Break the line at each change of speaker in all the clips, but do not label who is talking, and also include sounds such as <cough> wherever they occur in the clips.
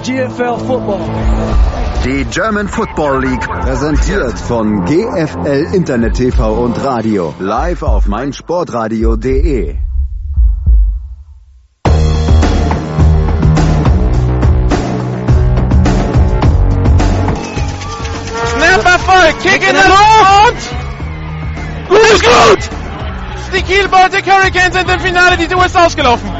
is GFL Football.
Die German Football League präsentiert von GFL Internet TV und Radio live auf meinsportradio.de.
Snap Kick in der Luft! Gut ist gut! Die Kiel Baltic Hurricanes sind im Finale, die Uhr ist ausgelaufen.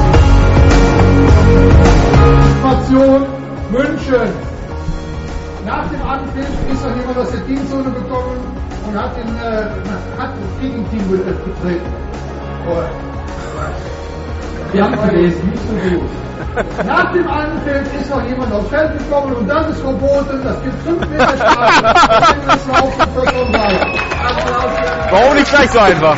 Situation München. Nach dem Anpfiff ist noch jemand aus der Teamzone gekommen und hat, den, äh, hat das Gegenteam betreten. Oh. Wir haben gelesen, nicht so gut. Nach dem Anpfiff ist noch jemand aufs Feld gekommen und das ist verboten. Das gibt 5 Meter Strafe. <laughs>
Warum nicht gleich so einfach?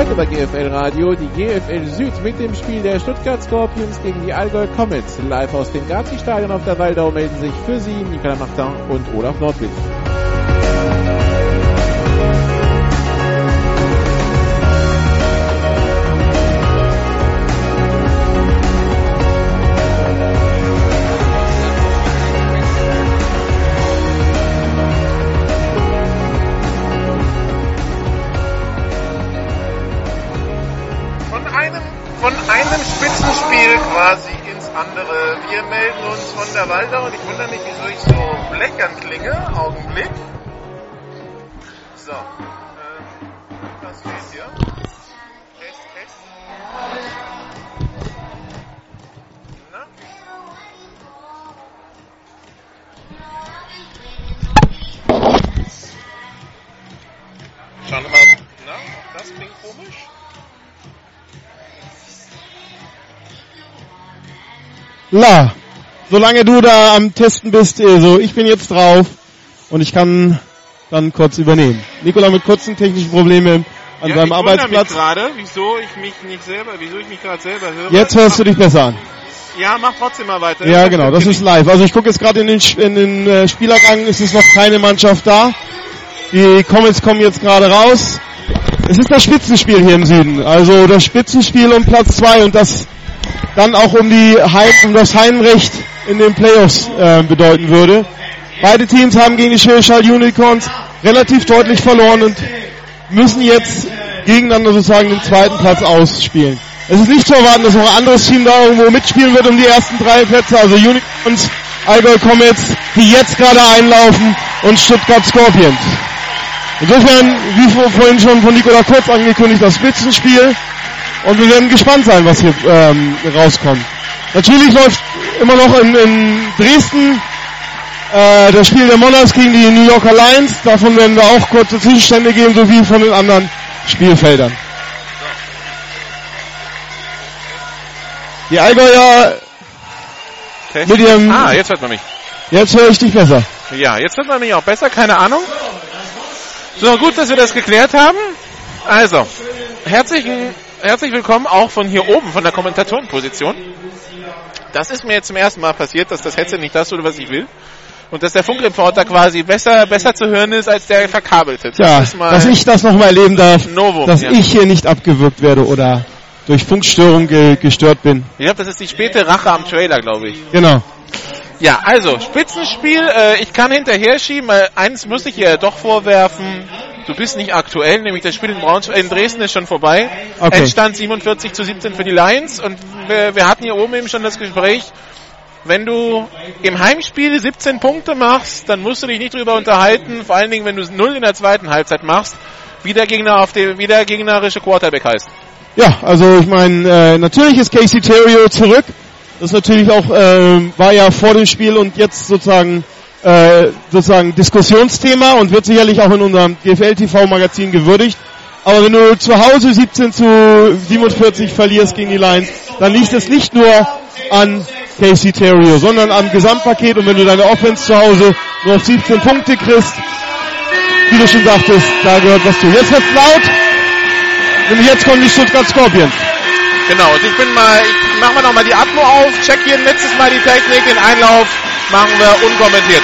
Heute bei GFL Radio die GFL Süd mit dem Spiel der Stuttgart Scorpions gegen die Allgäu Comets. Live aus dem Gazi-Stadion auf der Waldau melden sich für Sie Nicola Martin und Olaf Nordwig.
La, solange du da am Testen bist, also ich bin jetzt drauf und ich kann dann kurz übernehmen. Nikola mit kurzen technischen Problemen an
ja,
seinem Arbeitsplatz.
Gerade, wieso ich mich nicht selber, wieso ich mich gerade selber höre.
Jetzt hörst du dich besser an.
Ja, mach trotzdem mal weiter.
Ja, genau, das ist live. Also ich gucke jetzt gerade in den, in den äh, Spielergang, es ist noch keine Mannschaft da. Die Comets kommen jetzt gerade raus. Es ist das Spitzenspiel hier im Süden. Also das Spitzenspiel um Platz zwei und das dann auch um die Heim, um das Heimrecht in den Playoffs äh, bedeuten würde. Beide Teams haben gegen die Schwäbischal Unicorns relativ deutlich verloren und müssen jetzt gegeneinander sozusagen den zweiten Platz ausspielen. Es ist nicht zu erwarten, dass noch ein anderes Team da irgendwo mitspielen wird um die ersten drei Plätze, also Unicorns, Allgäu Comets, die jetzt gerade einlaufen und Stuttgart Scorpions. Insofern, wie vor- vorhin schon von Nikola Kurz angekündigt, das Spitzenspiel. Und wir werden gespannt sein, was hier ähm, rauskommt. Natürlich läuft immer noch in, in Dresden äh, das Spiel der Monarchs gegen die New Yorker Lions. Davon werden wir auch kurze Zwischenstände geben, sowie von den anderen Spielfeldern. Die Allgäuer
Test.
mit ihrem...
Ah, jetzt hört man mich.
Jetzt höre ich dich besser.
Ja, jetzt hört man mich auch besser, keine Ahnung. So, gut, dass wir das geklärt haben. Also, herzlichen, herzlich willkommen auch von hier oben, von der Kommentatorenposition. Das ist mir jetzt zum ersten Mal passiert, dass das Headset nicht das tut, was ich will. Und dass der Funkreporter quasi besser, besser zu hören ist als der verkabelte. Das
Ja,
ist mal
dass ich das nochmal erleben darf,
Novum,
dass
ja.
ich hier nicht abgewürgt werde oder
durch Funkstörung ge gestört bin.
Ich glaube, das ist die späte Rache am Trailer, glaube ich.
Genau.
Ja, also Spitzenspiel. Äh, ich kann hinterher schieben. Äh, eins muss ich hier doch vorwerfen. Du bist nicht aktuell, nämlich das Spiel in, Braunsch in Dresden ist schon vorbei.
Okay.
Endstand 47 zu 17 für die Lions. Und wir, wir hatten hier oben eben schon das Gespräch. Wenn du im Heimspiel 17 Punkte machst, dann musst du dich nicht drüber unterhalten, vor allen Dingen, wenn du es null in der zweiten Halbzeit machst, wie der Gegner auf dem, wie der gegnerische Quarterback heißt.
Ja, also ich meine, äh, natürlich ist Casey Terrio zurück. Das ist natürlich auch, äh, war ja vor dem Spiel und jetzt sozusagen äh, sozusagen Diskussionsthema und wird sicherlich auch in unserem GFL TV Magazin gewürdigt. Aber wenn du zu Hause 17 zu 47 verlierst gegen die Lions, dann liegt es nicht nur an Casey Terrio, sondern am Gesamtpaket. Und wenn du deine Offense zu Hause nur auf 17 Punkte kriegst, wie du schon sagtest, da gehört was zu. Jetzt wird's laut. Nämlich jetzt kommen die Stuttgart Scorpions.
Genau, und ich bin mal, ich mach mal nochmal die Atmo auf, check hier letztes Mal die Technik, den Einlauf machen wir unkommentiert.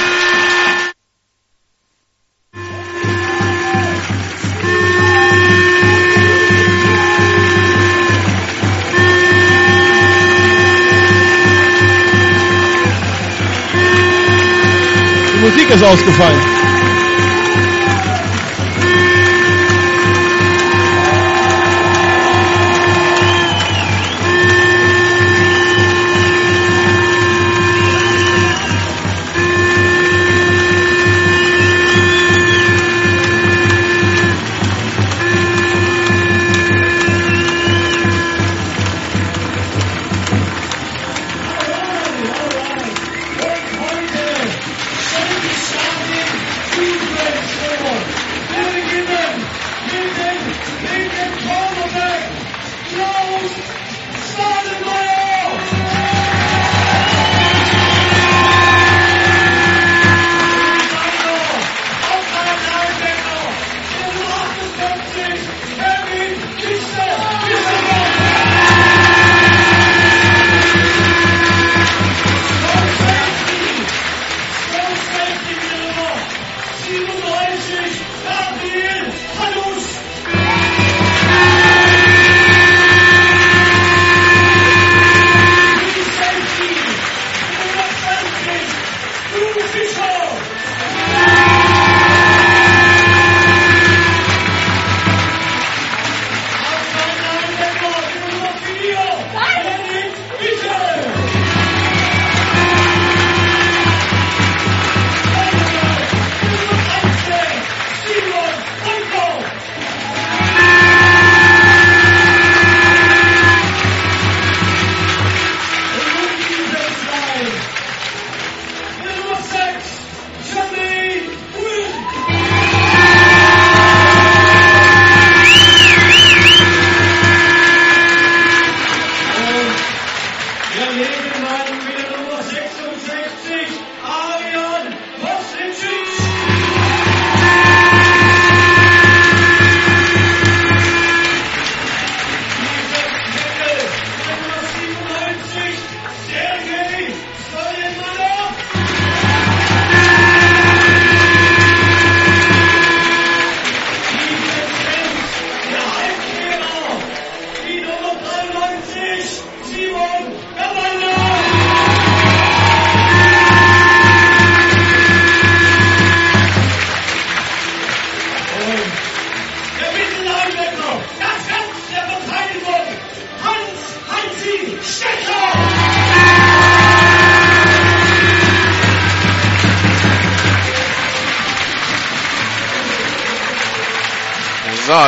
Die Musik ist ausgefallen.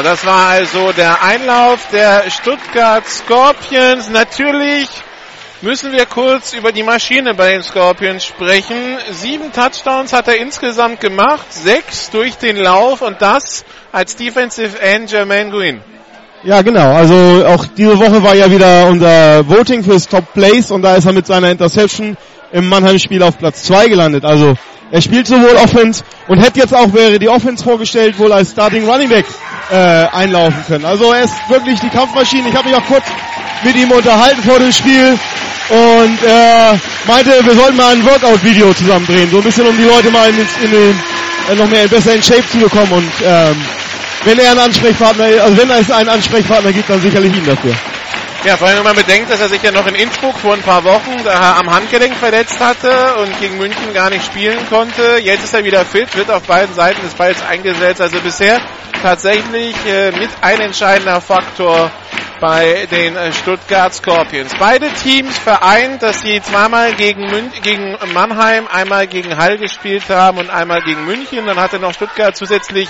Das war also der Einlauf der Stuttgart Scorpions. Natürlich müssen wir kurz über die Maschine bei den Scorpions sprechen. Sieben Touchdowns hat er insgesamt gemacht, sechs durch den Lauf und das als Defensive End Jermaine Green.
Ja, genau. Also auch diese Woche war ja wieder unser Voting fürs Top Place und da ist er mit seiner Interception im Mannheim-Spiel auf Platz zwei gelandet. Also er spielt sowohl Offense und hätte jetzt auch, wäre die Offense vorgestellt, wohl als Starting Running Back äh, einlaufen können. Also er ist wirklich die Kampfmaschine. Ich habe mich auch kurz mit ihm unterhalten vor dem Spiel und er meinte, wir sollten mal ein Workout-Video zusammen drehen, so ein bisschen um die Leute mal in, in den, äh, noch mehr besser in Shape zu bekommen und ähm, wenn er einen Ansprechpartner, also wenn es einen Ansprechpartner gibt, dann sicherlich ihn dafür.
Ja, vor allem, wenn man bedenkt, dass er sich ja noch in Innsbruck vor ein paar Wochen am Handgelenk verletzt hatte und gegen München gar nicht spielen konnte. Jetzt ist er wieder fit, wird auf beiden Seiten des Balls eingesetzt. Also bisher tatsächlich äh, mit ein entscheidender Faktor bei den äh, Stuttgart Scorpions. Beide Teams vereint, dass sie zweimal gegen, Mün gegen Mannheim, einmal gegen Hall gespielt haben und einmal gegen München. Dann hatte noch Stuttgart zusätzlich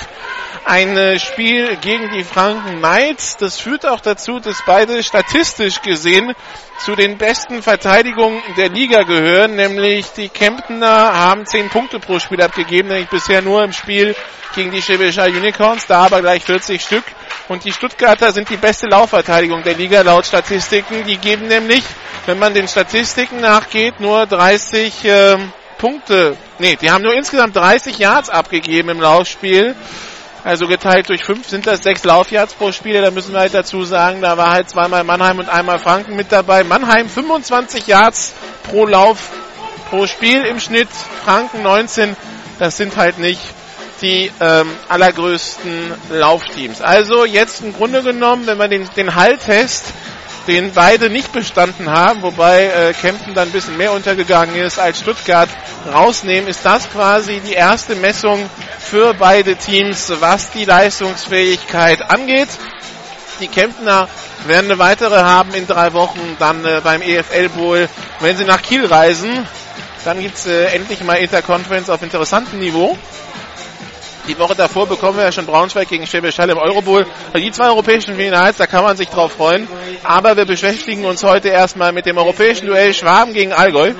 ein äh, Spiel gegen die Franken Knights. Das führt auch dazu, dass beide statistisch gesehen zu den besten Verteidigungen der Liga gehören, nämlich die Kemptener haben 10 Punkte pro Spiel abgegeben, nämlich bisher nur im Spiel gegen die Schwäbischer Unicorns, da aber gleich 40 Stück. Und die Stuttgarter sind die beste Laufverteidigung der Liga laut Statistiken. Die geben nämlich, wenn man den Statistiken nachgeht, nur 30 äh, Punkte. Nee, die haben nur insgesamt 30 Yards abgegeben im Laufspiel. Also geteilt durch fünf sind das sechs Laufjahrs pro Spiel. Da müssen wir halt dazu sagen, da war halt zweimal Mannheim und einmal Franken mit dabei. Mannheim 25 Yards pro Lauf pro Spiel im Schnitt. Franken 19. Das sind halt nicht die ähm, allergrößten Laufteams. Also jetzt im Grunde genommen, wenn man den, den Halltest, den beide nicht bestanden haben, wobei äh, Kempten dann ein bisschen mehr untergegangen ist als Stuttgart, rausnehmen, ist das quasi die erste Messung für beide Teams, was die Leistungsfähigkeit angeht. Die Kemptner werden eine weitere haben in drei Wochen, dann äh, beim EFL Bowl, wenn sie nach Kiel reisen. Dann gibt's äh, endlich mal Interconference auf interessantem Niveau. Die Woche davor bekommen wir ja schon Braunschweig gegen Schwäbisch Hall im Eurobowl. Also die zwei europäischen Finals, da kann man sich drauf freuen. Aber wir beschäftigen uns heute erstmal mit dem europäischen Duell Schwaben gegen Allgäu.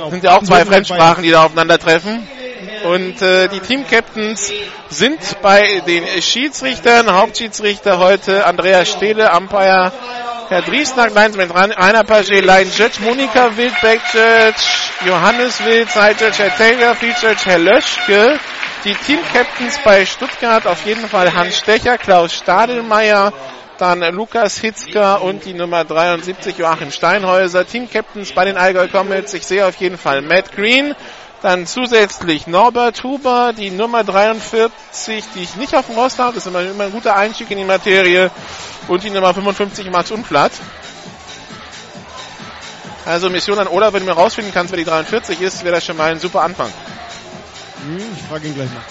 Das sind ja auch zwei Fremdsprachen, die da aufeinandertreffen. Und äh, die Team-Captains sind bei den Schiedsrichtern. Hauptschiedsrichter heute Andreas Stehle, Umpire Herr Driesnack, Linesman Rainer Paget, Line Judge, Monika Wild, Judge, Johannes Wild, Side Judge, Herr Taylor, Field Judge, Herr Löschke. Die Team-Captains bei Stuttgart auf jeden Fall Hans Stecher, Klaus Stadelmeier, dann Lukas Hitzker und die Nummer 73 Joachim Steinhäuser. Team-Captains bei den Allgäu Comets. Ich sehe auf jeden Fall Matt Green, dann zusätzlich Norbert Huber, die Nummer 43, die ich nicht auf dem Roster habe. Das ist immer, immer ein guter Einstieg in die Materie. Und die Nummer 55, Max Unflat. Also Mission an Olaf, wenn du mir rausfinden kannst, wer die 43 ist, wäre das schon mal ein super Anfang.
Hm, ich frage ihn gleich mal.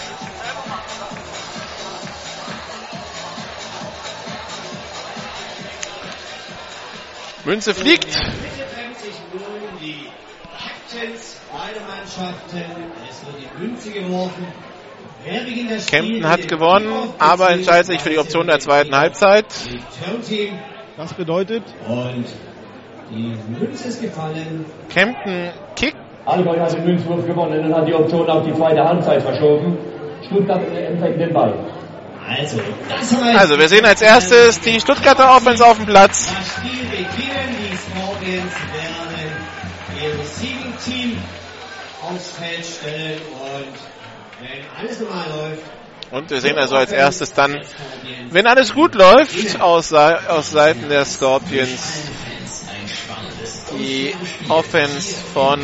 Münze fliegt. Kempten hat gewonnen, aber entscheidet sich für die Option der zweiten Halbzeit.
Das bedeutet.
Und die Münze ist gefallen.
Kempten kickt.
Allgäu hat den Münzwurf gewonnen und hat die Option auf die zweite Halbzeit verschoben. Stuttgart empfängt den Ball. Also, das heißt,
also, wir sehen als erstes die Stuttgarter Offense auf dem Platz.
Das Spiel beginnen. Die Scorpions werden ihr Siegen-Team aufs Feld stellen und wenn alles normal läuft,
und wir sehen also als erstes dann, wenn alles gut läuft, aus, aus Seiten der Scorpions, die Offense von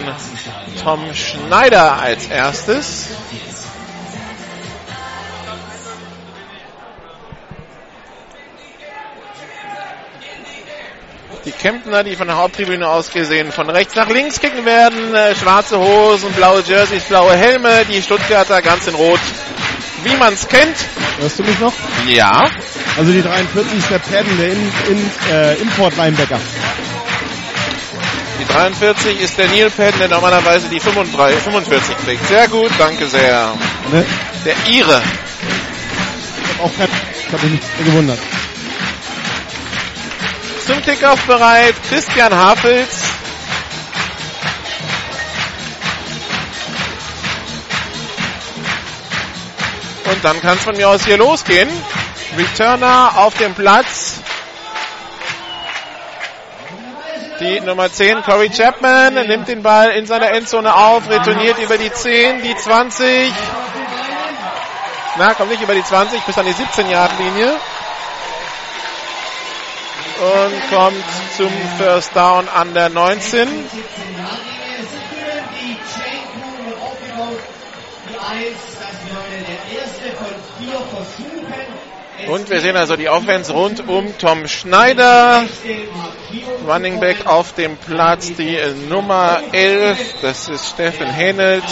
Tom Schneider als erstes. Die Kemptner, die von der Haupttribüne aus gesehen von rechts nach links kicken werden. Äh, schwarze Hosen, blaue Jerseys, blaue Helme. Die Stuttgarter ganz in Rot, wie man es kennt.
Hörst du mich noch?
Ja.
Also die 43 ist der Padden, der in, in, äh, Import-Linebacker.
Die 43 ist der Neil Padden, der normalerweise die 35, 45 trägt. Sehr gut, danke sehr.
Ne?
Der Ire.
Ich habe auch kein, ich habe mich nicht gewundert.
Zum Kickoff bereit Christian Hafels. Und dann kann es von mir aus hier losgehen. Returner auf dem Platz. Die Nummer 10, Corey Chapman, nimmt den Ball in seiner Endzone auf, retourniert über die 10, die 20. Na, kommt nicht über die 20, bis an die 17-Yard-Linie. Und kommt zum First Down an der 19. Und wir sehen also die Offense rund um Tom Schneider. Running Back auf dem Platz, die Nummer 11, das ist Steffen Hennelt.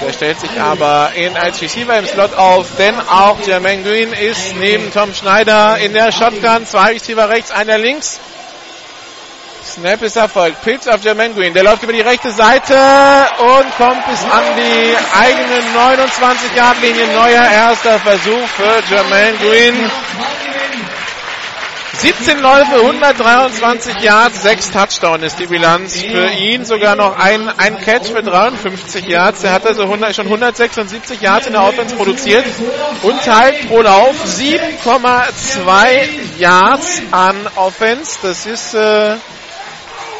Der stellt sich aber in als Receiver im Slot auf, denn auch Jermaine Green ist neben Tom Schneider in der Shotgun. Zwei Receiver rechts, einer links. Snap ist erfolgt. Pitch auf Jermaine Green. Der läuft über die rechte Seite und kommt bis an die eigene 29-Yard-Linie. Neuer erster Versuch für Jermaine Green. 17 Läufe, 123 Yards, 6 Touchdown ist die Bilanz für ihn. Sogar noch ein, ein Catch für 53 Yards. Er hat also 100, schon 176 Yards in der Offense produziert und teilt pro Lauf 7,2 Yards an Offense. Das ist äh,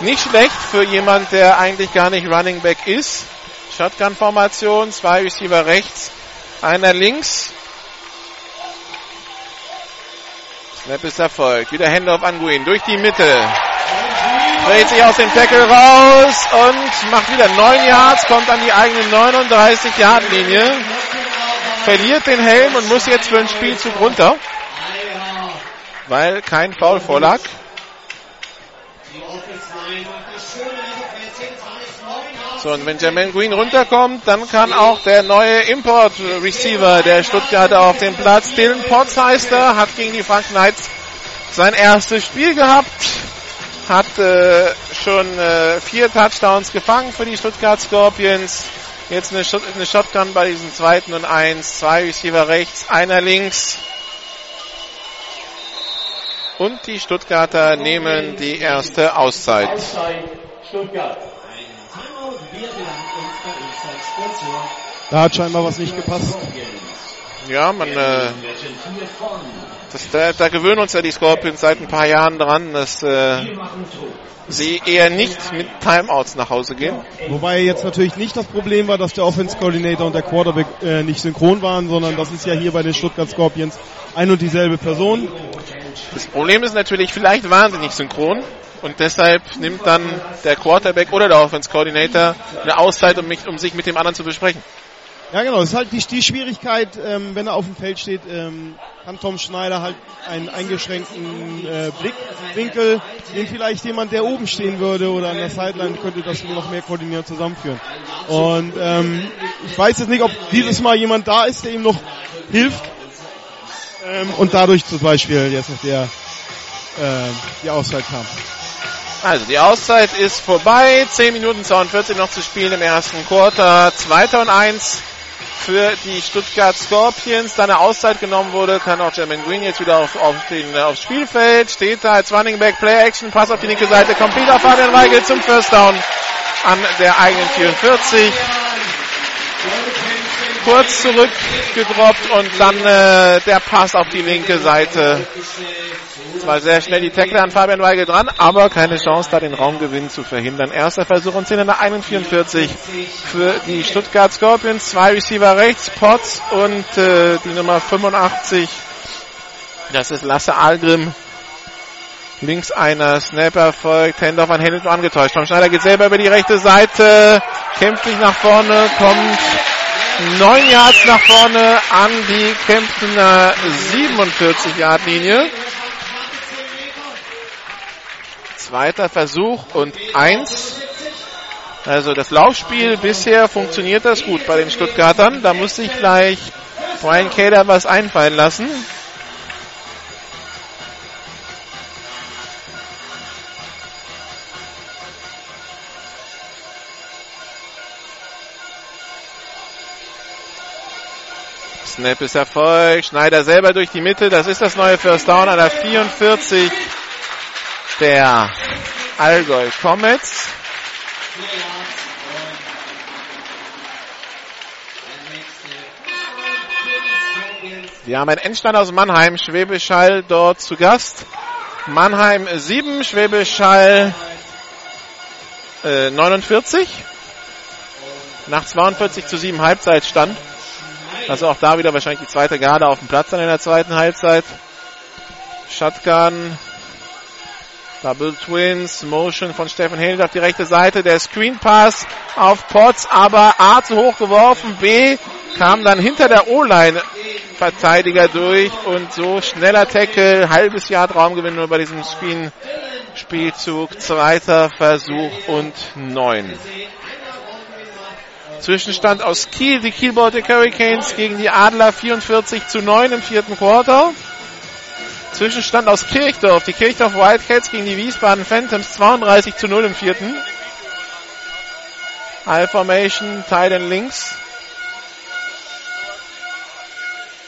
nicht schlecht für jemand, der eigentlich gar nicht Running Back ist. Shotgun-Formation, zwei Receiver rechts, einer links. Snap ist erfolgt. Wieder Handoff an Green durch die Mitte. Dreht sich aus dem Tackle raus und macht wieder 9 Yards, kommt an die eigene 39 Yard Linie. Verliert den Helm und muss jetzt für ein Spielzug runter. Weil kein Foul vorlag. So, und wenn Jermaine Green runterkommt, dann kann auch der neue Import-Receiver der Stuttgarter auf den Platz. Dylan Potts heißt er, hat gegen die Frank Knights sein erstes Spiel gehabt, hat äh, schon äh, vier Touchdowns gefangen für die Stuttgart Scorpions. Jetzt eine, Shot eine Shotgun bei diesem zweiten und eins, zwei Receiver rechts, einer links. Und die Stuttgarter nehmen die erste Auszeit. Stuttgart.
Da hat scheinbar was nicht gepasst.
Ja, man, äh, das, da, da gewöhnen uns ja die Scorpions seit ein paar Jahren dran, dass äh, sie eher nicht mit Timeouts nach Hause gehen.
Wobei jetzt natürlich nicht das Problem war, dass der Offense Coordinator und der Quarterback äh, nicht synchron waren, sondern das ist ja hier bei den Stuttgart Scorpions ein und dieselbe Person.
Das Problem ist natürlich, vielleicht waren sie nicht synchron. Und deshalb nimmt dann der Quarterback oder der Offense Coordinator eine Auszeit, um, mich, um sich mit dem anderen zu besprechen.
Ja, genau. Das ist halt die, die Schwierigkeit, ähm, wenn er auf dem Feld steht, ähm, kann Tom Schneider halt einen eingeschränkten äh, Blickwinkel, den vielleicht jemand, der oben stehen würde oder an der Sideline, könnte das noch mehr koordinieren zusammenführen. Und ähm, ich weiß jetzt nicht, ob dieses Mal jemand da ist, der ihm noch hilft. Ähm, und dadurch zum Beispiel jetzt noch der äh, die Auszeit kam.
Also die Auszeit ist vorbei. 10 Minuten 42 noch zu spielen im ersten Quarter. Zweiter und eins für die Stuttgart Scorpions. Da eine Auszeit genommen wurde, kann auch Jermaine Green jetzt wieder auf, auf den, aufs Spielfeld. Steht da als Running Back Play Action. Pass auf die linke Seite. Kommt wieder Fabian Weigel zum First Down an der eigenen 44. Kurz zurückgedroppt und dann äh, der Pass auf die linke Seite war sehr schnell die Tackle an Fabian Weigel dran, aber keine Chance, da den Raumgewinn zu verhindern. Erster Versuch und 10 in der 41 für die Stuttgart Scorpions. Zwei Receiver rechts, Potts und äh, die Nummer 85. Das ist Lasse Algrim. Links einer, Snapper folgt, Hendorf an Hamilton angetäuscht. Tom Schneider geht selber über die rechte Seite, kämpft sich nach vorne, kommt neun Yards nach vorne an die Kemptener 47 Yard Linie. Zweiter Versuch und eins. Also das Laufspiel bisher funktioniert das gut bei den Stuttgartern. Da muss sich gleich Brian Kader was einfallen lassen. Snap ist Erfolg. Schneider selber durch die Mitte. Das ist das neue First Down an der 44 der Allgäu Comets. Wir haben einen Endstand aus Mannheim, Schwäbisch Hall dort zu Gast. Mannheim 7, Schwäbisch Hall äh, 49. Nach 42 zu 7 Halbzeitstand. Also auch da wieder wahrscheinlich die zweite Garde auf dem Platz dann in der zweiten Halbzeit. Shotgun Double Twins, Motion von Steffen Hild auf die rechte Seite, der Screen Pass auf Potts, aber A zu hoch geworfen, B kam dann hinter der O-Line Verteidiger durch und so schneller Tackle, halbes Jahr Traumgewinn nur bei diesem Screen Spielzug, zweiter Versuch und neun. Zwischenstand aus Kiel, die Kiel Baltic Hurricanes gegen die Adler 44 zu 9 im vierten Quarter. Zwischenstand aus Kirchdorf. Die Kirchdorf Wildcats gegen die Wiesbaden Phantoms 32 zu 0 im vierten. High Formation, Titan links.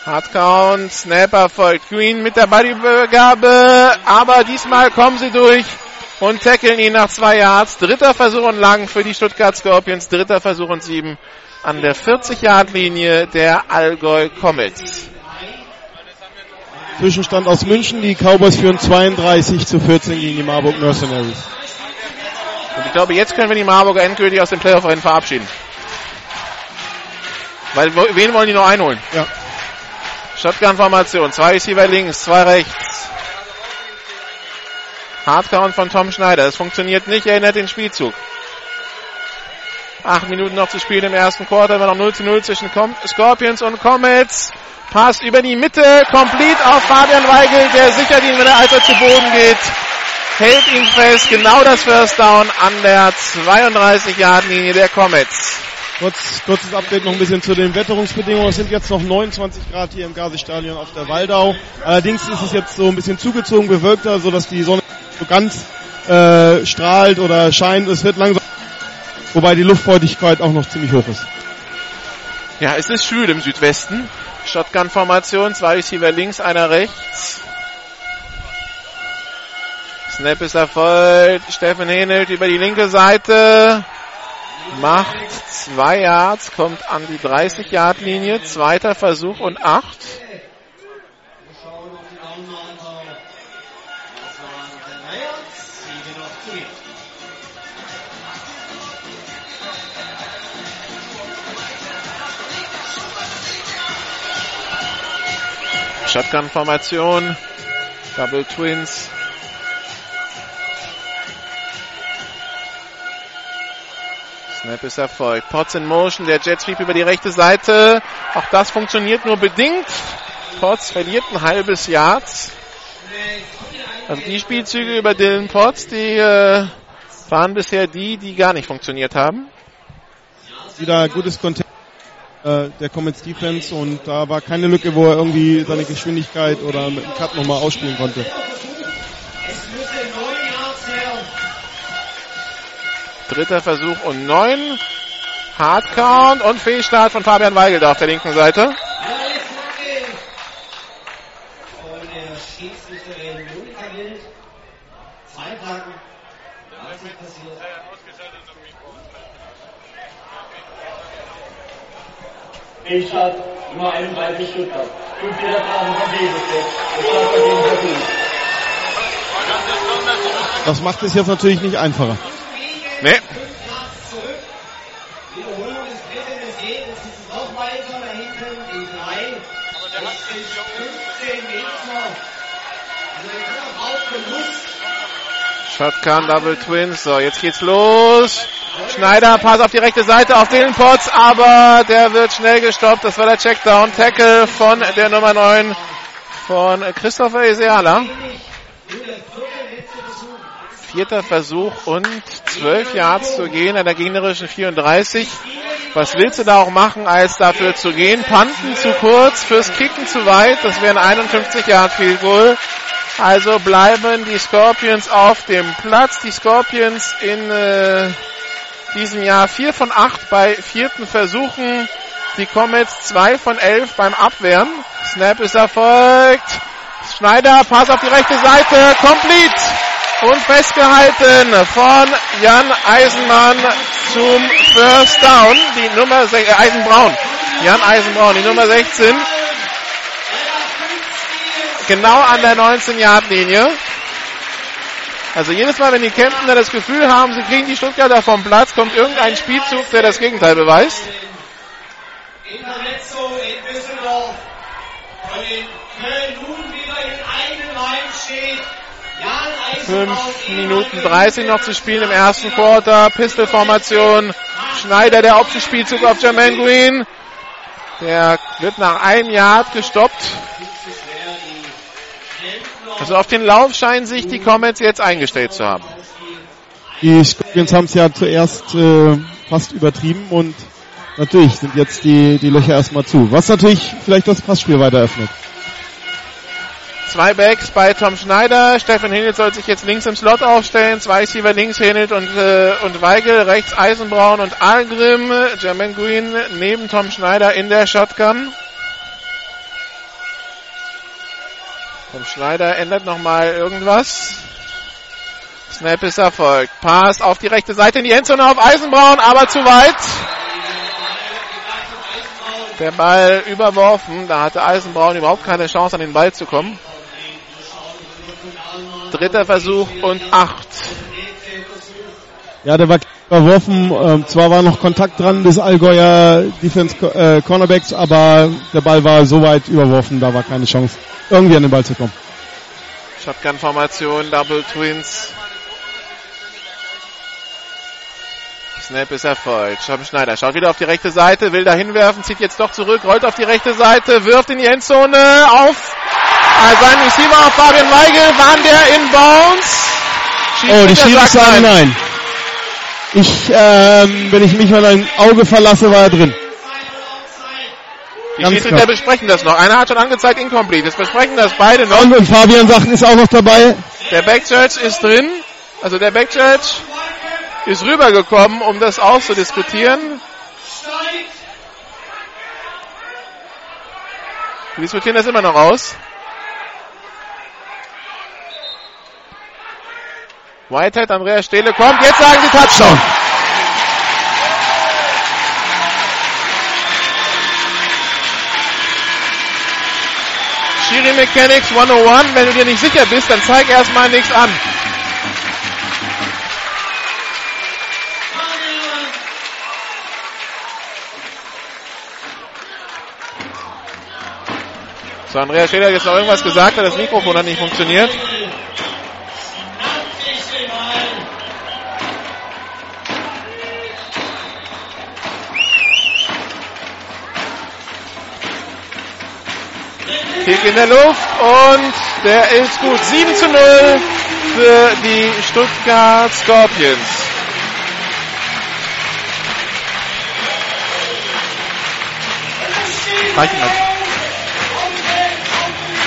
Hardcount, Snapper folgt Green mit der Bodyübergabe, aber diesmal kommen sie durch und tackeln ihn nach zwei Yards. Dritter Versuch und lang für die Stuttgart Scorpions, dritter Versuch und sieben an der 40-Yard-Linie der Allgäu Comets.
Zwischenstand aus München. Die Cowboys führen 32 zu 14 gegen die Marburg Mercenaries.
Und ich glaube, jetzt können wir die Marburger endgültig aus dem Playoff-Rennen verabschieden. Weil, wen wollen die noch einholen?
Ja.
Shotgun-Formation. Zwei Receiver links, zwei rechts. Hardcount von Tom Schneider. Es funktioniert nicht, erinnert den Spielzug. Acht Minuten noch zu spielen im ersten Quarter. Immer noch 0 zu 0 zwischen Scorpions und Comets. Pass über die Mitte, complete auf Fabian Weigel, der sichert ihn, wenn er als er zu Boden geht. Hält ihn fest, genau das First Down an der 32-Yard-Linie der Comets.
Kurz, kurzes Update noch ein bisschen zu den Wetterungsbedingungen. Es sind jetzt noch 29 Grad hier im Gazi-Stadion auf der Waldau. Allerdings ist es jetzt so ein bisschen zugezogen, bewölkter, sodass die Sonne so ganz äh, strahlt oder scheint. Es wird langsam, wobei die Luftfeuchtigkeit auch noch ziemlich hoch ist.
Ja, es ist schwül im Südwesten. Shotgun-Formation, zwei Receiver links, einer rechts. Snap ist erfolgt. Steffen Henelt über die linke Seite. Macht zwei Yards, kommt an die 30-Yard-Linie. Zweiter Versuch und acht. Shotgun-Formation. Double Twins. Snap ist erfolgt. Potts in Motion, der Jet Sweep über die rechte Seite. Auch das funktioniert nur bedingt. Potts verliert ein halbes Yard. Also die Spielzüge über Dylan Potts, die äh, waren bisher die, die gar nicht funktioniert haben.
Wieder gutes Kontakt äh, der Comets Defense und da war keine Lücke, wo er irgendwie seine Geschwindigkeit oder mit dem Cut nochmal ausspielen konnte.
Dritter Versuch und neun. Hardcount und Fehlstart von Fabian Weigel da auf der linken Seite.
Fehlstart Nummer 31 Stuttgart. Fünf von Davis. Das gegen Berlin.
Das macht es jetzt natürlich nicht einfacher.
Nee. Shotgun, Double Twins. So, jetzt geht's los. Schneider, Pass auf die rechte Seite auf den Potts, aber der wird schnell gestoppt. Das war der Checkdown. Tackle von der Nummer 9 von Christopher Eseala. Vierter Versuch und 12 Yards zu gehen an der gegnerischen 34. Was willst du da auch machen, als dafür zu gehen? Panten zu kurz, fürs Kicken zu weit. Das wären 51 Yard Field Goal. Also bleiben die Scorpions auf dem Platz. Die Scorpions in äh, diesem Jahr 4 von 8 bei vierten Versuchen. Die Comets 2 von 11 beim Abwehren. Snap ist erfolgt. Schneider, Pass auf die rechte Seite, complete und festgehalten von Jan Eisenmann zum First Down. Die Nummer äh, Eisenbraun. Jan Eisenbraun, die Nummer 16. Genau an der 19-Yard-Linie. Also jedes Mal, wenn die Kemptener das Gefühl haben, sie kriegen die Stuttgarter vom Platz, kommt irgendein Spielzug, der das Gegenteil beweist.
Intermezzo in Düsseldorf. Und in Köln nun wieder in einem Reihen steht.
5 Minuten 30 noch zu spielen im ersten Quarter. Pistol-Formation. Schneider, der Optionspielzug auf Jermaine Green. Der wird nach einem Yard gestoppt. Also auf den Lauf scheinen sich die Comets jetzt eingestellt zu haben.
Die Scorpions haben es ja zuerst äh, fast übertrieben und natürlich sind jetzt die, die Löcher erstmal zu. Was natürlich vielleicht das Passspiel weiter öffnet.
Zwei Backs bei Tom Schneider. Steffen Hinnelt soll sich jetzt links im Slot aufstellen. Zwei Receiver links Hinnelt und, äh, und Weigel. Rechts Eisenbraun und Algrim. Jermaine Green neben Tom Schneider in der Shotgun. Tom Schneider ändert nochmal irgendwas. Snap ist erfolgt. Pass auf die rechte Seite in die Endzone auf Eisenbraun, aber zu weit. Der Ball überworfen. Da hatte Eisenbraun überhaupt keine Chance, an den Ball zu kommen. Dritter Versuch und acht.
Ja, der war überworfen. Ähm, zwar war noch Kontakt dran des Allgäuer Defense äh, Cornerbacks, aber der Ball war so weit überworfen, da war keine Chance, irgendwie an den Ball zu kommen.
Shotgun-Formation, Double Twins. Snap ist erfolgt. Schaben Schneider schaut wieder auf die rechte Seite, will da hinwerfen, zieht jetzt doch zurück, rollt auf die rechte Seite, wirft in die Endzone auf äh, sein Receiver Fabian Weigel. Waren der in Bounds?
Oh, die Schiedsrichter sagen nein. Ich, ähm, wenn ich mich mal ein Auge verlasse, war er drin.
Die Schiedsrichter besprechen das noch. Einer hat schon angezeigt, incomplete. Jetzt besprechen das beide noch.
Und, und Fabian sagt, ist auch noch dabei.
Der Backchurch ist drin. Also der Backchurch ist rübergekommen, um das auszudiskutieren. Wir diskutieren das immer noch aus. Whitehead, Andreas Stehle kommt. Jetzt sagen sie Touchdown. Schiri Mechanics 101. Wenn du dir nicht sicher bist, dann zeig erstmal nichts an. So, Andreas Schäler hat jetzt noch irgendwas gesagt, das Mikrofon hat nicht funktioniert. Kick in der Luft und der ist gut. 7 zu 0 für die Stuttgart Scorpions.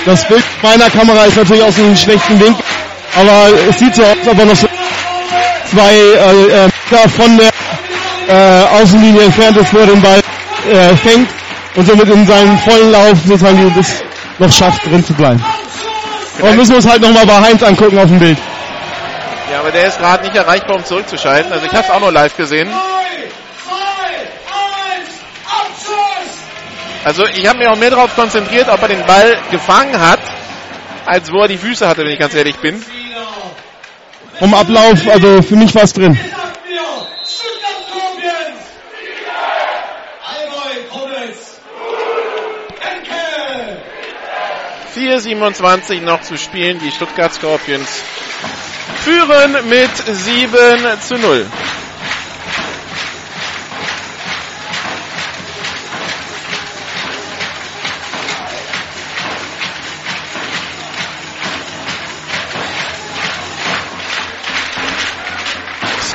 Das Bild meiner Kamera ist natürlich aus einem schlechten Winkel, aber es sieht so aus, als ob noch so zwei äh, äh, von der äh, Außenlinie entfernt ist, wo er den Ball äh, fängt und somit in seinem vollen Lauf sozusagen das noch schafft, drin zu bleiben. Aber müssen wir uns halt nochmal bei Heinz angucken auf dem Bild.
Ja, aber der ist gerade nicht erreichbar, um zurückzuschalten. Also ich habe es auch noch live gesehen. Also ich habe mich auch mehr darauf konzentriert, ob er den Ball gefangen hat, als wo er die Füße hatte, wenn ich ganz ehrlich bin.
Vom Ablauf, also für mich war es drin.
4,27 noch zu spielen. Die Stuttgart Scorpions führen mit 7 zu 0.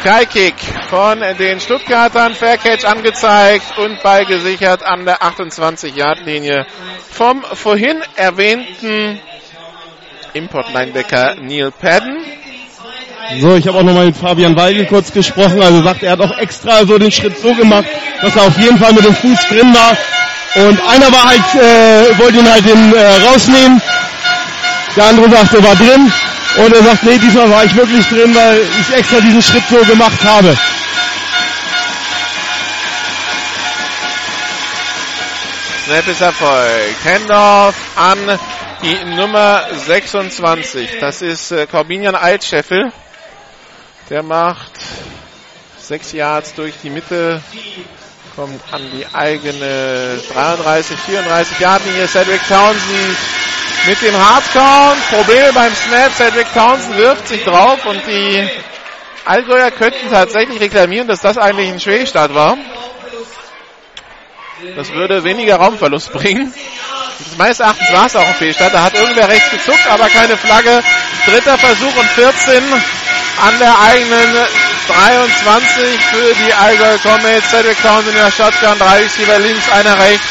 Skykick von den Stuttgartern. Faircatch angezeigt und Ball gesichert an der 28-Yard-Linie vom vorhin erwähnten Import-Linebacker Neil Padden.
So, ich habe auch nochmal mit Fabian Weigel kurz gesprochen. Also sagt, er hat auch extra so den Schritt so gemacht, dass er auf jeden Fall mit dem Fuß drin war. Und einer war halt, äh, wollte ihn halt den, äh, rausnehmen. Der andere sagte, er war drin. Und er sagt, nee, diesmal war ich wirklich drin, weil ich extra diesen Schritt so gemacht habe.
Snap ist Erfolg. Handoff an die Nummer 26. Das ist äh, Corbinian Altscheffel. Der macht sechs Yards durch die Mitte, kommt an die eigene 33, 34 Yard Linie. Cedric Townsend mit dem Hardcount. Probleme beim Snap. Cedric Townsend wirft sich drauf und die Allgäuer könnten tatsächlich reklamieren, dass das eigentlich ein Fehlstart war. Das würde weniger Raumverlust bringen. Meines Erachtens war es auch ein Fehlstart. Da hat irgendwer rechts gezuckt, aber keine Flagge. Dritter Versuch und 14 an der eigenen 23 für die Allgäu Comets. Cedric Townsend in der Shotgun. Drei Receiver links, einer rechts.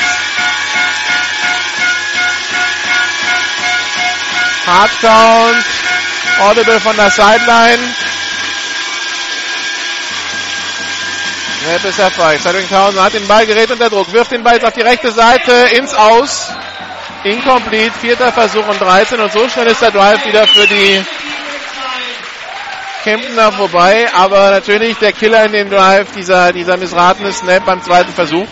Hardcount. Audible von der Sideline. Snap ist erfolgt. Cedric Townsend hat den Ball, gerät unter Druck, wirft den Ball jetzt auf die rechte Seite ins Aus. Incomplete, vierter Versuch und 13 und so schnell ist der Drive wieder für die Kemptener vorbei, aber natürlich der Killer in dem Drive, dieser, dieser missratene Snap beim zweiten Versuch.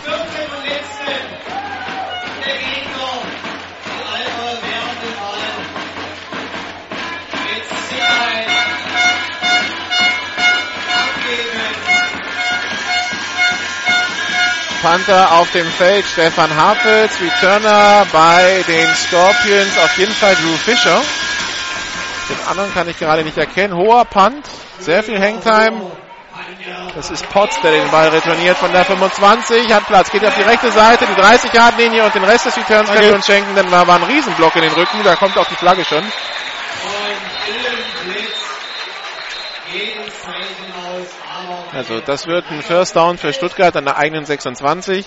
Panther auf dem Feld, Stefan Harpels, Returner bei den Scorpions, auf jeden Fall Drew Fischer. Den anderen kann ich gerade nicht erkennen. Hoher Punt, sehr viel Hangtime. Das ist Potts, der den Ball retourniert von der 25, hat Platz, geht auf die rechte Seite, die 30-Yard-Linie und den Rest des Returns können wir uns schenken, denn da war ein Riesenblock in den Rücken, da kommt auch die Flagge schon. Also das wird ein First Down für Stuttgart an der eigenen 26.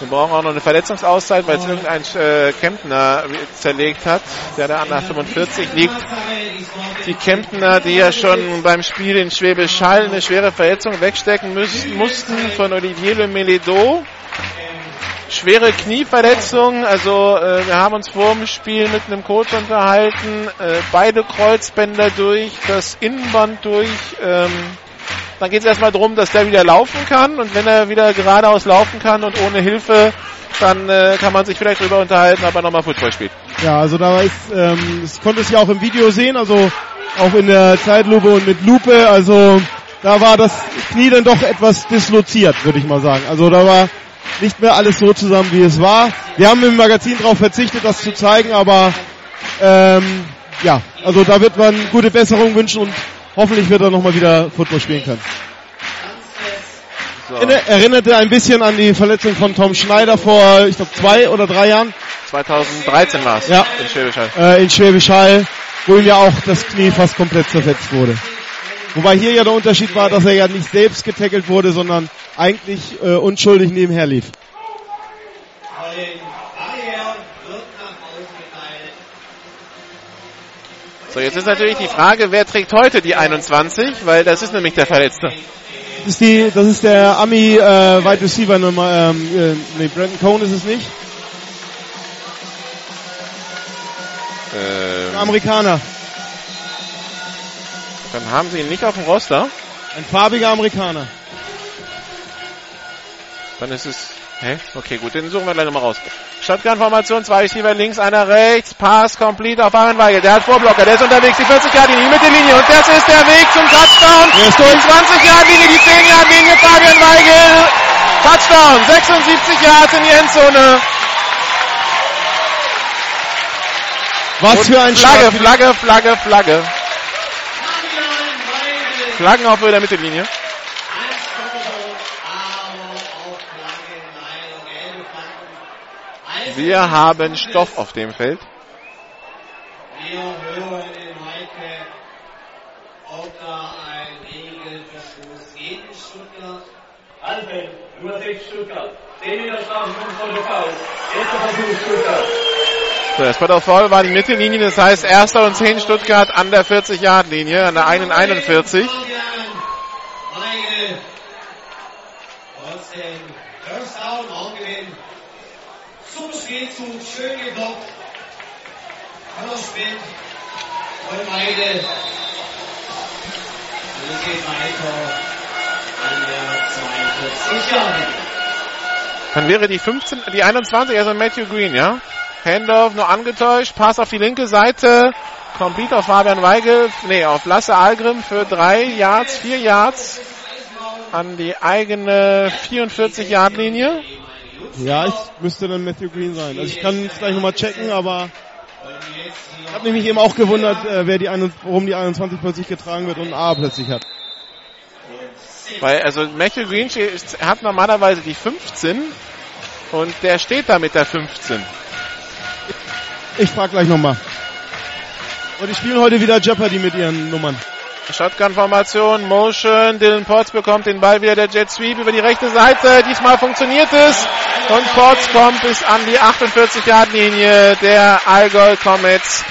wir brauchen auch noch eine Verletzungsauszeit, weil es irgendein äh, Kemptner zerlegt hat, der da an der 45 liegt. Die Kemptner, die ja schon beim Spiel in Schwäbisch Hall eine schwere Verletzung wegstecken müssen, mussten von Olivier Le Meledo. Schwere Knieverletzung, also äh, wir haben uns vor dem Spiel mit einem Coach unterhalten, äh, beide Kreuzbänder durch, das Innenband durch, ähm, dann geht es erstmal darum, dass der wieder laufen kann und wenn er wieder geradeaus laufen kann und ohne Hilfe, dann äh, kann man sich vielleicht darüber unterhalten, ob er nochmal Football spielt.
Ja, also da ist, ähm, das konnte es ja auch im Video sehen, also auch in der Zeitlupe und mit Lupe, also da war das Knie dann doch etwas disloziert, würde ich mal sagen. Also da war nicht mehr alles so zusammen, wie es war. Wir haben im Magazin darauf verzichtet, das zu zeigen, aber ähm, ja, also da wird man gute Besserung wünschen und hoffentlich wird er nochmal wieder Football spielen können.
So.
Erinnerte ein bisschen an die Verletzung von Tom Schneider vor, ich glaube, zwei oder drei Jahren.
2013 war es
Ja.
in Schwäbisch Hall.
Äh, in Schwäbisch Hall, wo ihm ja auch das Knie fast komplett zerfetzt wurde. Wobei hier ja der Unterschied war, dass er ja nicht selbst getackelt wurde, sondern eigentlich äh, unschuldig nebenher lief.
So, jetzt ist natürlich die Frage, wer trägt heute die 21, weil das ist nämlich der Verletzte.
Das ist, die, das ist der Ami äh, Wide Receiver Nummer, ähm, äh, nee, Brandon Cohn ist es nicht.
Ähm,
Ein Amerikaner.
dann haben sie ihn nicht auf dem Roster.
Ein farbiger Amerikaner.
Dann ist es. Hä? Okay, gut, den suchen wir gleich nochmal raus. Shotgun-Formation, zwei Receiver links, einer rechts, Pass complete auf Aaron Weigel. Der hat Vorblocker, der ist unterwegs, die 40 Yard linie die Mittellinie und das ist der Weg zum Touchdown. Die
durch.
20 Yard linie die 10 Yard linie Fabian Weigel. Touchdown, 76 Yards in die Endzone.
Was
Und
für ein
Flagge,
Start.
Flagge, Flagge, Flagge. Flaggen auf der Mittellinie. Wir haben Stoff auf dem Feld.
Wir hören in Heike, ob da ein Regelverstoß geht in Stuttgart.
Anfang, Nummer 6 Stuttgart. 10 Meter Punkt des Fouls. Erster Versuch Stuttgart.
So, der Spot of Foul war die Mittellinie, das heißt erster und 10 Stuttgart an der 40-Yard-Linie, an der einen 41.
Weigel. Trotzdem, First Down, Raumgewinn. Zum Spielzug, schön geblockt. Schmidt. von Weide. Und geht weiter an der 42 Jahre.
Dann wäre die 15, die 21, also Matthew Green, ja? Handoff nur angetäuscht, Pass auf die linke Seite, Complete auf Fabian Weigel, nee, auf Lasse Algrim für drei Yards, vier Yards an die eigene 44-Yard-Linie.
Ja, ich müsste dann Matthew Green sein. Also ich kann es gleich nochmal checken, aber ich habe nämlich eben auch gewundert, äh, wer die, ein- warum die 21 plötzlich getragen wird und ein A plötzlich hat.
Weil, also Matthew Green hat normalerweise die 15 und der steht da mit der 15.
Ich frag gleich nochmal. Und die spielen heute wieder Jeopardy mit ihren Nummern.
Shotgun-Formation, Motion, Dylan Potts bekommt den Ball wieder, der Jet Sweep über die rechte Seite. Diesmal funktioniert es. Und Potts kommt bis an die 48-Yard-Linie der Allgäu Comets.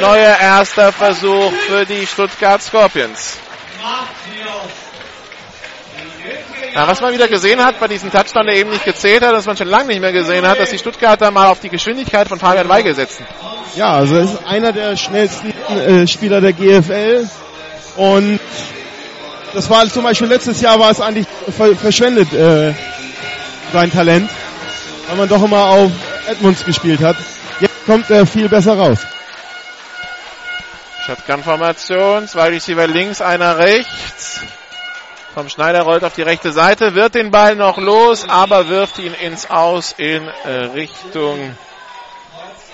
Neuer erster Versuch für die Stuttgart Scorpions. Ja, was man wieder gesehen hat bei diesem Touchdown, der eben nicht gezählt hat, was man schon lange nicht mehr gesehen hat, dass die Stuttgarter mal auf die Geschwindigkeit von Fabian Weigel setzen.
Ja, also er ist einer der schnellsten äh, Spieler der GFL. Und das war zum Beispiel letztes Jahr war es eigentlich ver verschwendet, äh, sein Talent, weil man doch immer auf Edmunds gespielt hat. Jetzt kommt er viel besser raus.
Shotgun-Formation, zwei Receiver links, einer rechts. Tom Schneider rollt auf die rechte Seite, wird den Ball noch los, aber wirft ihn ins Aus in äh, Richtung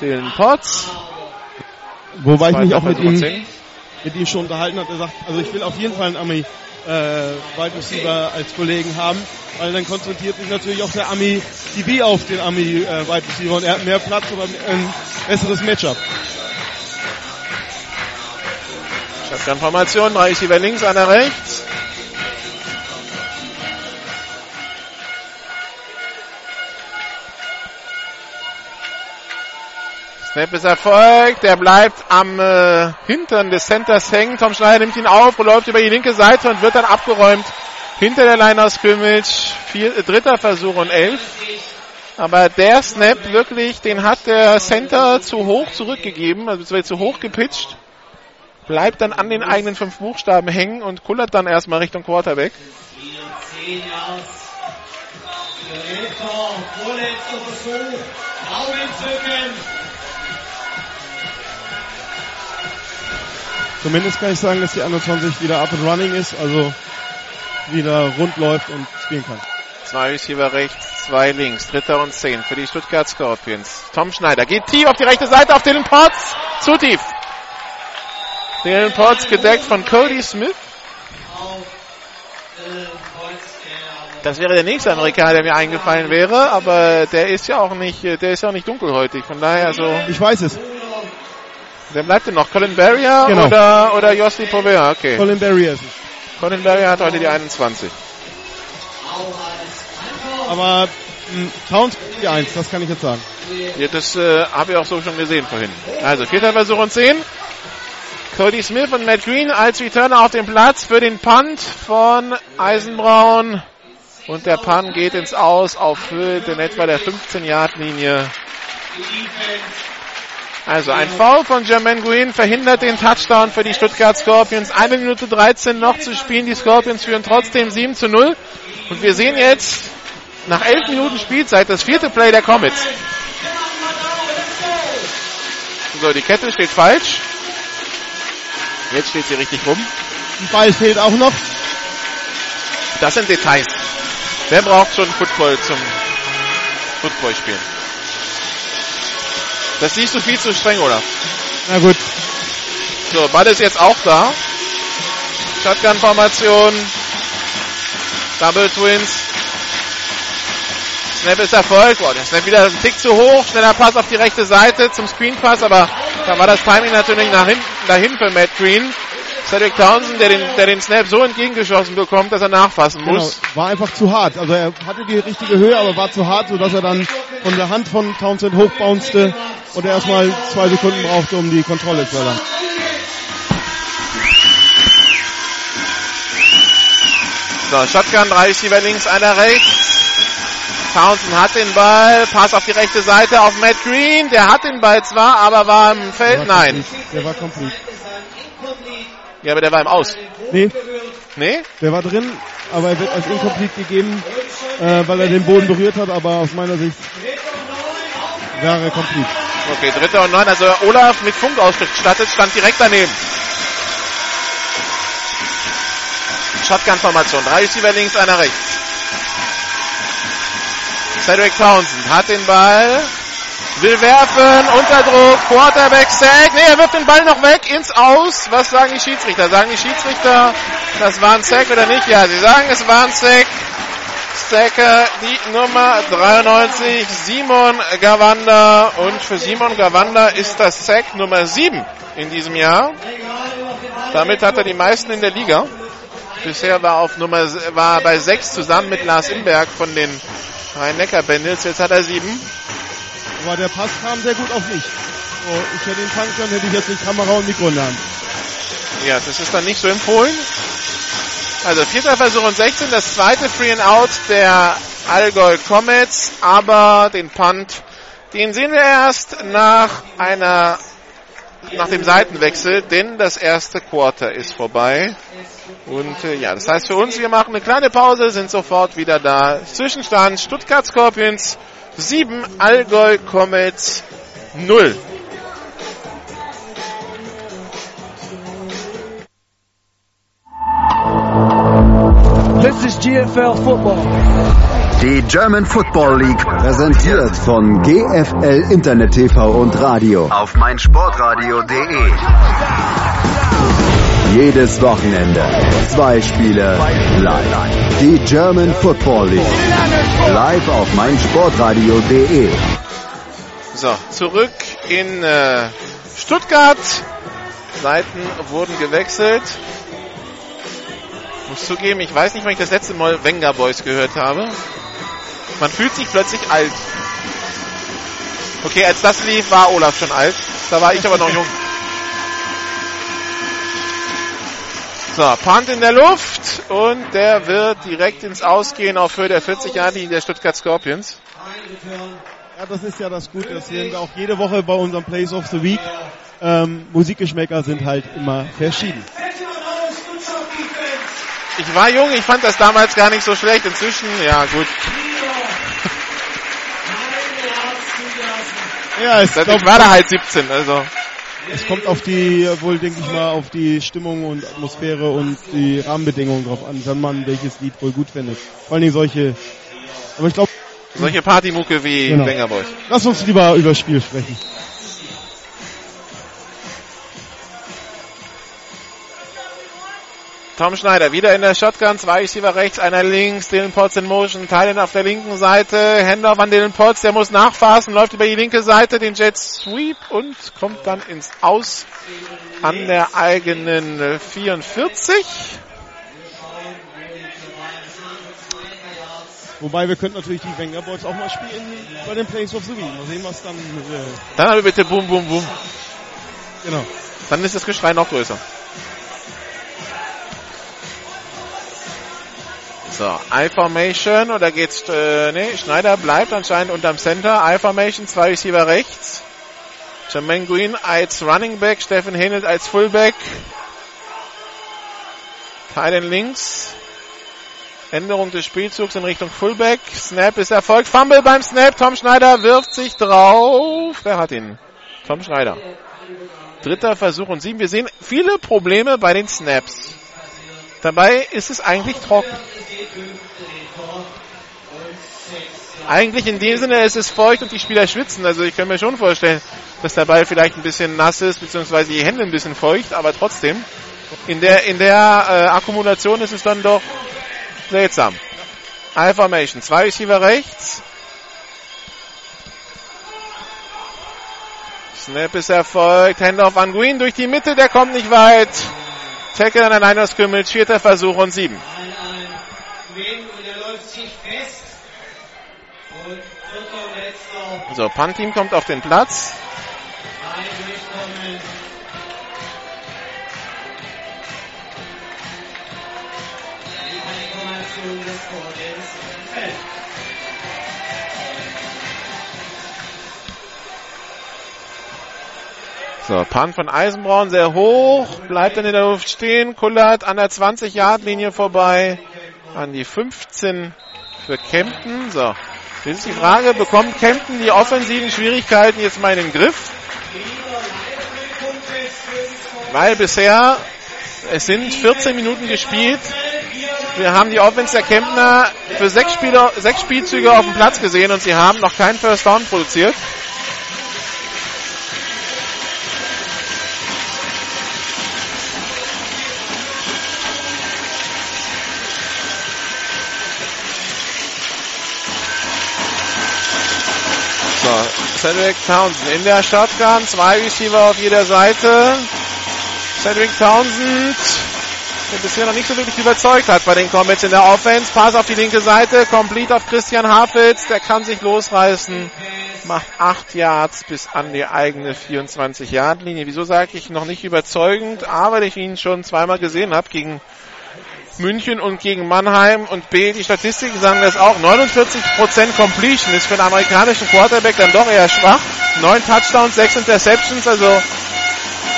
den Potts.
Wobei ich mich auch mit ihm, mit ihm schon unterhalten habe. Er sagt, also ich will auf jeden Fall einen Ami äh, Wide Receiver als Kollegen haben, weil dann konzentriert sich natürlich auch der Ami DB auf den Ami äh, Wide Receiver und er hat mehr Platz oder ein besseres Matchup.
Shotgun-Formation, drei Receiver links, einer rechts. Snap ist erfolgt, der bleibt am äh, Hintern des Centers hängen. Tom Schneider nimmt ihn auf, läuft über die linke Seite und wird dann abgeräumt hinter der Line aus Scrimmage. Vier, äh, dritter Versuch und elf. Aber der Snap wirklich, den hat der Center zu hoch zurückgegeben, also zu hoch gepitcht. Bleibt dann an den eigenen fünf Buchstaben hängen und kullert dann erstmal Richtung Quarterback.
10 Yards. Dritter, vorletzter Versuch. Daumen zücken.
Zumindest kann ich sagen, dass die 21 wieder up and running ist, also wieder rund läuft und spielen kann.
Zwei Receiver rechts, zwei links, dritter und zehn für die Stuttgart Scorpions. Tom Schneider geht tief auf die rechte Seite auf Dylan Potts. Zu tief. Dylan Potts gedeckt von Cody Smith. Das wäre der nächste Amerikaner, der mir eingefallen wäre, aber der ist ja auch nicht, der ist ja auch nicht dunkelhäutig. Von daher so.
Ich weiß es.
Wer bleibt denn noch? Colin Barrier
Genau.
oder, oder Josli Povea? Okay.
Colin Berry ist es.
Colin Barrier hat heute die 21.
Aber mh, Towns die 1, das kann ich jetzt sagen.
Ja, das äh, habe ich auch so schon gesehen vorhin. Also, vierter Versuch und 10. Cody Smith und Matt Green als Returner auf dem Platz für den Punt von Eisenbraun. Und der Punt geht ins Aus auf Höhe in etwa der 15-Yard-Linie. Also ein Foul von Jermaine Green verhindert den Touchdown für die Stuttgart Scorpions. Eine Minute 13 noch zu spielen. Die Scorpions führen trotzdem 7 zu 0. Und wir sehen jetzt nach 11 Minuten Spielzeit das vierte Play der Comets. So, die Kette steht falsch. Jetzt steht sie richtig rum.
Ein Ball fehlt auch noch.
Das sind Details. Wer braucht schon Football zum Football spielen? Das siehst du viel zu streng, oder?
Na gut.
So, Ball ist jetzt auch da. Shotgun-Formation. Double Twins. Snap ist erfolgt. Boah, der Snap wieder ein Tick zu hoch. Schneller Pass auf die rechte Seite zum Screen Pass, aber da war das Timing natürlich nach hinten, dahin für Matt Green. Cedric Townsend, der den, der den Snap so entgegengeschossen bekommt, dass er nachfassen
Genau,
muss.
war einfach zu hart. Also er hatte die richtige Höhe, aber war zu hart, sodass er dann von der Hand von Townsend hochbouncete und er erstmal zwei Sekunden brauchte, um die Kontrolle zu erlangen.
So, Shotgun, drei Receiver links, einer rechts. Townsend hat den Ball, Pass auf die rechte Seite auf Matt Green. Der hat den Ball zwar, aber war im Feld, nein.
Der war complete.
Ja, aber der war im Aus.
Nee,
Nee?
der war drin, aber er wird als incomplete gegeben, äh, weil er den Boden berührt hat, aber aus meiner Sicht wäre er complete.
Okay, dritter und neun. Also Olaf mit Funk ausgestattet, stand direkt daneben. Shotgun-Formation. Drei Receiver links, einer rechts. Cedric Townsend hat den Ball, will werfen, unter Druck, Quarterback Sack. Nee, er wirft den Ball noch weg, ins Aus. Was sagen die Schiedsrichter? Sagen die Schiedsrichter, das war ein Sack oder nicht? Ja, sie sagen, es war ein Sack. Stacker, die Nummer 93, Simon Gawanda. Und für Simon Gawanda ist das Sack Nummer 7 in diesem Jahr. Damit hat er die meisten in der Liga. Bisher war auf Nummer war bei 6 zusammen mit Lars Imberg von den Rhein-Neckar-Bendels. Jetzt hat er 7.
Aber der Pass kam sehr gut auf mich. So, ich hätte ihn fangen können, hätte ich jetzt die Kamera und Mikro in der Hand.
Ja, das ist dann nicht so empfohlen. Also vierter Versuch und 16, das zweite Free and Out der Allgäu Comets, aber den Punt, den sehen wir erst nach einer nach dem Seitenwechsel, denn das erste Quarter ist vorbei. Und äh, ja, das heißt für uns, wir machen eine kleine Pause, sind sofort wieder da. Zwischenstand Stuttgart Scorpions 7, Allgäu Comets 0.
This is GFL Football.
Die German Football League präsentiert von GFL Internet TV und Radio auf meinsportradio.de. Jedes Wochenende zwei Spiele live. Die German Football League live auf meinsportradio.de.
So, zurück in äh, Stuttgart. Seiten wurden gewechselt. Muss zugeben, ich weiß nicht, wann ich das letzte Mal Wenger Boys gehört habe. Man fühlt sich plötzlich alt. Okay, als das lief, war Olaf schon alt. Da war ich aber noch jung. <laughs> So, Punt in der Luft und der wird direkt ins Ausgehen auf Höhe der 40 Jahre der Stuttgart Scorpions.
Ja, das ist ja das Gute. Das sehen wir auch jede Woche bei unserem Place of the Week. Ähm, Musikgeschmäcker sind halt immer verschieden.
Ich war jung, ich fand das damals gar nicht so schlecht. Inzwischen, ja gut.
Ja,
Ich
glaub,
war da halt 17, also.
Es kommt auf die, wohl denke ich mal, auf die Stimmung und Atmosphäre und die Rahmenbedingungen drauf an, wenn man welches Lied wohl gut findet. Vor allen Dingen solche. Aber ich glaube,
Solche Partymucke wie
Genau.
Boys.
lass uns lieber über das Spiel sprechen.
Tom Schneider wieder in der Shotgun, zwei Receiver rechts, einer links, Dylan Potts in Motion, Teilen auf der linken Seite, Handoff an Dylan Potts, der muss nachfassen, läuft über die linke Seite, den Jet Sweep und kommt dann ins Aus an der eigenen äh, 44.
Wobei wir könnten natürlich die Wenger Boys auch mal spielen bei den Place of the Week. Mal sehen, was dann, äh,
Dann aber bitte Boom, Boom, Boom.
genau.
Dann ist das Geschrei noch größer. So, I-Formation oder geht's, äh, nee, Schneider bleibt anscheinend unterm Center. I-Formation, zwei Receiver rechts. Jermaine Green als Running Back, Steffen Henelt als Fullback. Teilen links. Änderung des Spielzugs in Richtung Fullback. Snap ist erfolgt. Fumble beim Snap. Tom Schneider wirft sich drauf. Wer hat ihn? Tom Schneider. Dritter Versuch und sieben. Wir sehen viele Probleme bei den Snaps. Dabei ist es eigentlich trocken. Eigentlich in dem Sinne, es ist feucht und die Spieler schwitzen. Also ich kann mir schon vorstellen, dass der Ball vielleicht ein bisschen nass ist, beziehungsweise die Hände ein bisschen feucht, aber trotzdem. In der, in der äh, Akkumulation ist es dann doch seltsam. I-Formation. Zwei Receiver rechts. Snap ist erfolgt. Handoff an Green durch die Mitte. Der kommt nicht weit. Tackle an der Niners Scrimmage. Vierter Versuch und sieben. So, Punt-Team kommt auf den Platz. So, Punt von Eisenbraun sehr hoch, bleibt dann in der Luft stehen, kullert an der 20-Yard-Linie vorbei, an die 15 für Kempten. So, jetzt ist die Frage, bekommt Kempten die offensiven Schwierigkeiten jetzt mal in den Griff? Weil bisher, es sind 14 Minuten gespielt, wir haben die Offense der Kempner für sechs, Spieler, sechs Spielzüge auf dem Platz gesehen und sie haben noch keinen First Down produziert. Cedric Townsend in der Shotgun, zwei Receiver auf jeder Seite. Cedric Townsend der bisher noch nicht so wirklich überzeugt hat bei den Comets in der Offense. Pass auf die linke Seite, complete auf Christian Hafitz, der kann sich losreißen, macht 8 Yards bis an die eigene 24-Yard-Linie. Wieso sage ich noch nicht überzeugend? A, weil ich ihn schon zweimal gesehen habe gegen München und gegen Mannheim und B, die Statistiken sagen das auch. 49% Completion ist für einen amerikanischen Quarterback dann doch eher schwach. 9 Touchdowns, 6 Interceptions, also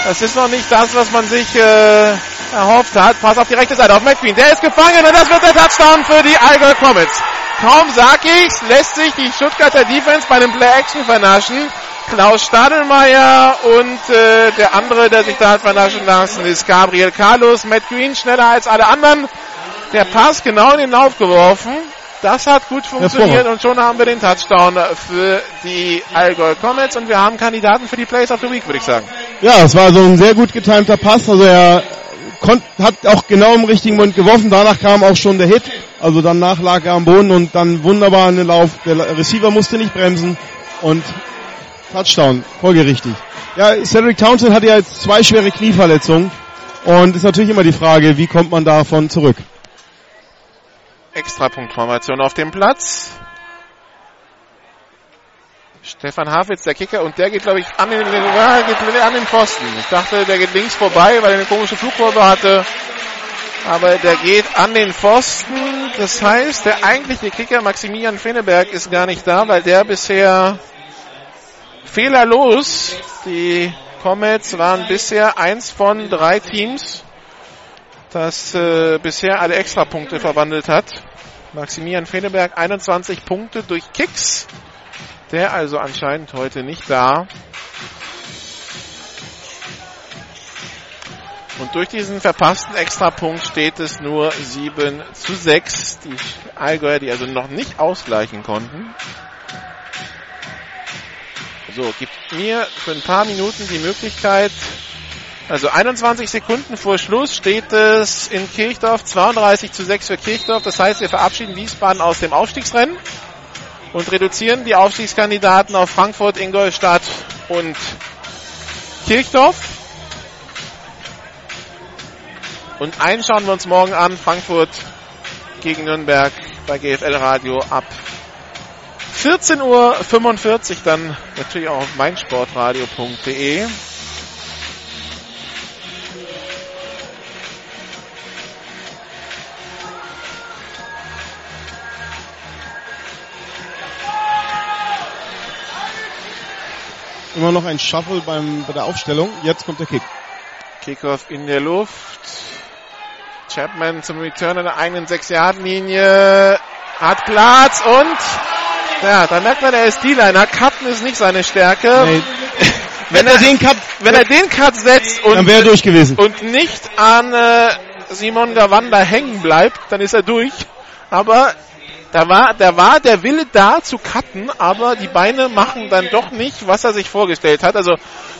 das ist noch nicht das, was man sich äh, erhofft hat. Pass auf die rechte Seite auf McQueen. Der ist gefangen und das wird der Touchdown für die Allgäu Comets. Kaum sag ich's, lässt sich die Stuttgarter Defense bei dem Play-Action vernaschen. Klaus Stadelmeier und äh, der andere, der sich da hat vernaschen lassen, ist Gabriel Carlos. Matt Green schneller als alle anderen. Der Pass genau in den Lauf geworfen. Das hat gut funktioniert und schon haben wir den Touchdown für die Allgäu Comets und wir haben Kandidaten für die Plays of the Week, würde ich sagen.
Ja, es war so ein sehr gut getimter Pass. Also er hat auch genau im richtigen Moment geworfen. Danach kam auch schon der Hit. Also danach lag er am Boden und dann wunderbar in den Lauf. Der Receiver musste nicht bremsen und Touchdown, folgerichtig. Ja, Cedric Townsend hat ja jetzt zwei schwere Knieverletzungen und ist natürlich immer die Frage, wie kommt man davon zurück?
Extrapunktformation auf dem Platz. Stefan Hafitz, der Kicker, und der geht, glaube ich, an den, an den Pfosten. Ich dachte, der geht links vorbei, weil er eine komische Flugkurve hatte. Aber der geht an den Pfosten. Das heißt, der eigentliche Kicker Maximilian Feneberg ist gar nicht da, weil der bisher fehlerlos. Die Comets waren bisher eins von drei Teams, das äh, bisher alle Extrapunkte verwandelt hat. Maximilian Feneberg 21 Punkte durch Kicks. Der also anscheinend heute nicht da. Und durch diesen verpassten Extrapunkt steht es nur 7 zu 6. Die Allgäuer, die also noch nicht ausgleichen konnten. So, gibt mir für ein paar Minuten die Möglichkeit, also 21 Sekunden vor Schluss steht es in Kirchdorf 32 zu 6 für Kirchdorf. Das heißt, wir verabschieden Wiesbaden aus dem Aufstiegsrennen und reduzieren die Aufstiegskandidaten auf Frankfurt, Ingolstadt und Kirchdorf. Und einen schauen wir uns morgen an, Frankfurt gegen Nürnberg bei GFL Radio ab 14.45 Uhr, dann natürlich auch auf meinsportradio.de.
Immer noch ein Shuffle beim, bei der Aufstellung. Jetzt kommt der Kick.
Kickoff in der Luft. Chapman zum Return an der eigenen 6-Yard-Linie. Hat Platz und ja, da merkt man, er ist D-Liner. Cutten ist nicht seine Stärke. Nee. <laughs> wenn, er den Cut, wenn er den Cut setzt und,
dann wäre er durch gewesen.
und nicht an äh, Simon Gawanda hängen bleibt, dann ist er durch. Aber da war, da war der Wille da zu cutten, aber die Beine machen dann doch nicht, was er sich vorgestellt hat. Also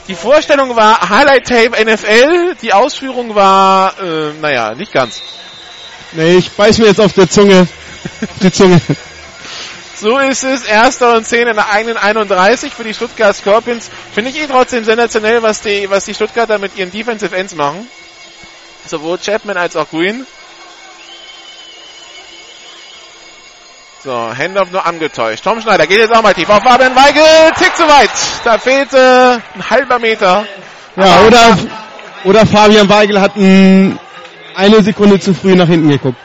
die Vorstellung war Highlight Tape NFL, die Ausführung war, äh, naja, nicht ganz.
Nee, ich beiß mir jetzt auf der Zunge, auf <laughs> die Zunge.
So ist es. Erster und zehn in der eigenen 31 für die Stuttgart Scorpions. Finde ich eh trotzdem sensationell, was die, was die Stuttgarter mit ihren Defensive Ends machen. Sowohl Chapman als auch Green. So, Handoff nur angetäuscht. Tom Schneider geht jetzt auch mal tief auf Fabian Weigel. Tick zu weit. Da fehlte ein halber Meter.
Ja, oder, oder Fabian Weigel hat ein, eine Sekunde zu früh nach hinten geguckt.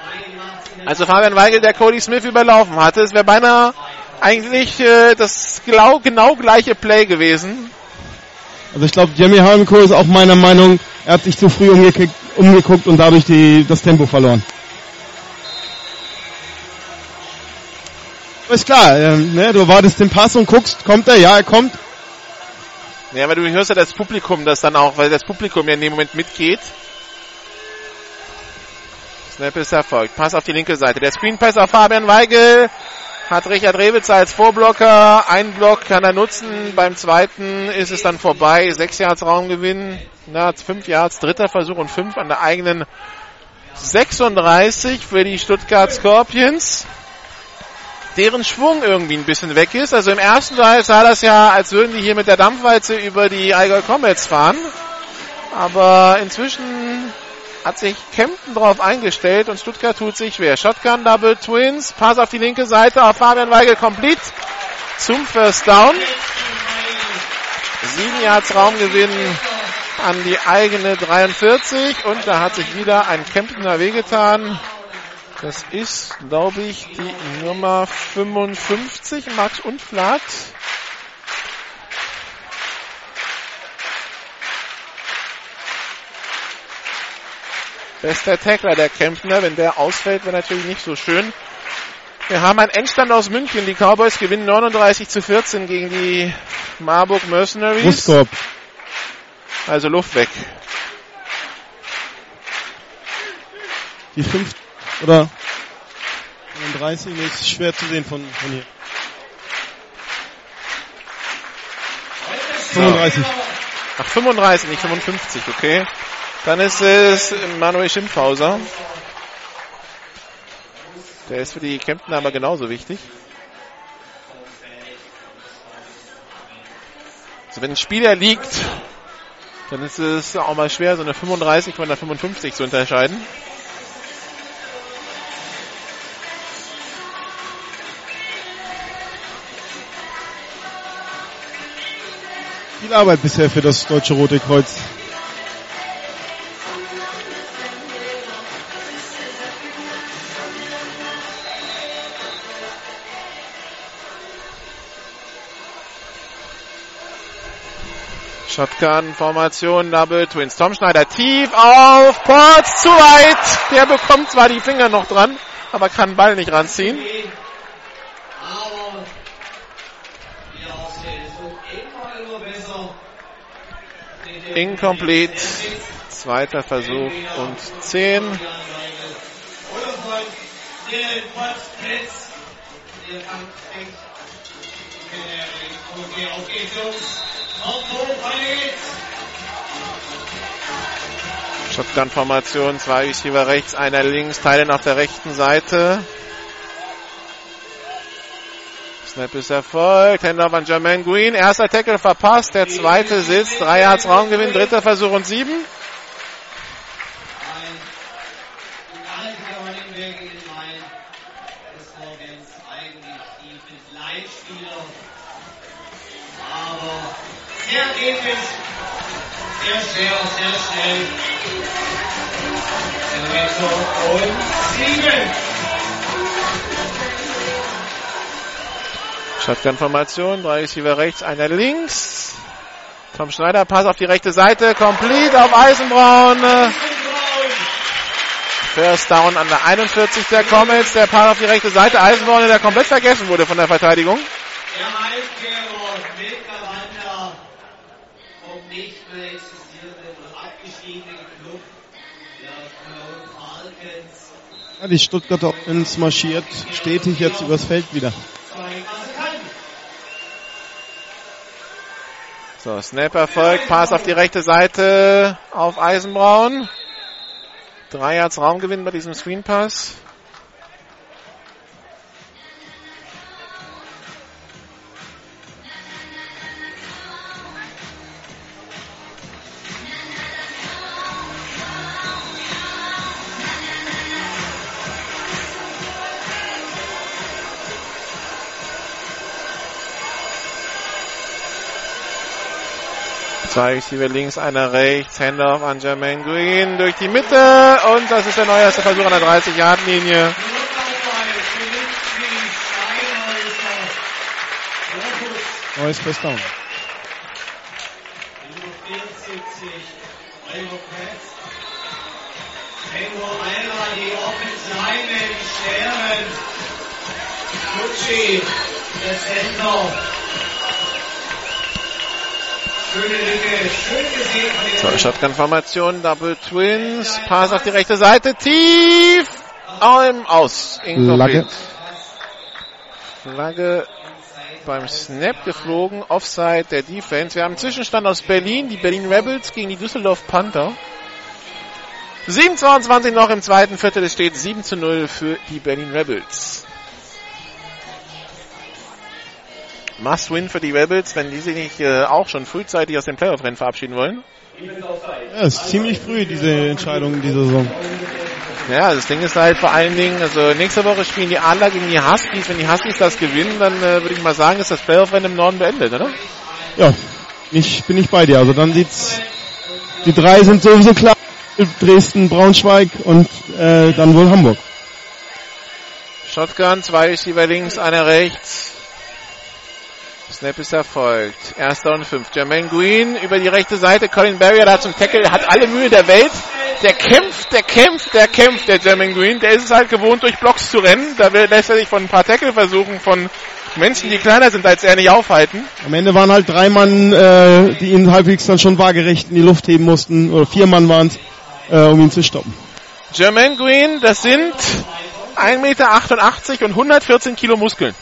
Also Fabian Weigel, der Cody Smith überlaufen hatte. Es wäre beinahe eigentlich äh, das genau, genau gleiche Play gewesen.
Also ich glaube, Jamie Harmco ist auch meiner Meinung, er hat sich zu früh umgeguckt, umgeguckt und dadurch die, das Tempo verloren. ist klar, ähm, ne, du wartest den Pass und guckst, kommt er? Ja, er kommt.
Ja, aber du hörst ja das Publikum das dann auch, weil das Publikum ja in dem Moment mitgeht. Snap ist erfolgt. Pass auf die linke Seite. Der Screen Pass auf Fabian Weigel. Hat Richard Rewitz als Vorblocker. Ein Block kann er nutzen. Beim zweiten ist es dann vorbei. Sechs Yards Raumgewinn. Na, fünf Yards. Dritter Versuch und fünf an der eigenen 36 für die Stuttgart Scorpions deren Schwung irgendwie ein bisschen weg ist. Also im ersten Teil sah das ja, als würden die hier mit der Dampfwalze über die Allgäu Comets fahren. Aber inzwischen hat sich Kempten drauf eingestellt und Stuttgart tut sich schwer. Shotgun Double Twins, Pass auf die linke Seite auf Fabian Weigel komplett zum First Down. Sieben Yards Raumgewinn an die eigene 43 und da hat sich wieder ein Kemptener wehgetan. Das ist, glaube ich, die Nummer 55, Max Unflat. Bester Tackler der Kempner. Wenn der ausfällt, wäre natürlich nicht so schön. Wir haben einen Endstand aus München. Die Cowboys gewinnen 39 zu 14 gegen die Marburg Mercenaries.
Brustkorb.
Also Luft weg.
Die fünf oder 35 nee, ist schwer zu sehen von, von hier. 35.
Ach, 35, nicht 55, okay. Dann ist es Manuel Schimpfhauser. Der ist für die Kempten aber genauso wichtig. Also wenn ein Spieler liegt, dann ist es auch mal schwer, so eine 35 von der 55 zu unterscheiden.
Viel Arbeit bisher für das Deutsche Rote Kreuz.
Shotgun-Formation, Double Twins. Tom Schneider tief auf Ports, zu weit. Der bekommt zwar die Finger noch dran, aber kann den Ball nicht ranziehen. Incomplete. Zweiter Versuch und 10. Shotgun-Formation, zwei Receiver rechts, einer links, Teilen auf der rechten Seite. Snap ist erfolgt. Handoff an Jermaine Green. Erster Tackle verpasst. Der zweite sitzt. Drei Yards Raumgewinn. Dritter Versuch und sieben.
Sehr edles, sehr schwer, sehr schnell. Und sieben.
Shotgun-Formation, drei Receiver rechts, einer links. Tom Schneider, Pass auf die rechte Seite, complete auf Eisenbraun. First Down an der 41 der Comets, der Pass auf die rechte Seite, Eisenbraun, der komplett vergessen wurde von der Verteidigung.
Der
Ja, die Stuttgarter Offense marschiert stetig jetzt übers Feld wieder.
So, Snap erfolgt, Pass auf die rechte Seite auf Eisenbraun. Drei Yards Raumgewinn bei diesem Screen Zwei Receiver links, einer rechts. Handoff an Jermaine Green durch die Mitte. Und das ist der neueste Versuch an der 30-Yard-Linie.
Neues First Down.
Gucci, der Sender.
So, Shotgun-Formation, Double Twins, Pass auf die rechte Seite, tief, Arm aus.
Flagge.
Flagge beim Snap geflogen, Offside der Defense. Wir haben Zwischenstand aus Berlin, die Berlin Rebels gegen die Düsseldorf Panther. 7,22 noch im zweiten Viertel, es steht 7 zu 0 für die Berlin Rebels. Must-win für die Rebels, wenn die sich nicht äh, auch schon frühzeitig aus dem Playoff-Rennen verabschieden wollen.
Ja, ist ziemlich früh, diese Entscheidung in dieser Saison.
Ja, das Ding ist halt vor allen Dingen, also nächste Woche spielen die Adler gegen die Huskies. Wenn die Huskies das gewinnen, dann äh, würde ich mal sagen, ist das Playoff-Rennen im Norden beendet, oder?
Ja, ich bin ich bei dir. Also dann sieht's, die drei sind sowieso klar. Dresden, Braunschweig und äh, dann wohl Hamburg.
Shotgun, zwei Receiver links, einer rechts. Snap ist erfolgt. Erster und fünf. Jermaine Green über die rechte Seite. Colin Barrier da zum Tackle. Hat alle Mühe der Welt. Der kämpft, der kämpft, der kämpft, der Jermaine Green. Der ist es halt gewohnt, durch Blocks zu rennen. Da will- lässt er sich von ein paar Tackle-Versuchen von Menschen, die kleiner sind als er, nicht aufhalten.
Am Ende waren halt drei Mann, äh, die ihn halbwegs dann schon waagerecht in die Luft heben mussten. Oder vier Mann waren es, äh, um ihn zu stoppen.
Jermaine Green, das sind 1,88 Meter und 114 Kilo Muskeln.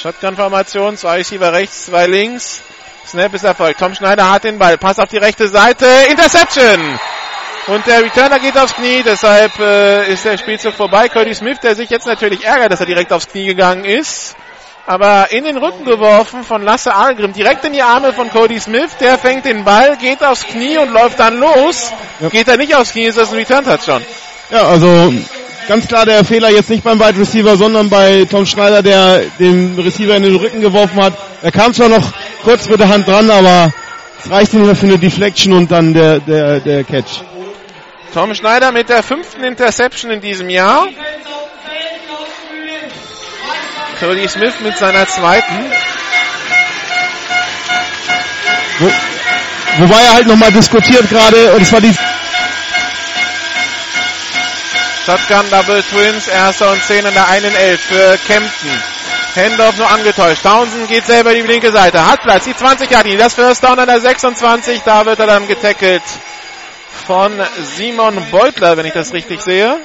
Shotgun-Formation, zwei Receiver rechts, zwei links. Snap ist erfolgt. Tom Schneider hat den Ball. Pass auf die rechte Seite. Interception! Und der Returner geht aufs Knie, deshalb äh, ist der Spielzug vorbei. Cody Smith, der sich jetzt natürlich ärgert, dass er direkt aufs Knie gegangen ist. Aber in den Rücken geworfen von Lasse Algrim, direkt in die Arme von Cody Smith. Der fängt den Ball, geht aufs Knie und läuft dann los. Geht er nicht aufs Knie, ist das ein Return-Touchdown.
Ja, also ganz klar der Fehler jetzt nicht beim Wide Receiver, sondern bei Tom Schneider, der den Receiver in den Rücken geworfen hat. Er kam zwar noch kurz mit der Hand dran, aber es reicht ihm nur für eine Deflection und dann der, der, der Catch.
Tom Schneider mit der fünften Interception in diesem Jahr. Cody Smith mit seiner zweiten.
Wo, wobei er halt nochmal diskutiert gerade, und es war die
Shotgun Double Twins, erster und zehn an der einen Elf für Kempten. Hendorf nur angetäuscht. Townsend geht selber die linke Seite. Hat Platz. Die 20 hat ihn. Das First Down an der 26. Da wird er dann getackelt von Simon Beutler, wenn ich das richtig sehe.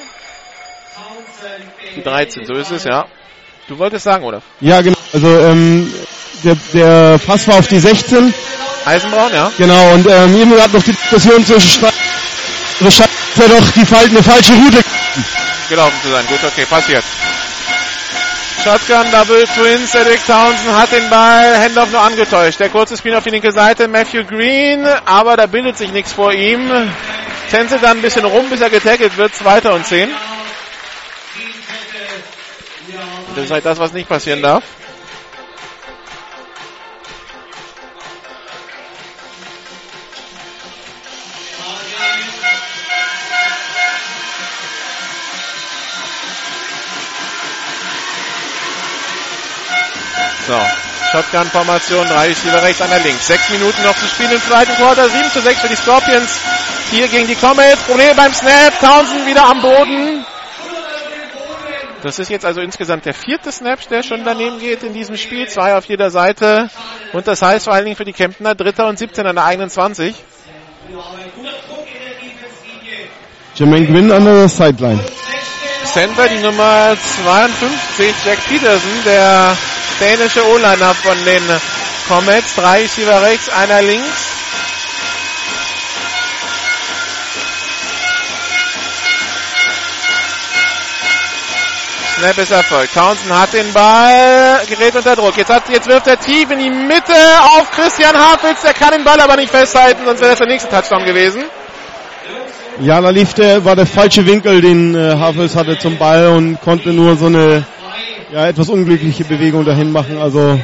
Die 13, so ist es, ja. Du wolltest sagen, oder?
Ja, genau. Also ähm, der, der Pass war auf die 16.
Eisenbraun, ja.
Genau, und ähm, eben gerade noch die Diskussion zwischen scheint er doch die eine falsche Route.
Gelaufen zu sein. Gut, okay, passiert. Shotgun, Double Twins, Cedric Townsend hat den Ball, Handoff nur angetäuscht. Der kurze Spin auf die linke Seite, Matthew Green, aber da bildet sich nichts vor ihm. Tänzelt dann ein bisschen rum, bis er getackelt wird, zweiter und zehn. Das ist halt das, was nicht passieren darf. So, Shotgun-Formation, drei Receiver rechts, einer links. Sechs Minuten noch zu spielen im zweiten Quarter, 7 zu 6 für die Scorpions. Hier gegen die Comets, Probleme beim Snap, Townsend wieder am Boden. Das ist jetzt also insgesamt der vierte Snap, der schon daneben geht in diesem Spiel. Zwei auf jeder Seite. Und das heißt vor allen Dingen für die Kemptner Dritter und 17 an der 21.
Jermaine Gwynn an der Sideline.
Center die Nummer 52, Jack Peterson, der dänische O-Liner von den Comets. Drei Receiver rechts, einer links. Snap ist erfolgt. Townsend hat den Ball, gerät unter Druck. Jetzt, hat, jetzt wirft er tief in die Mitte auf Christian Hafitz. Der kann den Ball aber nicht festhalten, sonst wäre das der nächste Touchdown gewesen.
Ja, da lief der, war der falsche Winkel, den äh, Havels hatte zum Ball und konnte nur so eine ja, etwas unglückliche Bewegung dahin machen. Also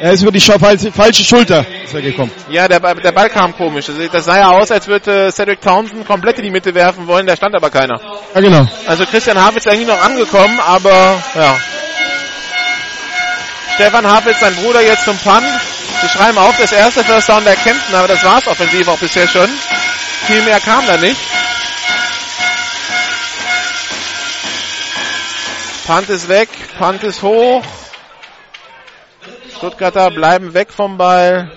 er ist über die falsche, Schulter ist er gekommen.
Ja, der, Ball- der Ball kam komisch. Das, das sah ja aus, als würde Cedric Townsend komplett in die Mitte werfen wollen. Da stand aber keiner.
Ja, genau.
Also Christian Havitz ist eigentlich noch angekommen, aber ja. Stefan Havitz, sein Bruder, jetzt zum Punt. Sie schreiben auf, das erste First Down der Kempten, aber das war's offensiv auch bisher schon. Viel mehr kam da nicht. Punt ist weg, Punt ist hoch. Stuttgarter bleiben weg vom Ball.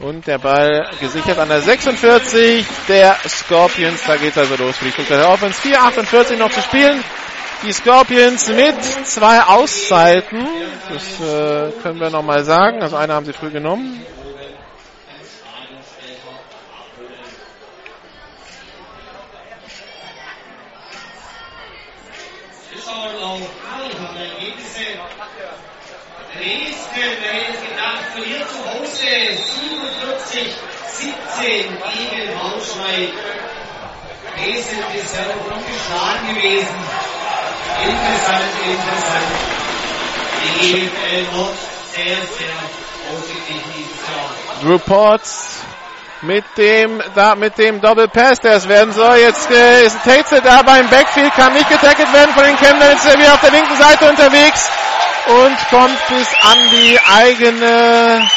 Und der Ball gesichert an der 46 der Scorpions. Da geht's also los für die Stuttgarter Offense. 4,48 noch zu spielen. Die Scorpions mit zwei Auszeiten. Das äh, können wir nochmal sagen. Also eine haben sie früh genommen.
Zu Hause 47, 17 gegen Braunschweig. Bisher noch ungeschlagen gewesen. Interessant, interessant. Die GFL Nord sehr, sehr ausgeglichen dieses Jahr.
Drew Potts mit dem, da, mit dem Double Pass, der es werden soll. Jetzt äh, ist Tatesel da beim Backfield, kann nicht getackelt werden von den Chemnitz, äh, wieder auf der linken Seite unterwegs und kommt bis an die eigene,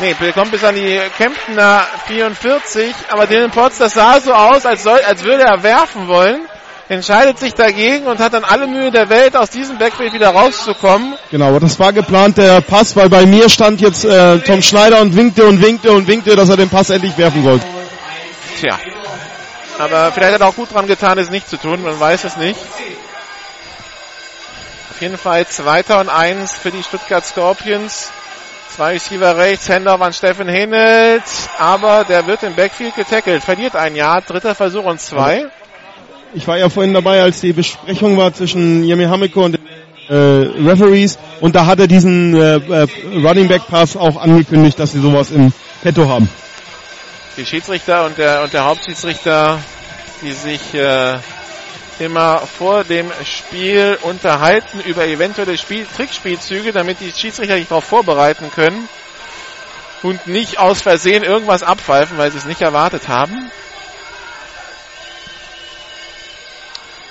nee, kommt bis an die Kemptener 44, aber Dylan Potts, das sah so aus, als, soll, als würde er werfen wollen entscheidet sich dagegen und hat dann alle Mühe der Welt, aus diesem Backfield wieder rauszukommen.
Genau, das war geplant der Pass, weil bei mir stand jetzt äh, Tom Schneider und winkte und winkte und winkte, dass er den Pass endlich werfen wollte.
Tja. Aber vielleicht hat er auch gut dran getan, es nicht zu tun, man weiß es nicht. Auf jeden Fall zweiter und eins für die Stuttgart Scorpions. Zwei Receiver rechts, Handoff an Steffen Henelt, aber der wird im Backfield getackelt, verliert ein Jahr, dritter Versuch und zwei.
Ich war ja vorhin dabei, als die Besprechung war zwischen Jemi Hamiko und den äh, Referees und da hat er diesen äh, äh, Running Back Pass auch angekündigt, dass sie sowas im Petto haben.
Die Schiedsrichter und der, und der Hauptschiedsrichter, die sich äh, immer vor dem Spiel unterhalten über eventuelle Spiel Trickspielzüge, damit die Schiedsrichter sich darauf vorbereiten können und nicht aus Versehen irgendwas abpfeifen, weil sie es nicht erwartet haben.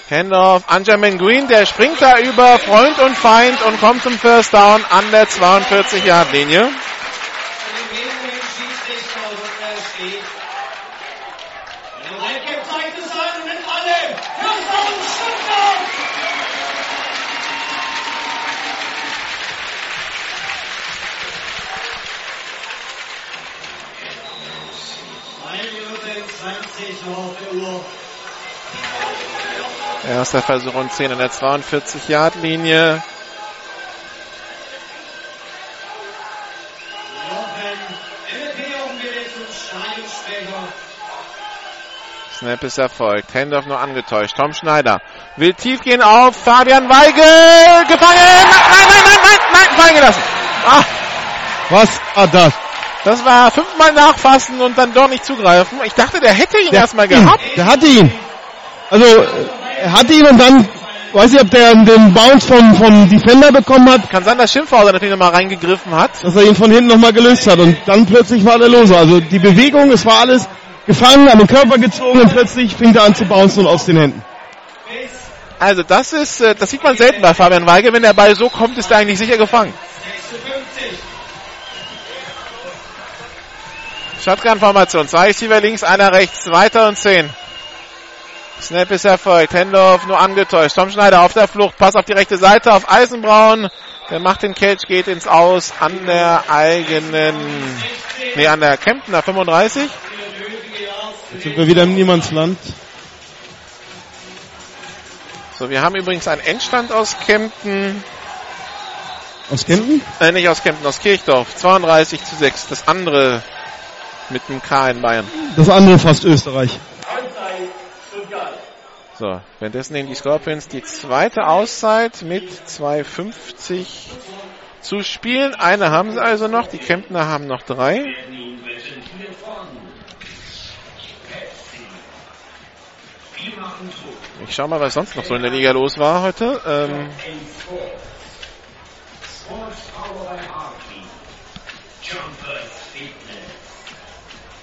Handoff an Jermaine Green, der springt da über Freund und Feind und kommt zum First Down an der 42-Yard-Linie. Erster Versuch und 10 an der 42-Yard-Linie. Snap ist erfolgt. Handoff nur angetäuscht. Tom Schneider will tief gehen auf Fabian Weigel. Gefangen! Nein, nein, nein, nein, nein, fallen gelassen. Ah.
Was war das?
Das war fünfmal nachfassen und dann doch nicht zugreifen. Ich dachte, der hätte ihn erstmal gehabt.
Der hatte ihn. Also, er hatte ihn und dann, weiß ich, ob der den Bounce vom, vom Defender bekommen hat,
Kann sein, dass Schimpfhauser natürlich nochmal reingegriffen hat.
dass er ihn von hinten nochmal gelöst hat und dann plötzlich war der Lose. Also die Bewegung, es war alles gefangen, an den Körper gezogen und plötzlich fing er an zu bouncen und aus den Händen.
Also das ist, äh, das sieht man selten bei Fabian Weigel. Wenn der Ball so kommt, ist er eigentlich sicher gefangen. Shotgun-Formation. Zwei Receiver links, einer rechts. Zweiter und zehn. Snap ist erfolgt. Handoff nur angetäuscht. Tom Schneider auf der Flucht. Pass auf die rechte Seite auf Eisenbraun. Der macht den Catch, geht ins Aus an der eigenen, nee, an der Kemptener 35.
Jetzt sind wir wieder im Niemandsland.
So, wir haben übrigens einen Endstand aus Kempten.
Aus Kempten?
Äh, nicht aus Kempten, aus Kirchdorf. 32 zu 6. Das andere mit dem K in Bayern.
Das andere fast Österreich.
So, währenddessen nehmen die Scorpions die zweite Auszeit mit 2,50 zu spielen. Eine haben sie also noch, die Kemptner haben noch drei. Ich schau mal, was sonst noch so in der Liga los war heute. Ähm,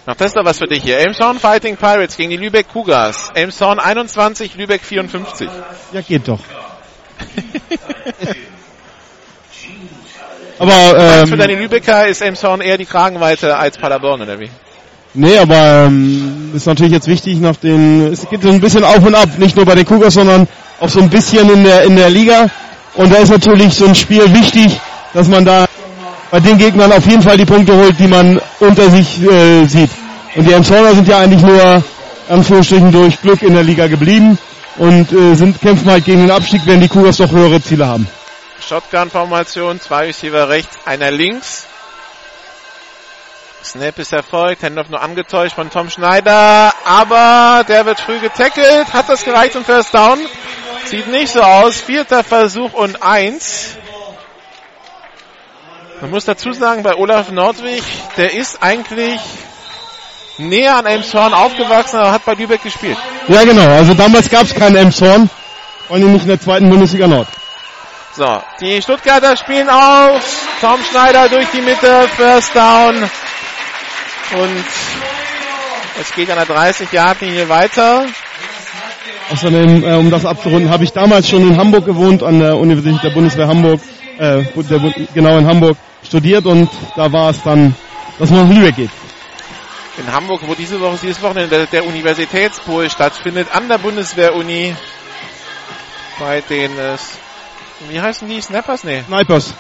noch ist doch was für dich hier. Elmshorn Fighting Pirates gegen die Lübeck Cougars. Elmshorn 21, Lübeck 54.
Ja, geht doch. <laughs> Aber
Für
ähm,
deine Lübecker ist Elmshorn eher die Kragenweite als Paderborn, oder wie?
nee, aber ähm, ist natürlich jetzt wichtig nach den. Es geht so ein bisschen auf und ab, nicht nur bei den Cougars, sondern auch so ein bisschen in der in der Liga. Und da ist natürlich so ein Spiel wichtig, dass man da bei den Gegnern auf jeden Fall die Punkte holt, die man unter sich äh, sieht. Und die Emshorner sind ja eigentlich nur Anführungsstrichen durch Glück in der Liga geblieben und äh, sind kämpfen halt gegen den Abstieg, während die Cougars doch höhere Ziele haben.
Shotgun-Formation, zwei Receiver rechts, einer links. Snap ist erfolgt, Handoff nur angetäuscht von Tom Schneider, aber der wird früh getackelt. Hat das gereicht zum First Down? Sieht nicht so aus. Vierter Versuch und eins. Man muss dazu sagen, bei Olaf Nordwig, der ist eigentlich näher an Elmshorn aufgewachsen, aber hat bei Lübeck gespielt.
Ja genau, also damals gab es keinen Emshorn, vor allem nicht in der zweiten Bundesliga Nord.
So, die Stuttgarter spielen auf. Tom Schneider durch die Mitte, First Down. Und es geht an der 30-Yard-Linie weiter.
Außerdem, äh, um das abzurunden, habe ich damals schon in Hamburg gewohnt, an der Universität der Bundeswehr Hamburg, äh, der, genau in Hamburg studiert und da war es dann, dass man nach Lübeck geht.
In Hamburg, wo diese Woche, dieses Wochenende der, der Universitätspool stattfindet, an der Bundeswehr-Uni. Bei den, äh, wie heißen die? Snappers? Nee,
Snipers,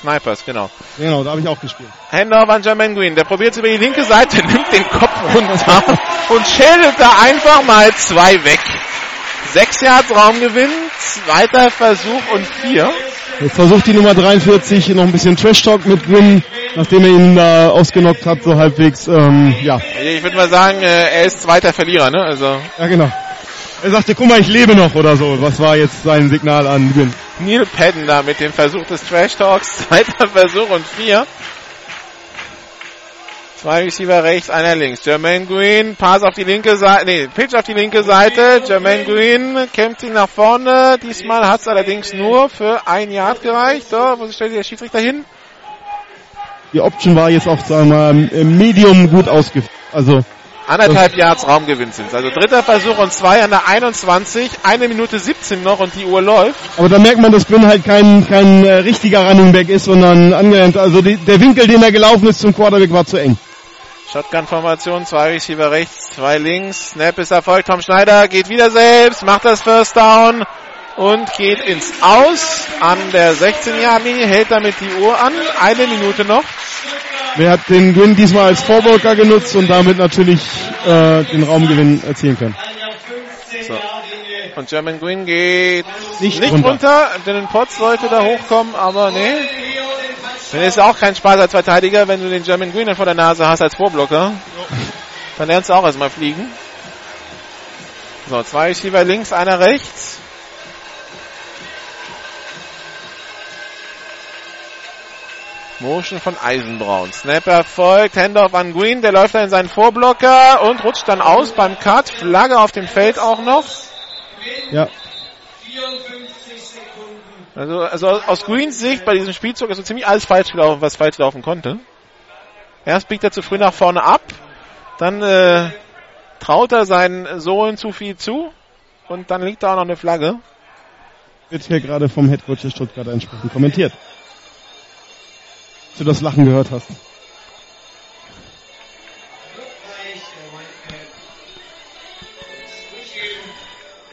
Snipers, genau.
genau, da habe ich auch gespielt.
Handoff an Jermaine Green. Der probiert es über die linke Seite, <laughs> nimmt den Kopf runter und schädelt da einfach mal zwei weg. Sechs Yards Raumgewinn, zweiter Versuch und vier.
Jetzt versucht die Nummer 43 noch ein bisschen Trash-Talk mit Gwyn, nachdem er ihn da ausgenockt hat, so halbwegs, ähm, ja.
Ich würde mal sagen, äh, er ist zweiter Verlierer, ne? Also
Ja, genau. Er sagte, guck mal, ich lebe noch oder so. Was war jetzt sein Signal an Gwyn?
Neil Padden da mit dem Versuch des Trash Talks, <laughs> zweiter Versuch und vier. Zwei Receiver rechts, einer links. Jermaine Green, Pass auf die linke Seite, nee, Pitch auf die linke Seite. Jermaine Green kämpft ihn nach vorne. Diesmal hat es allerdings nur für ein Yard gereicht. So, wo stellt sich der Schiedsrichter hin?
Die Option war jetzt auch, sagen wir mal, im Medium gut ausgeführt. Also,
Anderthalb Yards Raumgewinn sind Also dritter Versuch und zwei an der 21. Eine Minute 17 noch und die Uhr läuft.
aber da merkt man, dass Gwyn halt kein, kein äh, richtiger Running Back ist, sondern angelernt. Also die, der Winkel, den er gelaufen ist zum Quarterback, war zu eng.
Shotgun-Formation, zwei Receiver rechts, zwei links. Snap ist erfolgt. Tom Schneider geht wieder selbst, macht das First Down und geht ins Aus. An der 16-Jahr-Linie hält damit die Uhr an. Eine Minute noch.
Wer hat den Gwyn diesmal als Vorblocker genutzt und damit natürlich äh, den Raumgewinn erzielen können.
So. Und German Green geht
Nicht
nicht
runter.
runter. Denn Potts sollte da hochkommen, aber nee. Dann ist auch kein Spaß als Verteidiger, wenn du den German Green vor der Nase hast als Vorblocker. Dann lernst du auch erstmal fliegen. So, zwei Receiver links, einer rechts. Motion von Eisenbraun. Snapper folgt, Handoff an Green, der läuft dann in seinen Vorblocker und rutscht dann aus beim Cut. Flagge auf dem Feld auch noch.
Ja,
Also, also aus Greens Sicht bei diesem Spielzug ist so ziemlich alles falsch gelaufen, was falsch laufen konnte. Erst biegt er zu früh nach vorne ab, dann äh, traut er seinen Sohlen zu viel zu und dann liegt da auch noch eine Flagge.
wird hier gerade vom Headcoach der Stuttgarter entsprechend kommentiert. Dass du das Lachen gehört hast.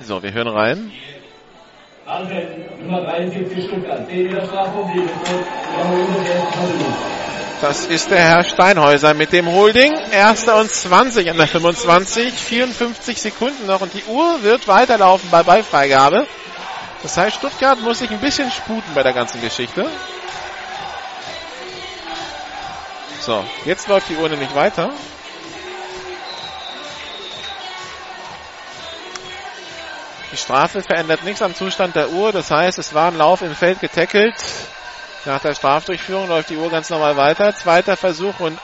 So, wir hören rein.
Anfeld Nummer 73 Stuttgart. Den in der Strafraum liegen. Und
Das ist der Herr Steinhäuser mit dem Holding. Erster und 20 an der 25. 54 Sekunden noch und die Uhr wird weiterlaufen bei Ballfreigabe. Das heißt, Stuttgart muss sich ein bisschen sputen bei der ganzen Geschichte. So, jetzt läuft die Uhr nämlich weiter. Die Strafe verändert nichts am Zustand der Uhr. Das heißt, es war ein Lauf im Feld getackelt. Nach der Strafdurchführung läuft die Uhr ganz normal weiter. Zweiter Versuch und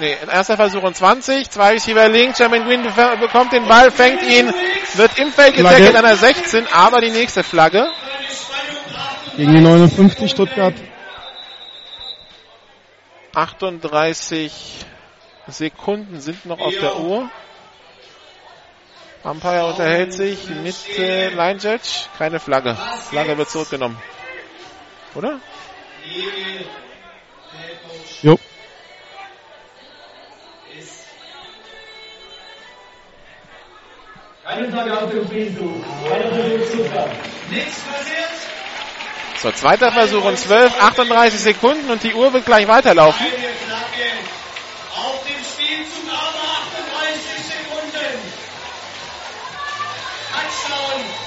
Nee, erster Versuch und 20. Zwei Receiver links. Jermaine Green be- bekommt den Ball, fängt ihn, wird im Feld getackelt an der 16, aber die nächste Flagge.
Gegen die 59 Stuttgart.
38 Sekunden sind noch auf der Uhr. Umpire unterhält sich mit äh, Line Judge. Keine Flagge. Flagge wird zurückgenommen. Oder?
Jo.
So, zweiter Versuch und 12, 38 Sekunden und die Uhr wird gleich weiterlaufen.
Auf dem Spielzug, aber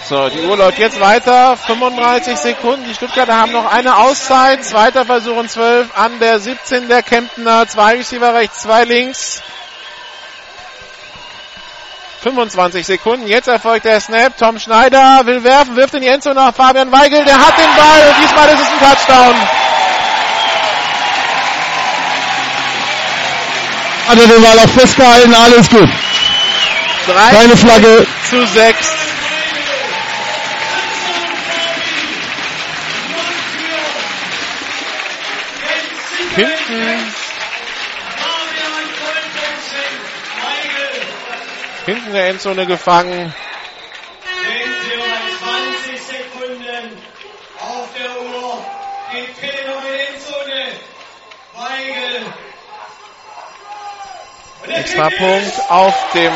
So, die Uhr läuft jetzt weiter. 35 Sekunden. Die Stuttgarter haben noch eine Auszeit. Zweiter Versuch und 12 an der 17 der Kemptener. Zwei Receiver rechts, zwei links. 25 Sekunden. Jetzt erfolgt der Snap. Tom Schneider will werfen, wirft in die Endzone nach Fabian Weigel. Der hat den Ball und diesmal ist es ein Touchdown.
Hat er den Ball auch festgehalten, alles gut.
Drei
Keine Flagge.
zu 6. Hinten, hinten der Endzone gefangen.
20 Sekunden auf der Uhr. Geht Pille noch in die Endzone. Weigel. Und der
Extra Punkt auf dem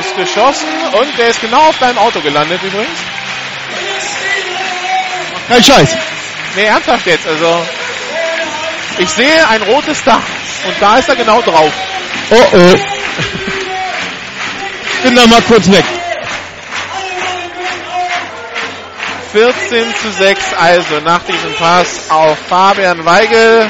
ist geschossen und der ist genau auf deinem Auto gelandet übrigens.
Kein Scheiß.
Nee, ernsthaft jetzt, also ich sehe ein rotes Dach und da ist er genau drauf.
Oh oh. Bin da mal kurz weg.
14 zu 6 also nach diesem Pass auf Fabian Weigel.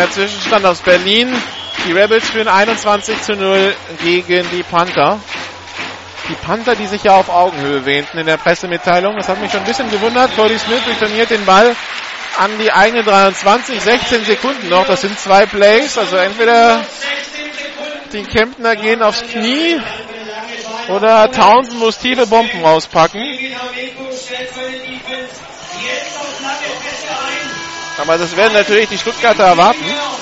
Neuer Zwischenstand aus Berlin. Die Rebels führen 21 zu 0 gegen die Panther. Die Panther, die sich ja auf Augenhöhe wähnten in der Pressemitteilung. Das hat mich schon ein bisschen gewundert. Cody Smith durchtrainiert den Ball an die eigene 23, 16 Sekunden noch. Das sind zwei Plays. Also entweder
16 Sekunden.
die Kemptner gehen aufs Knie oder Townsend muss tiefe Bomben rauspacken.
Dynamiko stellt seine Defense jetzt auf lange Pässe ein.
Aber das werden natürlich die Stuttgarter erwarten.
Lassen.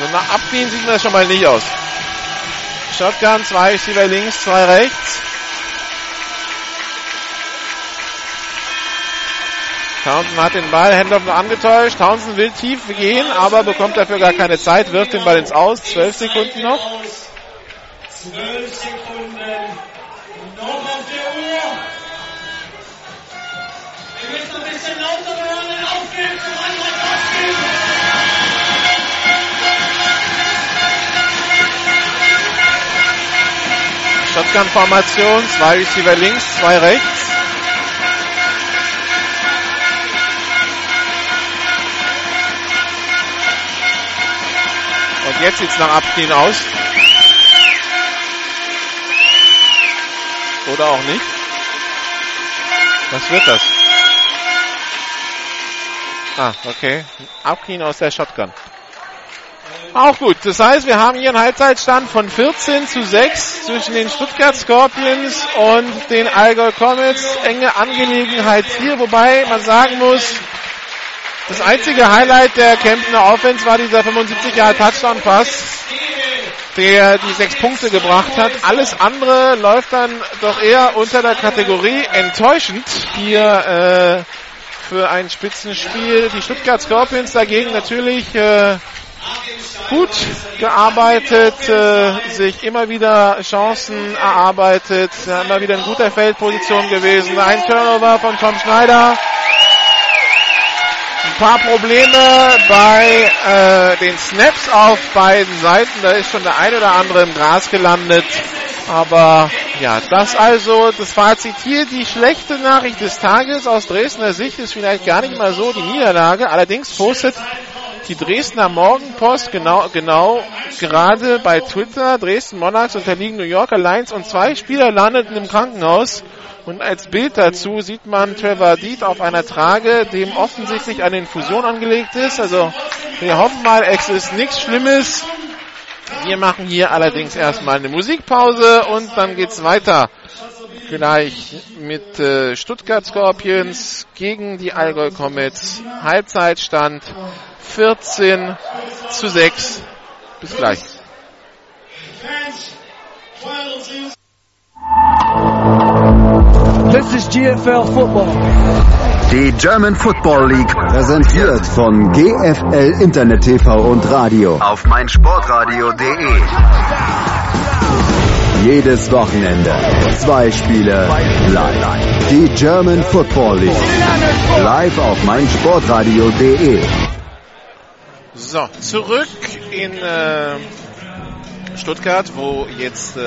Also nach Abknien sieht mir das schon mal nicht aus. Shotgun, zwei Receiver links, zwei rechts. Townsend hat den Ball, Handoff noch angetäuscht. Townsend will tief gehen, aber bekommt dafür gar keine Zeit, wirft den Ball ins Aus. Zwölf Sekunden noch.
Zwölf Sekunden.
Shotgun-Formation, zwei Receiver links, zwei rechts. Und jetzt sieht's nach Abknien aus. Oder auch nicht. Was wird das? Ah, okay. Abknien aus der Shotgun. Auch gut. Das heißt, wir haben hier einen Halbzeitstand von 14 zu 6 zwischen den Stuttgart Scorpions und den Allgäu Comets. Enge Angelegenheit hier, wobei man sagen muss, das einzige Highlight der Kemptener Offense war dieser 75 Jahre Touchdown Pass, der die sechs Punkte gebracht hat. Alles andere läuft dann doch eher unter der Kategorie enttäuschend hier äh, für ein Spitzenspiel. Die Stuttgart Scorpions dagegen natürlich äh, gut gearbeitet, äh, sich immer wieder Chancen erarbeitet, immer wieder in guter Feldposition gewesen. Ein Turnover von Tom Schneider. Ein paar Probleme bei äh, den Snaps auf beiden Seiten. Da ist schon der ein oder andere im Gras gelandet. Aber ja, das also das Fazit hier. Die schlechte Nachricht des Tages aus Dresdner Sicht ist vielleicht gar nicht mal so die Niederlage. Allerdings postet die Dresdner Morgenpost, genau, genau, gerade bei Twitter, Dresden Monarchs unterliegen New Yorker Lions und zwei Spieler landeten im Krankenhaus. Und als Bild dazu sieht man Trevor Deed auf einer Trage, dem offensichtlich eine Infusion angelegt ist. Also wir hoffen mal, es ist nichts Schlimmes. Wir machen hier allerdings erstmal eine Musikpause und dann geht's weiter. Gleich mit äh, Stuttgart Scorpions gegen die Allgäu Comets. Halbzeitstand 14 zu 6. Bis gleich.
This is GFL Football.
Die German Football League präsentiert von GFL Internet TV und Radio auf meinsportradio.de. Jedes Wochenende zwei Spiele live. Die German Football League live auf meinsportradio.de.
So, zurück in äh, Stuttgart, wo jetzt äh,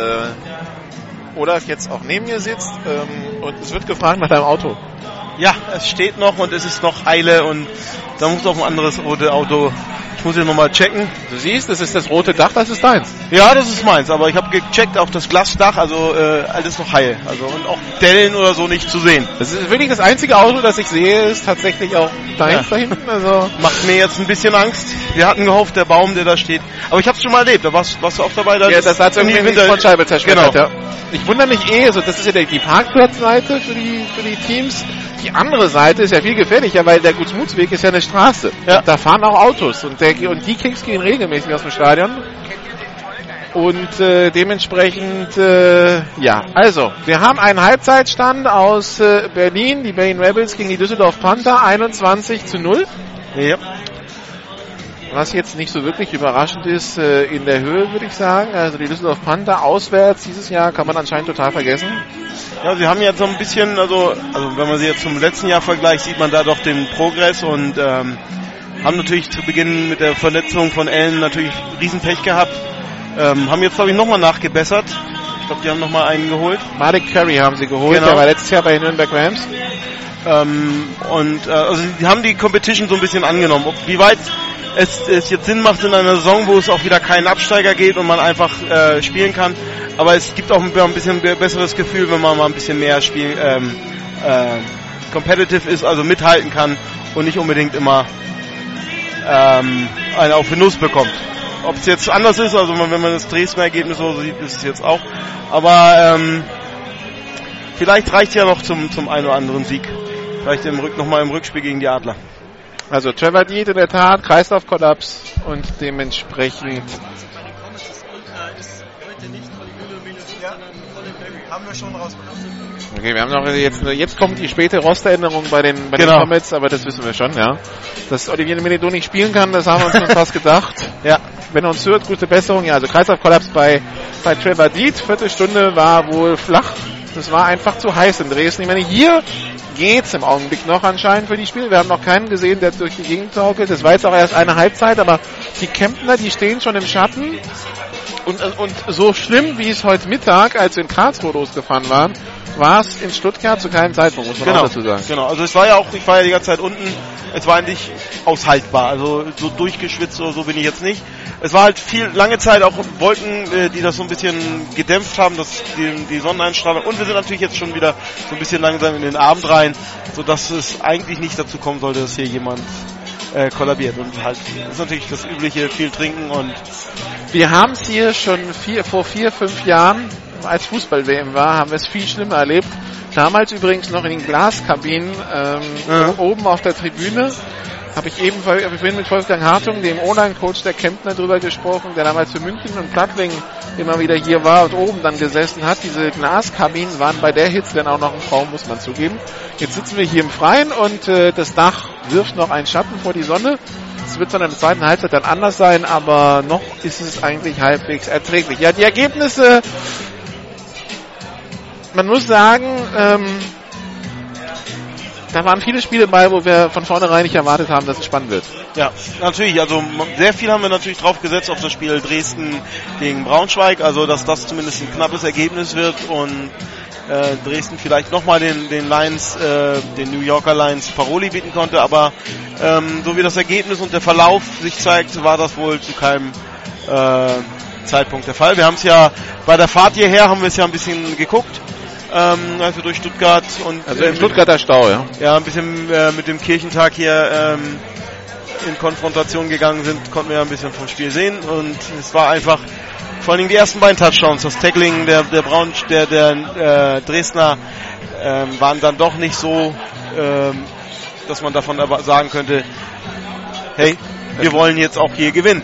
Olaf jetzt auch neben mir sitzt ähm, und es wird gefragt nach deinem Auto.
Ja, es steht noch und es ist noch Eile und da muss noch ein anderes rote Auto. Ich muss hier nochmal checken.
Du siehst, das ist das rote Dach, das ist deins.
Ja, das ist meins, aber ich habe gecheckt auf das Glasdach, also äh, alles noch heil. Also und auch Dellen oder so nicht zu sehen.
Das ist wirklich das einzige Auto, das ich sehe, ist tatsächlich auch deins ja. da hinten. Also
Macht mir jetzt ein bisschen Angst. Wir hatten gehofft, der Baum, der da steht. Aber ich habe es schon mal erlebt, da warst, warst du auch dabei. Da
ja, das hat irgendwie
hinter
von Scheibe zerstört. Genau. Ja. Ich wundere mich eh, also das ist ja die Parkplatzseite für die, für die Teams. Die andere Seite ist ja viel gefährlicher, weil der Gutsmutsweg ist ja eine Straße. Ja. Da fahren auch Autos und, der, und die Kicks gehen regelmäßig aus dem Stadion. Und äh, dementsprechend, äh, ja, also, wir haben einen Halbzeitstand aus äh, Berlin, die Berlin Rebels gegen die Düsseldorf Panther, 21 zu 0.
Ja.
Was jetzt nicht so wirklich überraschend ist, äh, in der Höhe würde ich sagen. Also die Düsseldorf Panther auswärts dieses Jahr kann man anscheinend total vergessen.
Ja, sie haben jetzt so ein bisschen, also, also wenn man sie jetzt zum letzten Jahr vergleicht, sieht man da doch den Progress und ähm, haben natürlich zu Beginn mit der Verletzung von Ellen natürlich Riesenpech gehabt. Ähm, haben jetzt, glaube ich, nochmal nachgebessert. Ich glaube, die haben nochmal einen geholt.
Malik Curry haben sie geholt,
Genau.
der war letztes Jahr bei den Nürnberg Rams.
Ähm, und äh, also die haben die Competition so ein bisschen angenommen. Ob, wie weit es, es jetzt Sinn macht in einer Saison, wo es auch wieder keinen Absteiger geht und man einfach äh, spielen kann. Aber es gibt auch ein, bisschen be- besseres Gefühl, wenn man mal ein bisschen mehr Spiel ähm, äh, competitive ist, also mithalten kann und nicht unbedingt immer ähm, einen auf Genuss bekommt. Ob es jetzt anders ist, also wenn man das Dresdner Ergebnis so sieht, ist es jetzt auch. Aber ähm, vielleicht reicht ja noch zum, zum einen oder anderen Sieg. Vielleicht im Rück, nochmal im Rückspiel gegen die Adler.
Also Trevor Deed in der Tat, Kreislaufkollaps und dementsprechend
schon rausbekommen.
Okay, wir haben noch jetzt, jetzt kommt die späte Rosteränderung bei den, bei
Genau.
den Comets, aber das wissen wir schon, ja. Dass Olivier Menedo nicht spielen kann, das haben wir uns schon fast gedacht. <laughs>
Ja.
Wenn er uns hört, gute Besserung. Ja, also Kreislaufkollaps bei, bei Trevor Deed. Viertelstunde war wohl flach. Das war einfach zu heiß in Dresden. Ich meine, hier geht's im Augenblick noch anscheinend für die Spiele. Wir haben noch keinen gesehen, der durch die Gegend torkelt. Das war jetzt auch erst eine Halbzeit, aber die Kemptner, die stehen schon im Schatten. Und, und so schlimm, wie es heute Mittag, als wir in Karlsruhe losgefahren waren, war es in Stuttgart zu keinem Zeitpunkt, muss man
Genau,
auch dazu sagen.
genau. Also es war ja auch, ich war ja die ganze Zeit unten, es war eigentlich aushaltbar. Also so durchgeschwitzt oder so bin ich jetzt nicht. Es war halt viel, lange Zeit auch Wolken, äh, die das so ein bisschen gedämpft haben, das, die, die Sonneneinstrahlung. Und wir sind natürlich jetzt schon wieder so ein bisschen langsam in den Abend rein, sodass es eigentlich nicht dazu kommen sollte, dass hier jemand äh, kollabiert. Und halt, das ist natürlich das übliche, viel trinken und
Wir haben es hier schon vier, vor vier, fünf Jahren, als Fußball-WM war, haben wir es viel schlimmer erlebt. Damals übrigens noch in den Glaskabinen ähm,
Ja.
oben auf der Tribüne. Habe ich eben hab ich vorhin mit Wolfgang Hartung, dem Online-Coach der Kemptner, drüber gesprochen, der damals für München und Plattling immer wieder hier war und oben dann gesessen hat. Diese Glaskabinen waren bei der Hitze dann auch noch ein Traum, muss man zugeben. Jetzt sitzen wir hier im Freien und äh, das Dach wirft noch einen Schatten vor die Sonne. Es wird dann in der zweiten Halbzeit dann anders sein, aber noch ist es eigentlich halbwegs erträglich. Ja, die Ergebnisse, man muss sagen, ähm, da waren viele Spiele bei, wo wir von vornherein nicht erwartet haben, dass es spannend wird.
Ja, natürlich. Also sehr viel haben wir natürlich drauf gesetzt auf das Spiel Dresden gegen Braunschweig. Also dass das zumindest ein knappes Ergebnis wird und äh, Dresden vielleicht nochmal den, den Lions, äh, den New Yorker Lions Paroli bieten konnte, aber ähm, so wie das Ergebnis und der Verlauf sich zeigt, war das wohl zu keinem äh, Zeitpunkt der Fall. Wir haben es ja bei der Fahrt hierher haben wir es ja ein bisschen geguckt. Ähm, also durch Stuttgart und
Also im Stuttgarter Stau, ja.
ja ein bisschen äh, mit dem Kirchentag hier ähm, in Konfrontation gegangen sind, konnten wir ja ein bisschen vom Spiel sehen und es war einfach vor allen Dingen die ersten beiden Touchdowns, das Tackling der der Braun der der äh, Dresdner ähm, waren dann doch nicht so, ähm, dass man davon aber sagen könnte, hey, wir wollen jetzt auch hier gewinnen.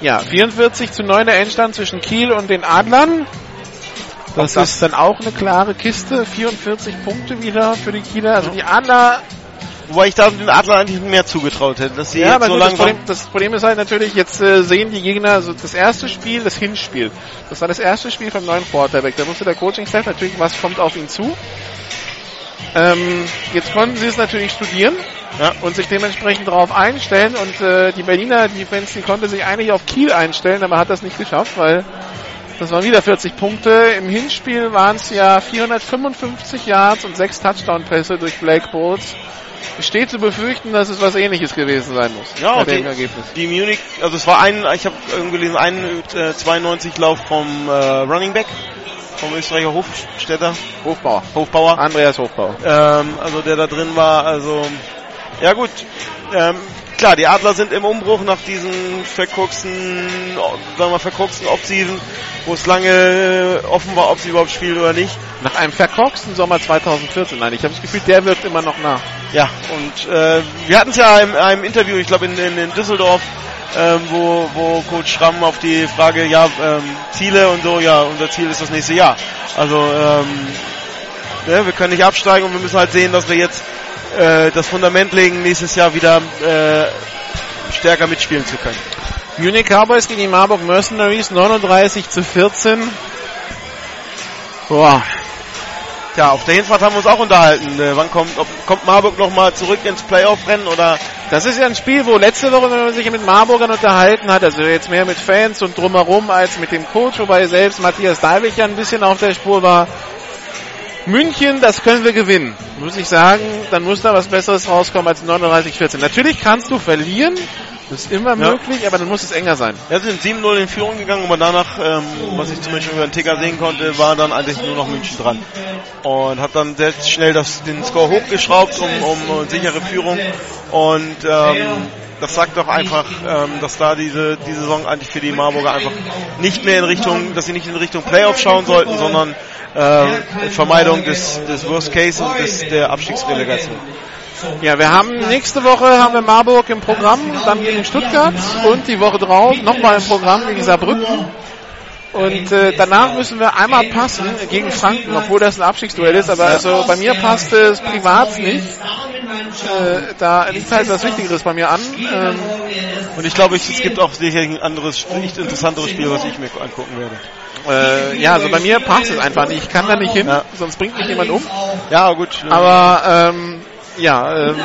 Ja, 44 zu 9 der Endstand zwischen Kiel und den Adlern. Das,
das-
ist dann auch eine klare Kiste. 44 Punkte wieder für die Kieler. Also die Adler
Wobei ich da den Adler eigentlich mehr zugetraut hätte, dass sie
Ja,
jetzt
aber
so
gut, das, Problem, das Problem ist halt natürlich, jetzt äh, sehen die Gegner, also das erste Spiel, das Hinspiel, das war das erste Spiel vom neuen Quarterback. Da wusste der Coaching-Staff natürlich, was kommt auf ihn zu. Ähm, jetzt konnten sie es natürlich studieren
Ja.
und sich dementsprechend darauf einstellen und äh, die Berliner Defense, die konnte sich eigentlich auf Kiel einstellen, aber hat das nicht geschafft, weil das waren wieder 40 Punkte. Im Hinspiel waren es ja 455 Yards und 6 Touchdown-Pässe durch Blake Bowles. Es steht zu befürchten, dass es was ähnliches gewesen sein muss.
Ja,
bei dem
die,
Ergebnis.
die Munich, also es war ein, ich habe irgendwie gelesen, ein äh, 92 Lauf vom äh, Running Back, vom Österreicher Hofstädter,
Hofbauer.
Hofbauer,
Andreas Hofbauer.
ähm, also der da drin war, also ja gut, ähm, klar, die Adler sind im Umbruch nach diesen verkorksten, sagen wir verkorksten Offseason, wo es lange äh, offen war, ob sie überhaupt spielen oder nicht.
Nach einem verkorksten Sommer 2014. Nein, ich habe das Gefühl, der wirkt immer noch nach.
Ja, und äh, wir hatten es ja in einem Interview, ich glaube in, in, in Düsseldorf, ähm, wo, wo Coach Schramm auf die Frage, ja, ähm, Ziele und so, ja, unser Ziel ist das nächste Jahr. Also ähm, ja, wir können nicht absteigen und wir müssen halt sehen, dass wir jetzt äh, das Fundament legen, nächstes Jahr wieder äh, stärker mitspielen zu können.
Munich Cowboys gegen die Marburg Mercenaries 39 zu 14. Boah,
Ja, auf der Hinfahrt haben wir uns auch unterhalten. Äh, wann kommt, ob, kommt Marburg nochmal zurück ins Playoff-Rennen oder
das ist ja ein Spiel, wo letzte Woche, wenn man sich mit Marburgern unterhalten hat, also jetzt mehr mit Fans und drumherum als mit dem Coach, wobei selbst Matthias Dalwig ja ein bisschen auf der Spur war. München, das können wir gewinnen. Muss ich sagen, dann muss da was Besseres rauskommen als 39-14. Natürlich kannst du verlieren, das ist immer möglich, aber dann muss es enger sein.
Ja, sie sind 7-0 in Führung gegangen, aber danach, ähm, was ich zum Beispiel über den Ticker sehen konnte, war dann eigentlich nur noch München dran. Und hat dann sehr schnell das, den Score hochgeschraubt um, um, um sichere Führung. Und ähm, das sagt doch einfach, ähm, dass da diese, diese Saison eigentlich für die Marburger einfach nicht mehr in Richtung, dass sie nicht in Richtung Playoff schauen sollten, sondern ähm, Vermeidung des, des Worst Case und des, der Abstiegsrelegation.
Ja, wir haben nächste Woche haben wir Marburg im Programm, dann gegen Stuttgart und die Woche drauf nochmal im Programm gegen Saarbrücken. Und äh, danach müssen wir einmal passen gegen Franken, obwohl das ein Abstiegsduell ist. Aber also bei mir passt es privat nicht. Äh, da liegt halt was Wichtigeres bei mir an. Ähm,
Und ich glaube, es gibt auch sicherlich ein anderes, nicht interessanteres Spiel, was ich mir angucken werde.
Äh, ja, also bei mir passt es einfach nicht. Ich kann da nicht hin, sonst bringt mich jemand um.
Ja, gut.
Aber ähm, ja, ähm,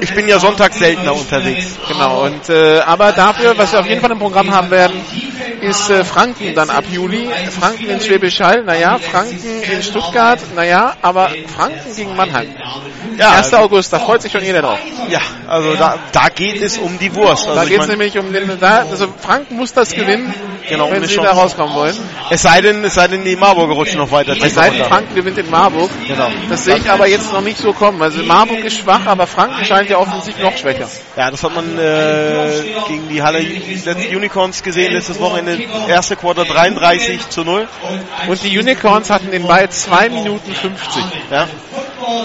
ich bin ja sonntags seltener unterwegs.
Genau, und äh, aber dafür, was wir auf jeden Fall im Programm haben werden, ist äh, Franken dann ab Juli. Franken in Schwäbisch Hall, naja, Franken in Stuttgart, naja, aber Franken gegen Mannheim.
Ja,
1. August, da freut sich schon jeder drauf.
Ja, also da, da geht es um die Wurst. Also
da geht es nämlich um den, da, also Franken muss das gewinnen,
Genau,
wenn sie
Chance.
da rauskommen wollen.
Es sei denn, es sei denn, die Marburger rutschen noch weiter.
Es sei denn, Franken gewinnt in Marburg.
Genau.
Das sehe ich aber jetzt noch nicht so kommen. Also Marburg ist schwach, aber Franken scheint ja offensichtlich noch schwächer.
Ja, das hat man äh, gegen die Halle Unicorns gesehen, letztes Wochenende. Erste Quarter 33 zu 0.
Und die Unicorns hatten den Ball 2 Minuten 50.
Ja.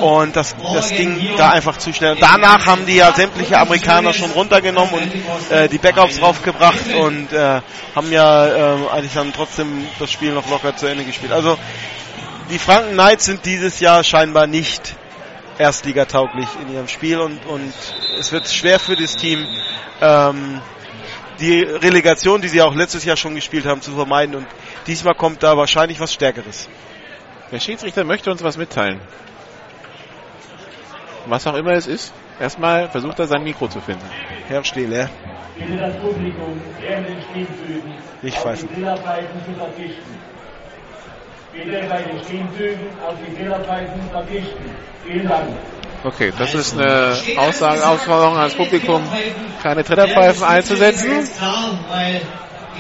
Und das, das ging da einfach zu schnell. Danach haben die ja sämtliche Amerikaner schon runtergenommen und äh, die Backups draufgebracht und äh, haben ja äh, eigentlich dann trotzdem das Spiel noch locker zu Ende gespielt. Also die Franken Knights sind dieses Jahr scheinbar nicht erstligatauglich in ihrem Spiel und, und es wird schwer für das Team, ähm, die Relegation, die sie auch letztes Jahr schon gespielt haben, zu vermeiden und diesmal kommt da wahrscheinlich was Stärkeres.
Der Schiedsrichter möchte uns was mitteilen. Was auch immer es ist. Erstmal versucht er sein Mikro zu finden.
Herr Stehle.
Bitte das Publikum während den Spielzügen
Nicht pfeifen.
die Trillerpfeifen zu verzichten. Bitte bei den Spielzügen auf die Fehlerzeiten verzichten. Vielen Dank.
Okay, das ist eine Aussage, Aufforderung ans Publikum, keine Tretterpfeifen einzusetzen.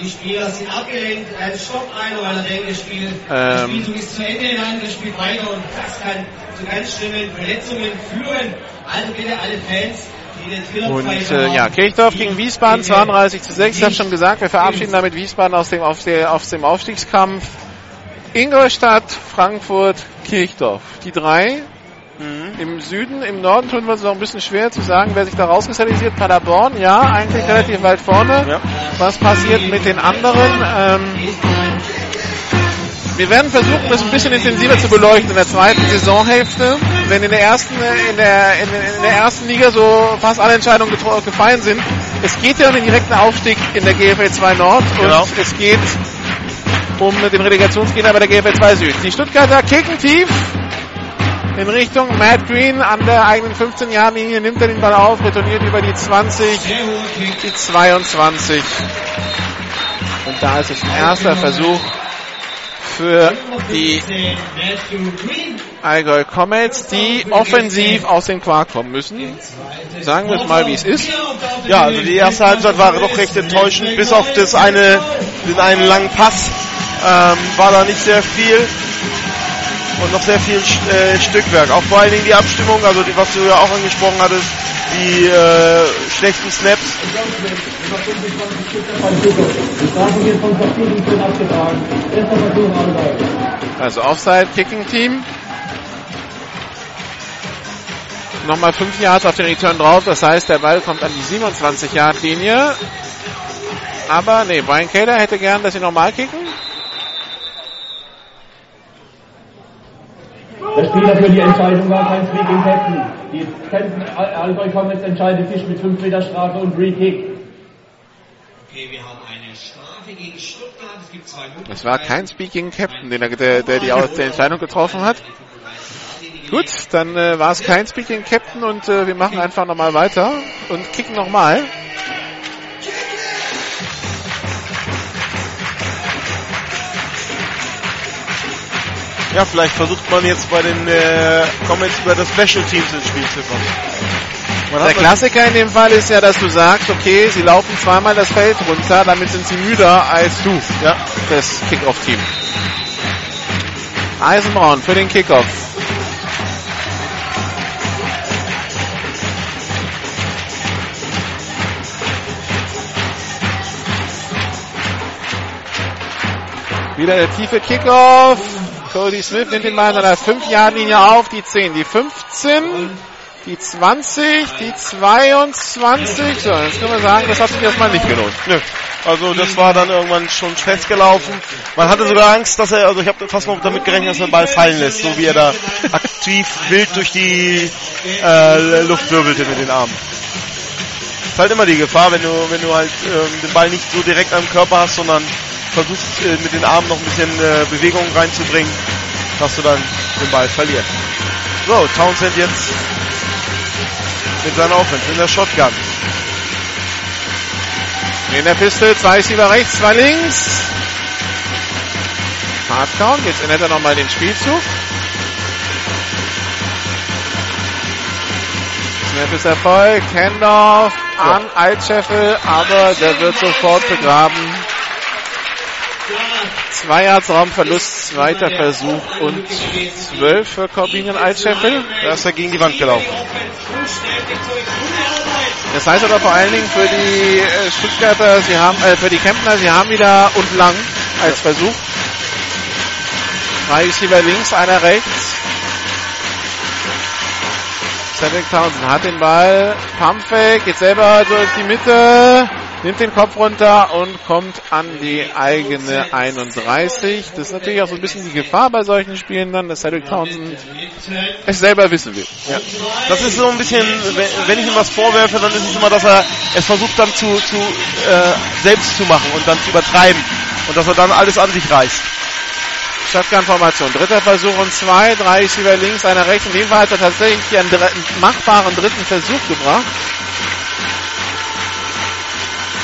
Die Spieler sind abgelenkt, er stoppt einer, weil er denkt, das Spiel,
Ähm.
das Spielzug ist zu Ende, der andere spielt weiter und das kann zu ganz schlimmen Verletzungen führen. Also bitte alle Fans, die den
Und äh, ja, Kirchdorf gegen Wiesbaden
bitte
32 zu 6. Ich habe schon gesagt, wir verabschieden damit Wiesbaden aus dem, auf der, aus dem Aufstiegskampf. Ingolstadt, Frankfurt, Kirchdorf. Die drei im Süden, im Norden tun wir uns noch ein bisschen schwer zu sagen, wer sich da rauskristallisiert. Paderborn, ja, eigentlich relativ weit vorne.
Ja.
Was passiert mit den anderen? Ähm, wir werden versuchen, das ein bisschen intensiver zu beleuchten in der zweiten Saisonhälfte. Wenn in der ersten, in der, in, in der ersten Liga so fast alle Entscheidungen gefallen sind. Es geht ja um den direkten Aufstieg in der GFL 2 Nord
Genau.
und es geht um den Relegationsgegner bei der GFL 2 Süd. Die Stuttgarter kicken tief in Richtung Matt Green an der eigenen 15-Jahr-Linie, nimmt er den Ball auf, retourniert über die 20, die 22. Und da ist es ein erster Versuch für die Allgäu Comets, die offensiv aus dem Quark kommen müssen. Sagen wir es mal, wie es ist.
Ja, also die erste Halbzeit war doch recht enttäuschend, bis auf das eine, den einen langen Pass ähm, war da nicht sehr viel und noch sehr viel äh, Stückwerk. Auch vor allen Dingen die Abstimmung, also die, was du ja auch angesprochen hattest, die äh, schlechten Snaps.
Also Offside, Kicking Team. Nochmal 5 Yards auf den Return drauf, das heißt, der Ball kommt an die 27-Yard-Linie. Aber nee, Brian Kader hätte gern, dass sie nochmal kicken.
Der Spieler für die Entscheidung war kein Speaking Captain. Die Captain Allgäu Comets entscheidet sich mit 5 Meter Strafe und Free Kick.
Okay, wir haben eine Strafe gegen Stuttgart. Es gibt zwei Möglichkeiten.
Das war kein Speaking Captain, den er, der, der die Aus- der Entscheidung getroffen hat. Gut, dann äh, war es kein Speaking Captain und äh, wir machen einfach nochmal weiter und kicken nochmal.
Ja, vielleicht versucht man jetzt bei den äh, Comments über das Special Teams ins Spiel zu kommen.
Der Klassiker in dem Fall ist ja, dass du sagst, okay, sie laufen zweimal das Feld runter, damit sind sie müder als du, ja, das Kickoff-Team. Eisenbraun für den Kickoff. Wieder der tiefe Kickoff. Cody Smith nimmt den Ball an seiner 5-Yard-Linie auf. Die 10, die 15, die 20, die 22. So, jetzt können wir sagen, das hat sich erstmal nicht gelohnt.
Nö. Also das war dann irgendwann schon festgelaufen. Man hatte sogar Angst, dass er, also ich habe fast mal damit gerechnet, dass er den Ball fallen lässt, so wie er da aktiv wild durch die äh, Luft wirbelte mit den Armen. ist halt immer die Gefahr, wenn du, wenn du halt ähm, den Ball nicht so direkt am Körper hast, sondern versuchst äh, mit den Armen noch ein bisschen äh, Bewegung reinzubringen, dass du dann den Ball verlierst. So, Townsend jetzt mit seiner Offense in der Shotgun.
In der Piste, zwei Receiver rechts, zwei links. Hardcount, jetzt ändert er nochmal den Spielzug. Snap ist Erfolg, Handoff an Altscheffel, aber der wird sofort begraben. Zwei Yards Raumverlust, zweiter Versuch und zwölf für Corbinian Altscheffel.
Da ist er gegen die Wand gelaufen.
Das heißt aber vor allen Dingen für die äh, Stuttgarter, sie haben, äh, für die Kempner, sie haben wieder und lang als Versuch. Drei Receiver links, einer rechts. Cedric Townsend hat den Ball, Pumpfake, geht selber durch die Mitte, nimmt den Kopf runter und kommt an die eigene 31. Das ist natürlich auch so ein bisschen die Gefahr bei solchen Spielen dann, dass Cedric Townsend es selber wissen will.
Ja. Das ist so ein bisschen, wenn, ich ihm was vorwerfe, dann ist es immer, dass er es versucht dann zu, zu äh, selbst zu machen und dann zu übertreiben und dass er dann alles an sich reißt.
Shotgun-Formation. Dritter Versuch und zwei. Drei Receiver links, einer rechts. In dem Fall hat er tatsächlich einen, einen machbaren dritten Versuch gebracht.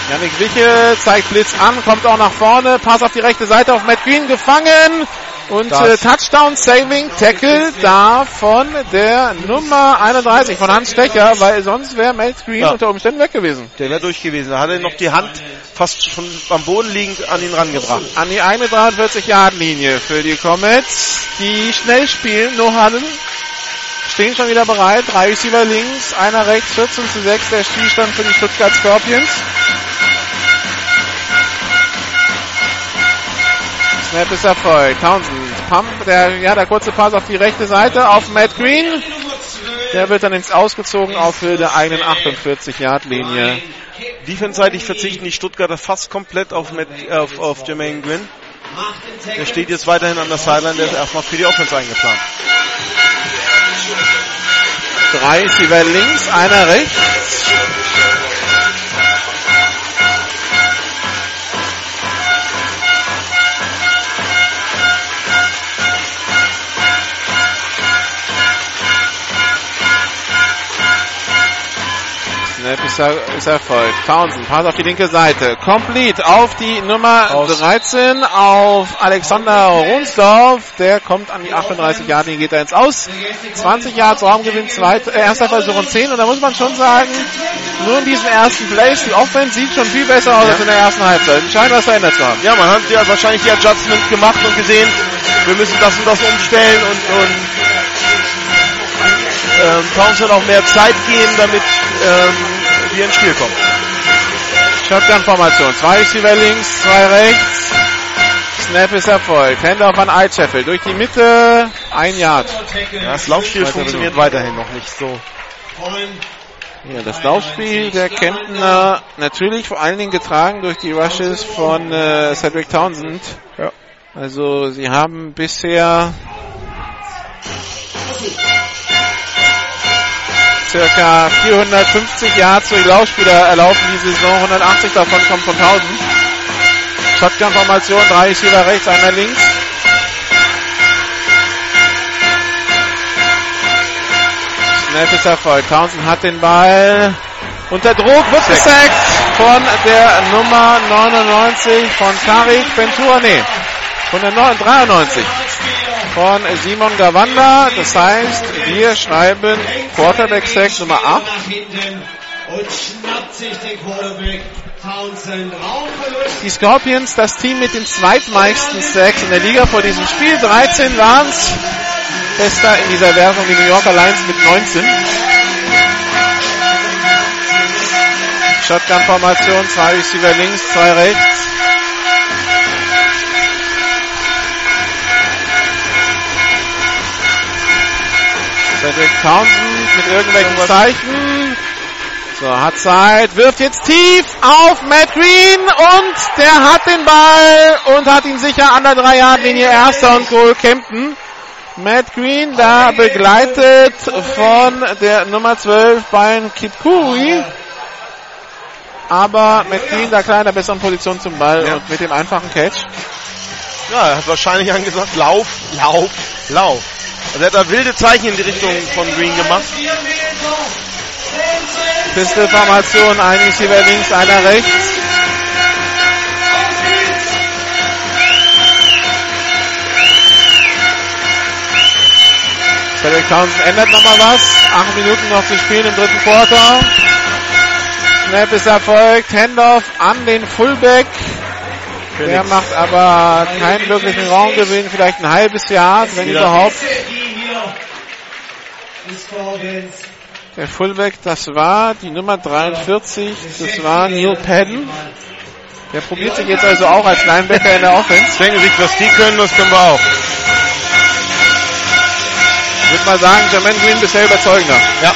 Janik Wiche zeigt Blitz an, kommt auch nach vorne. Pass auf die rechte Seite auf Matt Green gefangen. Und äh, Touchdown Saving Tackle da von der Nummer 31 von Hans Stecher, weil sonst wäre Mel Green
Ja.
unter Umständen weg gewesen.
Der wäre durch gewesen. Da hat er noch die Hand fast schon am Boden liegend an ihn rangebracht.
An die eigene 43-Yard-Linie für die Comets, die schnell spielen, no huddle. Stehen schon wieder bereit, drei Receiver links, einer rechts, 14 zu 6, der Spielstand für die Stuttgart Scorpions. Snap ist erfolgt. Townsend, Pump, der, ja, der kurze Pass auf die rechte Seite auf Matt Green. Der wird dann ins Ausgezogen auf der eigenen 48-Yard-Linie.
Defenseitig verzichten die Stuttgarter fast komplett auf, Matt, äh, auf, auf Jermaine Gwynn. Der steht jetzt weiterhin an der Sideline, der ist erstmal für die Offense eingeplant.
Drei Receiver links, einer rechts. Snap ist, er, ist erfolgt. Townsend, Pass auf die linke Seite. Complete auf die Nummer
Aus.
13 auf Alexander Ronsdorf. Der kommt an die 38 Jahre, geht er ins Aus. 20 Yards Raumgewinn, zweit, äh, erster Versuch und 10. Und da muss man schon sagen, nur in diesen ersten Plays, die Offense sieht schon viel besser aus als in der ersten Halbzeit. Die scheinen was verändert zu haben.
Ja, man hat ja wahrscheinlich die Adjustment gemacht und gesehen, wir müssen das und das umstellen und, und ähm, Townsend auch mehr Zeit geben, damit ähm, wir ins Spiel kommen.
Shotgun-Formation. Zwei Receiver links, zwei rechts. Snap ist erfolgt. Hände auf an Altscheffel. Durch die Mitte. Ein Yard.
Ja, das Laufspiel
Weiter
funktioniert weiterhin noch nicht so.
Ja, das Laufspiel der Kemptner natürlich vor allen Dingen getragen durch die Rushes von äh, Cedric Townsend.
Ja.
Also sie haben bisher circa 450 Yards durch Laufspieler erlaufen die Saison. 180 davon kommen von Townsend. Shotgun-Formation, drei Receiver rechts, einer links. Snap ist erfolgt. Townsend hat den Ball unter Druck, wird gesackt von der Nummer 99 von Karik Ventura, nee, von der 9 93 von Simon Gawanda. Das heißt, wir schreiben Quarterback Sack Nummer 8.
nach hinten und schnappt sich den Quarterback Townsend. Raumverlust.
Die Scorpions, das Team mit den zweitmeisten Sacks in der Liga vor diesem Spiel. 13 waren's. Bester in dieser Wertung die New Yorker Lions mit 19. Shotgun-Formation, zwei Receiver links, zwei rechts. Cedric Townsend mit irgendwelchen Zeichen. So, hat Zeit, wirft jetzt tief auf Matt Green und der hat den Ball und hat ihn sicher an der 3-Yard-Linie. Erster und Goal Kempten. Matt Green da begleitet von der Nummer 12 beim Kipkui. Aber Matt Green da klar in der besseren Position zum Ball
Ja.
und mit dem einfachen Catch.
Ja, er hat wahrscheinlich angesagt, lauf, lauf, lauf. Also er hat da wilde Zeichen in die Richtung von Green gemacht.
Pistol-Formation, ein Receiver links, einer rechts. Cedric Townsend ändert nochmal was. Acht Minuten noch zu spielen im dritten Quarter. Snap ist erfolgt. Handoff an den Fullback. Der macht aber keinen wirklichen Raumgewinn, vielleicht ein halbes Jahr, wenn überhaupt. Der Fullback, das war die Nummer 43, das war Neil Padden. Der probiert sich jetzt also auch als Linebacker in der Offense.
Denken sich, was die können, das können wir auch.
Ich würde mal sagen, Jermaine Green bisher überzeugender.
Ja.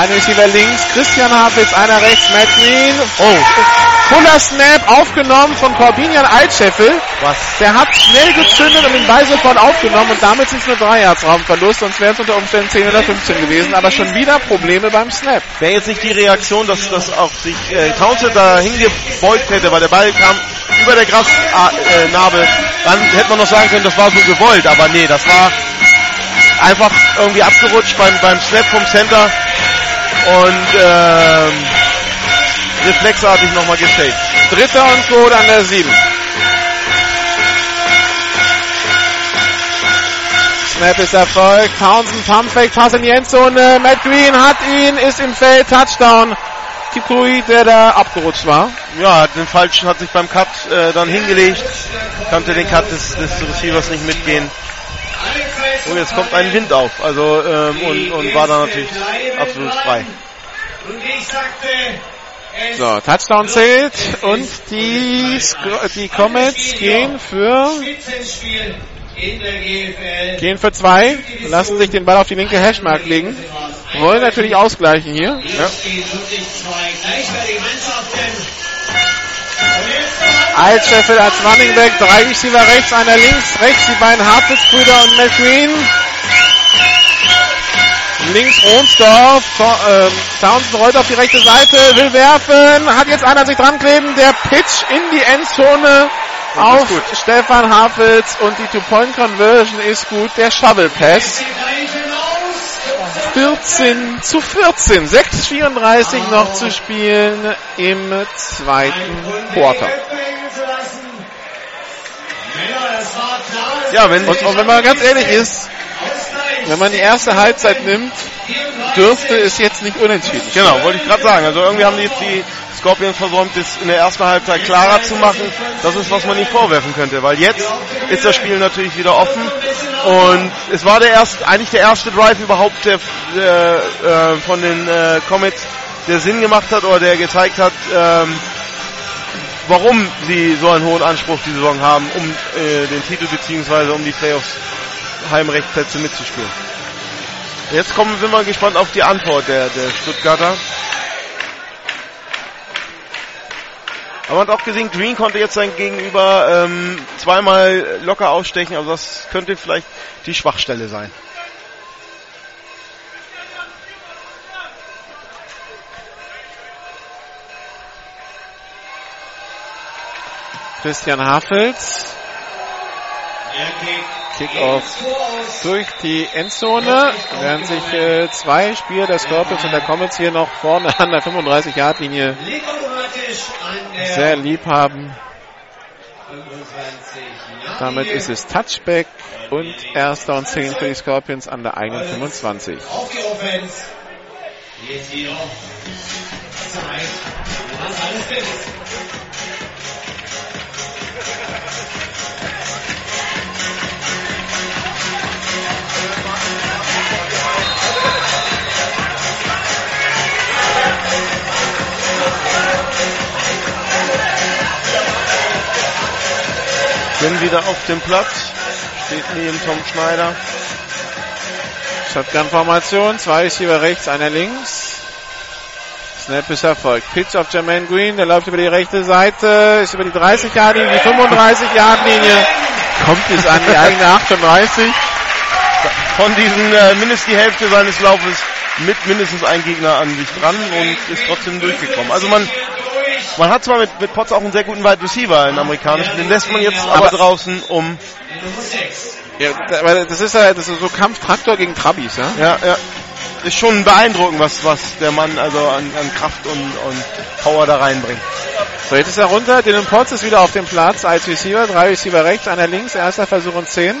Ein Receiver links, Christian Hafitz, einer rechts, Matt Green. Oh. Fuller Snap aufgenommen von Corbinian Altscheffel.
Was?
Der hat schnell gezündet und den Ball sofort aufgenommen und damit sind es nur drei Yards Raumverlust, sonst wären es unter Umständen 10 oder 15 gewesen, aber schon wieder Probleme beim Snap.
Wäre jetzt nicht die Reaktion, dass, dass auch sich äh, Townsend da hingebeugt hätte, weil der Ball kam über der Grasnarbe, dann hätte man noch sagen können, das war so gewollt, aber nee, das war einfach irgendwie abgerutscht beim, beim Snap vom Center und ähm, reflexartig nochmal gestellt.
Dritter und Code an der 7. Snap ist Erfolg. Townsend, Pumpfake, Pass in die Endzone. Matt Green hat ihn, ist im Feld, Touchdown. Kipkui, der da abgerutscht war.
Ja, den falschen hat sich beim Cut äh, dann hingelegt. Konnte den Cut des, des Receivers nicht mitgehen. Oh, jetzt kommt ein Wind auf, also ähm, und, und war dann natürlich absolut frei.
So, Touchdown zählt und die, die Comets gehen für gehen für zwei, lassen sich den Ball auf die linke Hashmark legen, wollen natürlich ausgleichen hier. Ja. Altscheffel als Running Back, drei Receiver rechts, einer links, rechts die beiden Hartwitz-Brüder und Green. Links Ronsdorf, ähm, Townsend rollt auf die rechte Seite, will werfen, hat jetzt einer sich dran kleben, der Pitch in die Endzone auf Stefan Hafels und die Two-Point-Conversion ist gut, der Shovel Pass. 14 zu 14, 6,34 noch zu spielen im zweiten Quarter.
Ja, wenn
Und, und wenn man ganz ehrlich ist, wenn man die erste Halbzeit nimmt, dürfte es jetzt nicht unentschieden.
Genau, wollte ich gerade sagen. Also irgendwie haben die jetzt die Scorpions versäumt, das in der ersten Halbzeit klarer zu machen. Das ist, was man nicht vorwerfen könnte, weil jetzt ist das Spiel natürlich wieder offen und es war der erste, eigentlich der erste Drive überhaupt der, der äh, von den äh, Comets, der Sinn gemacht hat oder der gezeigt hat, ähm, warum sie so einen hohen Anspruch die Saison haben, um äh, den Titel beziehungsweise um die Playoffs Heimrechtsplätze mitzuspielen. Jetzt kommen, wir gespannt auf die Antwort der, der Stuttgarter. Aber man hat auch gesehen, Green konnte jetzt sein Gegenüber ähm, zweimal locker ausstechen, also das könnte vielleicht die Schwachstelle sein.
Christian Hafels. Kickoff durch die Endzone, während sich äh, zwei Spieler der Scorpions und der Comets hier noch vorne an der 35-Yard-Linie sehr lieb haben. Damit ist es Touchback und erster und 10 für die Scorpions an der eigenen 25.
Auf die Offense. Jetzt wieder. Zeit. Du hast alles
Bin wieder auf dem Platz, steht neben Tom Schneider.
Shotgun-Formation, zwei Receiver rechts, einer links. Snap ist erfolgt. Pitch auf Jermaine Green, der läuft über die rechte Seite, ist über die 30-Yard-Linie, die 35-Yard-Linie, kommt bis an die eigene 38.
Von diesen äh, mindestens die Hälfte seines Laufes mit mindestens ein Gegner an sich dran und ist trotzdem durchgekommen. Also man man hat zwar mit, mit Potts auch einen sehr guten Wide Receiver, einen amerikanischen, den lässt man jetzt aber,
Aber-
draußen um.
Ja, das ist ja das ist so Kampftraktor gegen Trabis, ja?
Ja, ja. Ist schon beeindruckend, was, was der Mann also an, an Kraft und, und Power da reinbringt.
So, jetzt ist er runter. Dylan Potts ist wieder auf dem Platz als Receiver. Drei Receiver rechts, einer links. Erster Versuch und 10.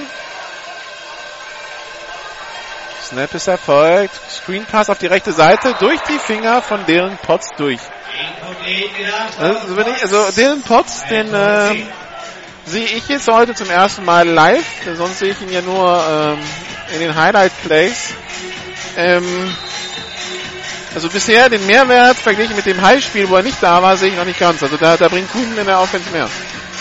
Snap ist erfolgt. Screen Pass auf die rechte Seite. Durch die Finger von Dylan Potts durch. Also, wenn ich, also Dylan Potts, den äh, sehe ich jetzt heute zum ersten Mal live. Sonst sehe ich ihn ja nur ähm, in den Highlight Plays. Ähm, also bisher den Mehrwert verglichen mit dem Highspiel, wo er nicht da war, sehe ich noch nicht ganz. Also da, da bringt Kuhn in der Offense mehr.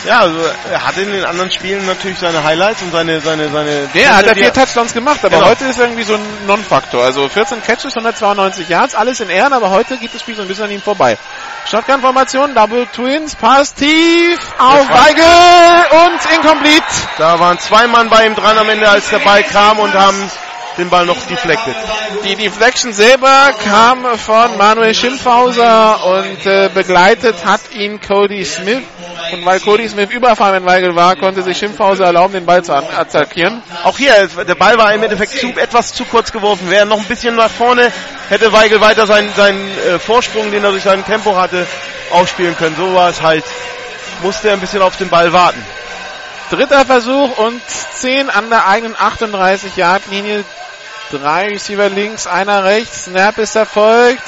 Ja, also er hat in den anderen Spielen natürlich seine Highlights und seine seine seine.
Der hat ja vier Touchdowns gemacht, aber
Genau.
heute ist irgendwie so ein Non-Faktor. Also 14 Catches, 192 Yards, alles in Ehren, aber heute geht das Spiel so ein bisschen an ihm vorbei. Shotgun-Formation, Double Twins, Pass tief auf Weigel und incomplete.
Da waren zwei Mann bei ihm dran am Ende, als der Ball kam und haben den Ball noch deflected.
Die Deflection selber kam von Manuel Schimpfhauser und äh, begleitet hat ihn Cody Smith. Und weil Cody Smith überfahren in Weigel war, konnte sich Schimpfhauser erlauben, den Ball zu attackieren.
Auch hier, der Ball war im Endeffekt zu, etwas zu kurz geworfen. Wäre er noch ein bisschen nach vorne, hätte Weigel weiter seinen, seinen äh, Vorsprung, den er durch sein Tempo hatte, ausspielen können. So war es halt. Musste er ein bisschen auf den Ball warten.
Dritter Versuch und 10 an der eigenen 38-Yard-Linie. Drei Receiver links, einer rechts. Snap ist erfolgt.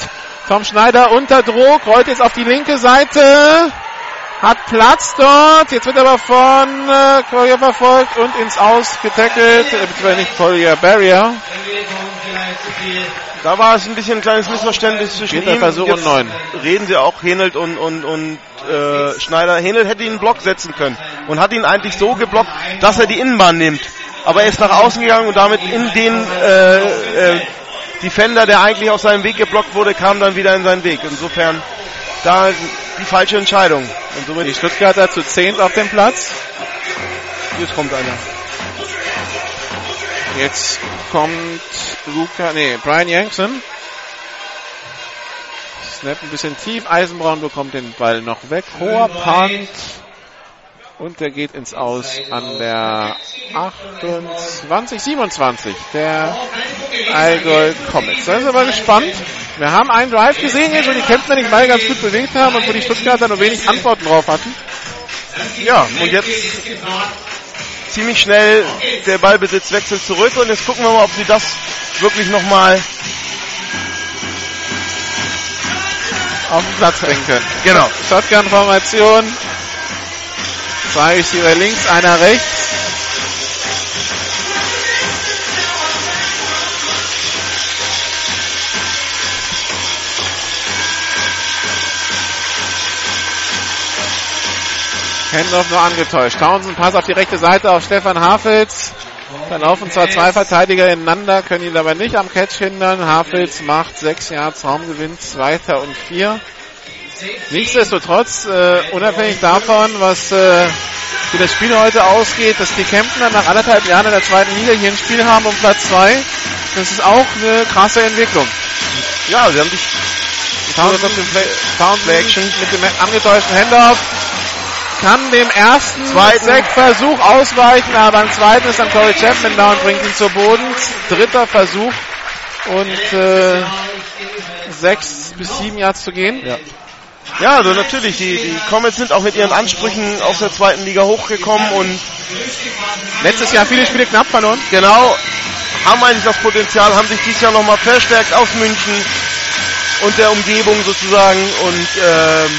Tom Schneider unter Druck, rollt jetzt auf die linke Seite. Hat Platz dort. Jetzt wird aber von äh, Collier verfolgt und ins Aus getackelt. Äh, beziehungsweise nicht Collier, Barrier.
Da war es ein bisschen ein kleines Missverständnis zwischen
Vierter
ihm.
Versuch
Jetzt
und neun.
Reden sie auch Henelt und, und, und äh, Schneider. Henelt hätte ihn einen Block setzen können und hat ihn eigentlich so geblockt, dass er die Innenbahn nimmt. Aber er ist nach außen gegangen und damit in den äh, äh, Defender, der eigentlich auf seinem Weg geblockt wurde, kam dann wieder in seinen Weg. Insofern da die falsche Entscheidung. Und somit
Die Stuttgarter zu 10 auf dem Platz.
jetzt kommt einer.
Jetzt kommt Luca, nee, Brian Yankson. Snap ein bisschen tief. Eisenbraun bekommt den Ball noch weg. Hoher Punt. Und der geht ins Aus an der 28, 27 der Allgäu Comets. Da sind wir mal gespannt. Wir haben einen Drive gesehen jetzt, wo die Kempner den Ball ganz gut bewegt haben und wo die Stuttgarter nur wenig Antworten drauf hatten.
Ja, und jetzt ziemlich schnell der Ballbesitz wechselt zurück und jetzt gucken wir mal, ob sie das wirklich nochmal
auf den Platz bringen können.
Genau.
Shotgun-Formation. Zwei Receiver links, einer rechts. Hendorf nur angetäuscht. Townsend Pass auf die rechte Seite auf Stefan Hafels. Da laufen zwar zwei Verteidiger ineinander, können ihn aber nicht am Catch hindern. Hafels macht sechs Yards Raumgewinn, zweiter und vier. Nichtsdestotrotz, äh, unabhängig davon, was äh, wie das Spiel heute ausgeht, dass die Kempner nach anderthalb Jahren in der zweiten Liga hier ein Spiel haben um Platz zwei, das ist auch eine krasse Entwicklung.
Ja, sie haben sich
Townsend auf dem Play, Townsend mit dem angetäuschten Handoff kann dem ersten. Sack-Versuch ausweichen, aber am zweiten ist dann Corey Chapman da und bringt ihn zu Boden. Dritter Versuch und äh, sechs bis sieben Yards zu gehen.
Ja. Ja, also natürlich, die, die Comets sind auch mit ihren Ansprüchen aus der zweiten Liga hochgekommen und
Letztes Jahr viele Spiele knapp verloren.
genau, haben eigentlich das Potenzial, haben sich dieses Jahr nochmal verstärkt aus München und der Umgebung sozusagen und ähm,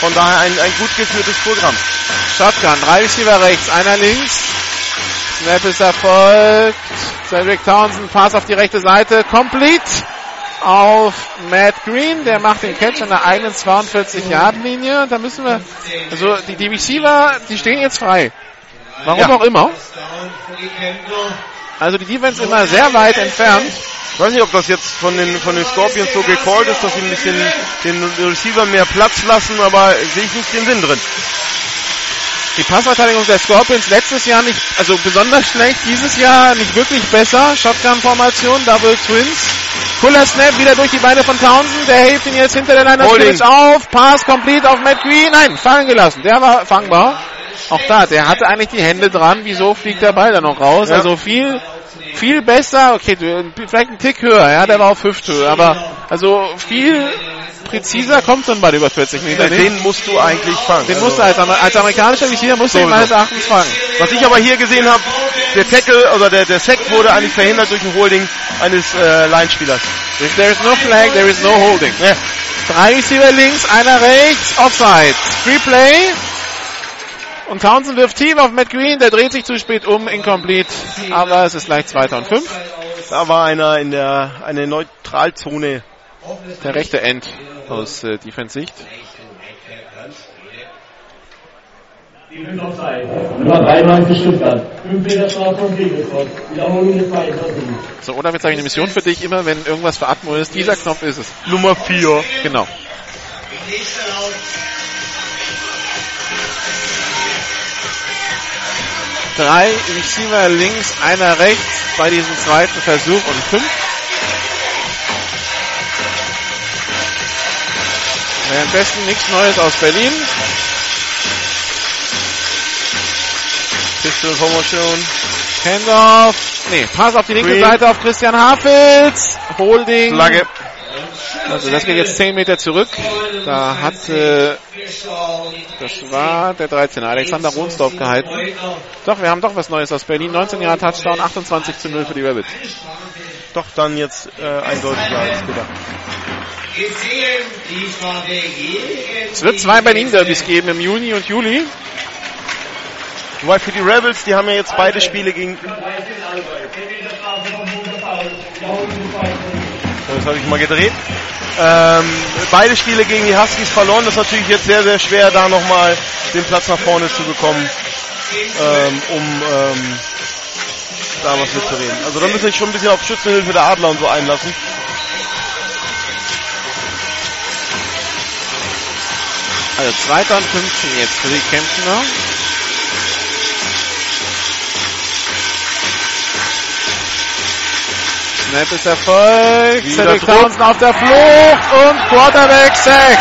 von daher ein, ein gut geführtes Programm.
Shotgun, drei Receiver rechts, einer links. Snap ist erfolgt. Cedric Townsend, Pass auf die rechte Seite, complete auf Matt Green, der macht den Catch an der eigenen 42-Yard-Linie. Da müssen wir, also die, die Receiver, die stehen jetzt frei. Warum
Ja.
auch immer. Also die Defense immer sehr weit entfernt.
Ich weiß nicht, ob das jetzt von den, von den Scorpions so gecallt ist, dass sie ein bisschen den Receiver mehr Platz lassen, aber sehe ich nicht den Sinn drin.
Die Passverteidigung der Scorpions letztes Jahr nicht, also besonders schlecht, dieses Jahr nicht wirklich besser. Shotgun-Formation, Double Twins. Cooler Snap wieder durch die Beine von Townsend. Der hilft ihn jetzt hinter der Line. Scrimmage auf. Pass complete auf Matt Green. Nein, fallen gelassen. Der war fangbar. Auch da, der hatte eigentlich die Hände dran. Wieso fliegt der Ball da noch raus?
Ja.
Also viel, viel besser. Okay, vielleicht ein Tick höher. Ja, der war auf Hüfthöhe. Aber also viel präziser kommt so ein Ball über 40 Meter. nicht.
Den musst du eigentlich fangen.
Den
Also-
musst du als, als amerikanischer Receiver musst du ihn meines Erachtens fangen.
Was ich aber hier gesehen habe, der Tackle oder der, der Sack wurde eigentlich verhindert durch ein Holding eines äh, Line-Spielers.
If there is no flag, there is no holding.
Ja.
Drei Receiver links, einer rechts, Offside. Free Play. Und Townsend wirft tief auf Matt Green, der dreht sich zu spät um, incomplete. Aber es ist gleich zweiter und fünf.
Da war einer in der eine Neutralzone.
Der rechte End aus äh, Defense-Sicht.
Defense Offside. Nummer 93 Stuttgart. 5 Meter Strafe und Gegenstoß. Wiederholung des.
So, oder jetzt habe ich eine Mission für dich, immer wenn irgendwas für Atmo ist. Dieser Knopf ist es.
Nummer 4.
Genau. Drei Receiver links, einer rechts bei diesem zweiten Versuch und fünf. Währenddessen nichts Neues aus Berlin.
Pistol Formation.
Handoff. Nee, Pass auf die linke
Green.
Seite auf Christian Hafels. Holding.
Flagge.
Also das geht jetzt 10 Meter zurück. Da hat äh, Das war der 13. Alexander Ronsdorf gehalten. Doch, wir haben doch was Neues aus Berlin. 19 Jahre Touchdown, 28 zu 0 für die Rabbits.
Doch dann jetzt äh, eindeutiger als gedacht.
Es wird zwei Berlin-Derbys geben im Juni und Juli.
Wobei für die Rebels, die haben ja jetzt beide Spiele gegen. Das habe ich mal gedreht. Ähm, beide Spiele gegen die Huskies verloren. Das ist natürlich jetzt sehr, sehr schwer, da nochmal den Platz nach vorne zu bekommen, ähm, um ähm, da was mitzureden. Also da müssen wir schon ein bisschen auf Schützenhilfe der Adler und so einlassen.
Also 2. und 15 jetzt für die Kemptener. Snap ist Erfolg. Cedric Townsend auf der Flucht und Quarterback Sack.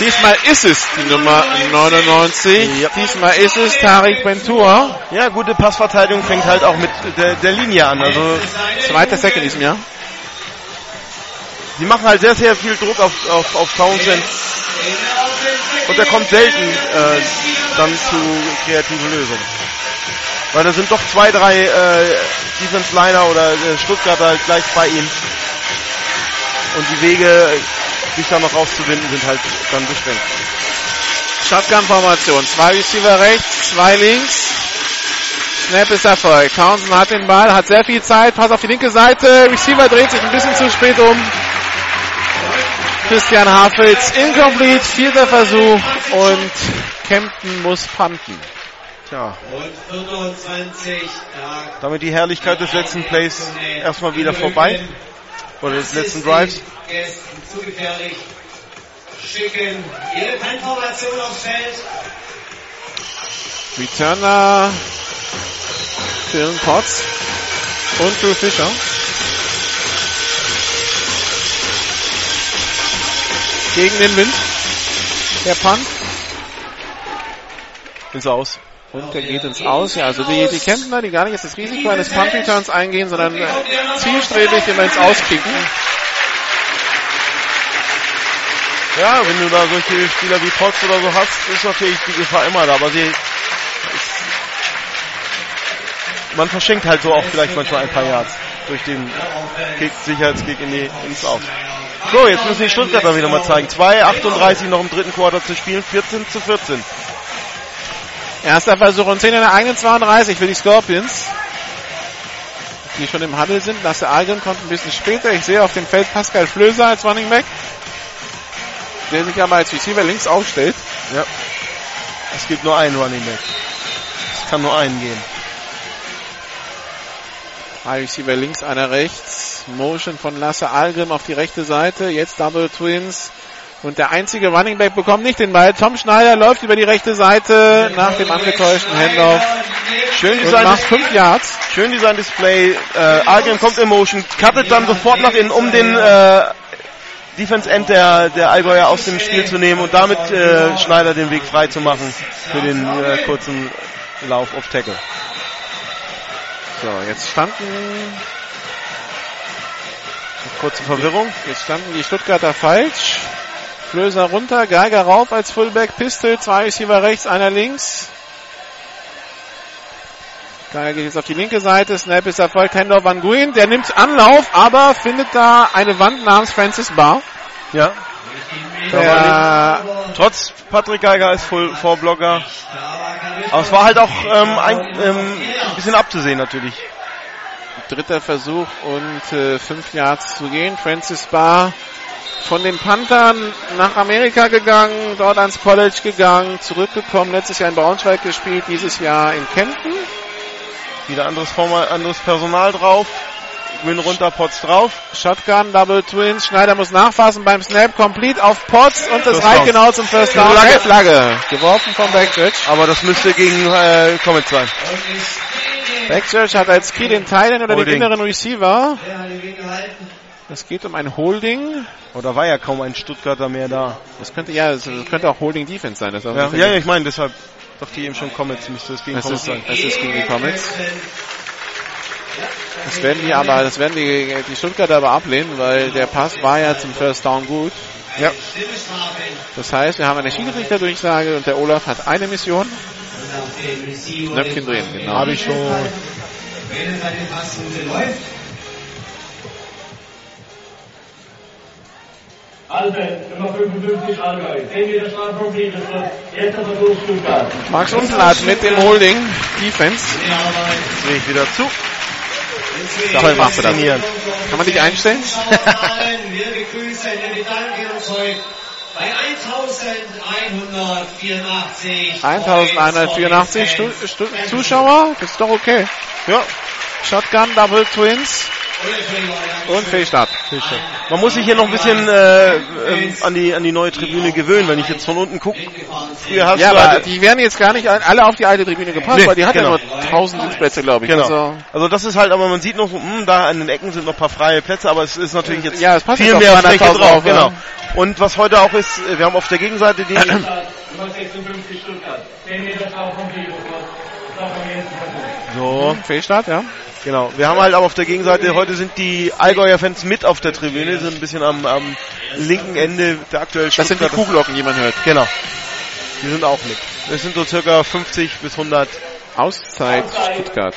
Diesmal ist es die Nummer 99. Ja. Diesmal ist es Tarik Bentur.
Ja, gute Passverteidigung fängt halt auch mit der, der Linie an. Also
zweiter Sack in diesem Jahr.
Sie machen halt sehr, sehr viel Druck auf, auf, auf Townsend. Und er kommt selten äh, dann zu kreativen Lösungen. Weil da sind doch zwei, drei äh, Defense Liner oder äh, Stuttgarter gleich bei ihm. Und die Wege, sich da noch rauszuwinden, sind halt dann beschränkt.
Shotgun-Formation. Zwei Receiver rechts, zwei links. Snap ist Erfolg. Townsend hat den Ball, hat sehr viel Zeit, Pass auf die linke Seite. Receiver dreht sich ein bisschen zu spät um. Christian Hafels incomplete, vierter Versuch und Kempten muss panten.
Tja. Damit die Herrlichkeit des letzten Plays erstmal wieder vorbei. Oder des letzten Drives. Zu gefährlich.
Schicken ihre Penformation aufs Feld.
Returner Phil Potts und Drew Fischer. Gegen den Wind. Der Punt.
Ist aus.
Und der geht ins Aus. Ja, also die, die Kempner, die gar nicht jetzt das Risiko eines Punt Returns eingehen, sondern zielstrebig immer ins Auskicken.
Ja, wenn du da solche Spieler wie Potts oder so hast, ist natürlich die Gefahr immer da. Aber sie, man verschenkt halt so auch vielleicht manchmal ein paar Yards durch den Kick, Sicherheitskick in die, ins Aus. So, jetzt müssen die Stuttgarter wieder mal zeigen. 2,38 noch im dritten Quarter zu spielen, 14 zu 14.
Erster Versuch und 10 in der eigenen 32 für die Scorpions. Die schon im Huddle sind. Lasse Algren kommt ein bisschen später. Ich sehe auf dem Feld Pascal Flöser als Running Back. Der sich aber als Receiver links aufstellt.
Ja. Es gibt nur einen Running Back. Es kann nur einen gehen.
Ein Receiver links, einer rechts. Motion von Lasse Algrim auf die rechte Seite. Jetzt Double Twins. Und der einzige Running Back bekommt nicht den Ball. Tom Schneider läuft über die rechte Seite nach dem angetäuschten Handoff.
Schön Design
macht fünf Yards.
Schön Design Display. Äh, Algrim kommt in Motion, cuttet dann sofort nach innen, um den äh, Defense End der, der Allgäuer aus dem Spiel zu nehmen und damit äh, Schneider den Weg frei zu machen für den äh, kurzen Lauf auf Tackle.
So, jetzt standen
kurze Verwirrung.
Jetzt standen die Stuttgarter falsch. Flöser runter, Geiger rauf als Fullback, Pistol, zwei Receiver rechts, einer links. Geiger geht jetzt auf die linke Seite, Snap ist erfolgt, Hendorf Van Guin, der nimmt Anlauf, aber findet da eine Wand namens Francis Barr.
Ja. Der, trotz Patrick Geiger als Full Vorblocker. Aber es war halt auch ähm, ein, ähm, bisschen abzusehen natürlich.
Dritter Versuch und äh, fünf Yards zu gehen. Francis Barr von den Panthern nach Amerika gegangen, dort ans College gegangen, zurückgekommen, letztes Jahr in Braunschweig gespielt, dieses Jahr in Kempten.
Wieder anderes, Formal, anderes Personal drauf. Win runter, Potts drauf.
Shotgun, Double Twins. Schneider muss nachfassen beim Snap. Complete auf Potts und das reicht genau zum First Down.
Flagge.
Flagge. Geworfen vom Backchurch.
Aber das müsste gegen äh, Comet sein.
Backchurch hat als Key den Teilen oder Holding. den inneren Receiver. Es geht um ein Holding.
Oder war ja kaum ein Stuttgarter mehr da.
Das könnte ja, das könnte auch Holding Defense sein. Das
ja, ja, ja, ich meine, deshalb dachte ich eben schon Comets, müsste es gegen
es
Comets
ist,
sein.
Es ist gegen die Comets. Das werden die aber, das werden die, die Stuttgarter aber ablehnen, weil der Pass war ja zum First Down gut.
Ja.
Das heißt, wir haben eine Schiedsrichterdurchsage und der Olaf hat eine Mission. Knöpfchen drehen, genau.
Habe ich schon.
Wenn es bei den läuft,
Alfred, Nummer 55 Allgäu. 10 Meter Strafraum. Erster Versuch Stuttgart.
Max Untenlath mit dem Holding Defense.
Sehe ich wieder zu.
Toll machst du das. Kann man dich einstellen?
wir begrüßen Medaillengeberzeug bei 1184.
1184 Stu Stu Zuschauer, das ist doch okay.
Ja.
Shotgun, Double Twins und Fehlstart.
Man muss sich hier noch ein bisschen äh, ähm, an, die, an die neue Tribüne gewöhnen, wenn ich jetzt von unten gucke. Früher hast
Ja,
du
aber
halt,
die werden jetzt gar nicht alle auf die alte Tribüne gepasst,
Nee,
weil die hat
genau.
ja nur 1000 Sitzplätze, glaube ich.
Genau.
Also,
Also das ist halt, aber man sieht noch, so, hm, da an den Ecken sind noch ein paar freie Plätze, aber es ist natürlich jetzt
Ja, es passt
viel
jetzt
mehr
auf 200.000
Fläche drauf.
drauf, ja.
Genau. Und was heute auch ist, wir haben auf der Gegenseite die,
Nummer 56 Stuttgart. 10 Meter Strafraum Friedrichsburg. Strafraum ersten Versuch.
so,
Fehlstart, ja.
Genau. Wir haben halt aber auf der Gegenseite, heute sind die Allgäuer Fans mit auf der Tribüne, sind ein bisschen am, am linken Ende der aktuell
Das sind die Kuhglocken, die man hört.
Genau. Die sind auch mit. Es sind so circa 50 bis 100.
Auszeit. Stuttgart.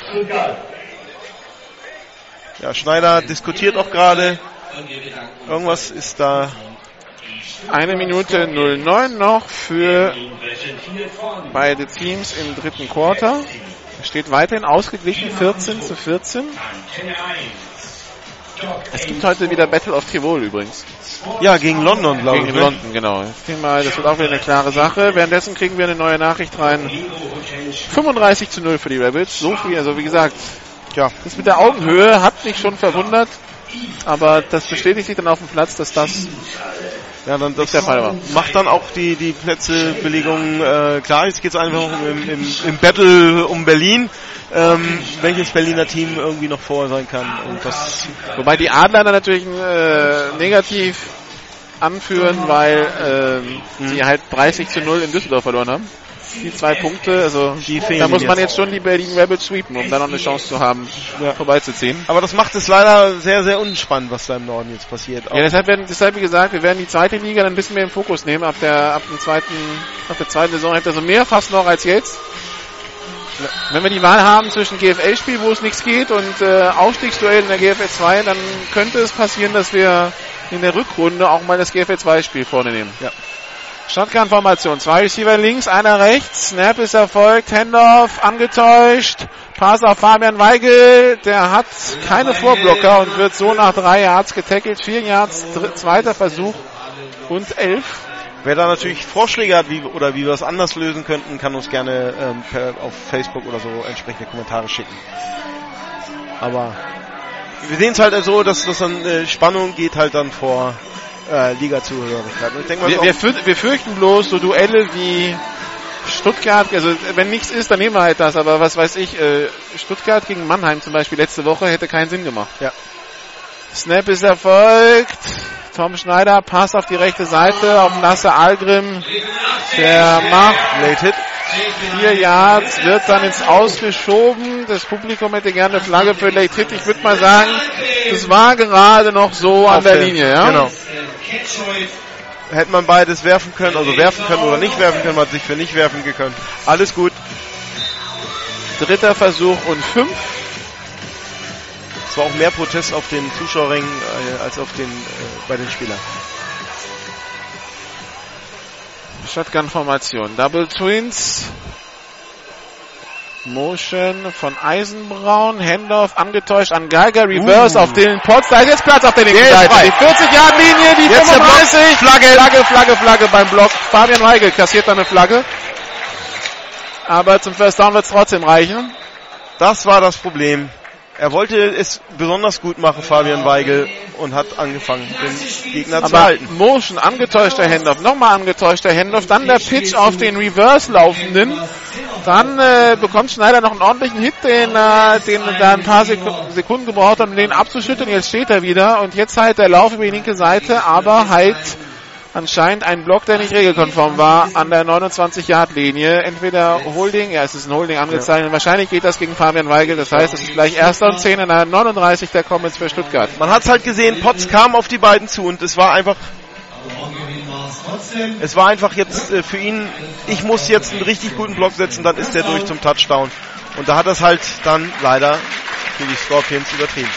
Ja, Schneider diskutiert auch gerade. Irgendwas ist da.
Eine Minute 09 noch für beide Teams im dritten Quarter. Es steht weiterhin ausgeglichen 14 zu 14. Es gibt heute wieder Battle of Tirol übrigens.
Ja, gegen London, glaube ich.
Gegen
ne?
London, genau. Ich denke mal, das wird auch wieder eine klare Sache. Währenddessen kriegen wir eine neue Nachricht rein. 35 zu 0 für die Rabbits. So viel, also wie gesagt, ja, das mit der Augenhöhe hat mich schon verwundert. Aber das bestätigt sich dann auf dem Platz, dass das
Ja, dann das
der Fall war.
macht dann auch die, die Plätzebelegung äh, klar. Jetzt geht es einfach im, im, im Battle um Berlin, ähm, welches Berliner Team irgendwie noch vor sein kann. Und das
Wobei die Adler dann natürlich äh, negativ anführen, weil ähm, sie halt 30 zu 0 in Düsseldorf verloren haben. Die zwei Punkte, also
fehlen
da muss man
jetzt.
schon die Berlin Rebels sweepen, um dann noch eine Chance zu haben, vorbeizuziehen.
aber das macht es leider sehr, sehr unspannend, was da im Norden jetzt passiert.
Ja, deshalb, werden, deshalb, wie gesagt, wir werden die zweite Liga dann ein bisschen mehr im Fokus nehmen ab der, ab dem zweiten, ab der zweiten Saison. Also mehr fast noch als jetzt. Wenn wir die Wahl haben zwischen GFL-Spiel, wo es nichts geht, und äh, Aufstiegsduell in der GFL 2, dann könnte es passieren, dass wir in der Rückrunde auch mal das GFL 2-Spiel vorne nehmen.
Ja.
Shotgun-Formation. Zwei Receiver links, einer rechts. Snap ist erfolgt. Handoff angetäuscht. Pass auf Fabian Weigel. Der hat keine Vorblocker und wird so nach drei Yards getackelt. Vier Yards, zweiter Versuch und elf.
Wer da natürlich Vorschläge hat, wie, oder wie wir es anders lösen könnten, kann uns gerne ähm, per, auf Facebook oder so entsprechende Kommentare schicken. Aber wir sehen es halt so, dass das dann äh, Spannung geht halt dann vor äh, Liga-Zugehörigkeit.
Wir, wir, für- wir fürchten bloß so Duelle wie Stuttgart, also wenn nichts ist, dann nehmen wir halt das, aber was weiß ich, äh, Stuttgart gegen Mannheim zum Beispiel letzte Woche hätte keinen Sinn gemacht.
Ja.
Snap ist erfolgt. Tom Schneider passt auf die rechte Seite auf Lasse Algrim. Der macht
Late Hit.
Vier Yards, wird dann ins Ausgeschoben. Das Publikum hätte gerne eine Flagge für Late Hit. Ich würde mal sagen, das war gerade noch so an der
der-
Linie, ja?
genau. Hätte man beides werfen können, also werfen können oder nicht werfen können, man hat sich für nicht werfen können. Alles gut.
Dritter Versuch und fünf.
Es war auch mehr Protest auf den Zuschauerrängen äh, als auf den äh, bei den Spielern.
Shotgun-Formation. Double Twins. Motion von Eisenbraun. Handoff angetäuscht an Geiger. Reverse
Uh.
auf den Potts. Da ist jetzt Platz auf der linken Seite.
frei.
Die 40-Yard-Linie, die
Jetzt der Block.
35. Flagge, Flagge, Flagge, Flagge beim Block. Fabian Weigel kassiert eine Flagge. Aber zum First Down wird es trotzdem reichen.
Das war das Problem. Er wollte es besonders gut machen, Fabian Weigel, und hat angefangen, den Gegner zu
Aber
halten.
Motion, angetäuschter Handoff, nochmal angetäuschter Handoff, dann der Pitch auf den Reverse laufenden. Dann äh, bekommt Schneider noch einen ordentlichen Hit, den, äh, den er da ein paar Sek- Sekunden gebraucht hat, um den abzuschütteln. Jetzt steht er wieder und jetzt halt der Lauf über die linke Seite, aber halt anscheinend ein Block, der nicht regelkonform war, an der 29-Yard-Linie. Entweder Holding, ja, es ist ein Holding angezeigt. Und wahrscheinlich geht das gegen Fabian Weigel. Das heißt, es ist gleich erster und 10 in der 39 der Comets für Stuttgart.
Man hat es halt gesehen, Potts kam auf die beiden zu und es war einfach es war einfach jetzt äh, für ihn, ich muss jetzt einen richtig guten Block setzen, dann ist der durch zum Touchdown. Und da hat es halt dann leider für die Scorpions übertrieben.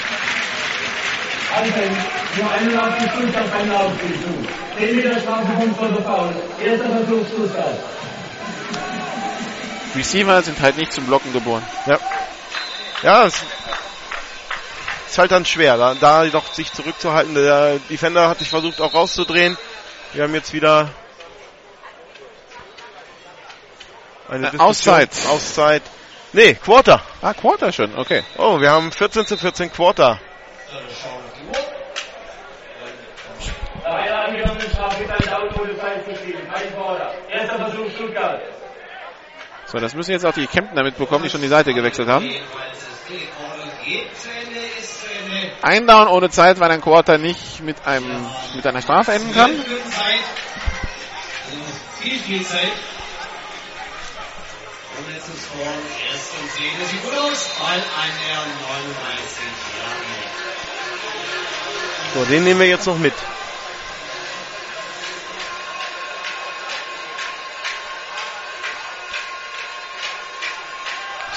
Anfängt, nur 81 Stuttgart beim Laufspielzug. 10 Meter Strafpunkt von der Foul. Erster Versuch Stuttgart.
Receiver sind halt nicht zum Blocken geboren.
Ja. Ja, es ist halt dann schwer, da, da doch sich zurückzuhalten. Der Defender hat sich versucht auch rauszudrehen. Wir haben jetzt wieder eine
Äh, Auszeit.
Auszeit. Nee, Quarter.
Ah, Quarter schon, okay.
Oh, wir haben 14 zu 14 Quarter.
Bei einer angenommenen Strafe ist ein Laut ohne Zeit geschrieben. Kein Vorder. Erster Versuch Stuttgart.
So, das müssen jetzt auch die Kemptner mitbekommen, die schon die Seite gewechselt haben. Ein Down ohne Zeit, weil ein Quarter nicht mit einem mit einer Strafe enden kann.
Viel, viel Zeit. Und jetzt ist vor erst und 10. Das sieht gut aus. Ball an der 39 Jahre.
So, den nehmen wir jetzt noch mit.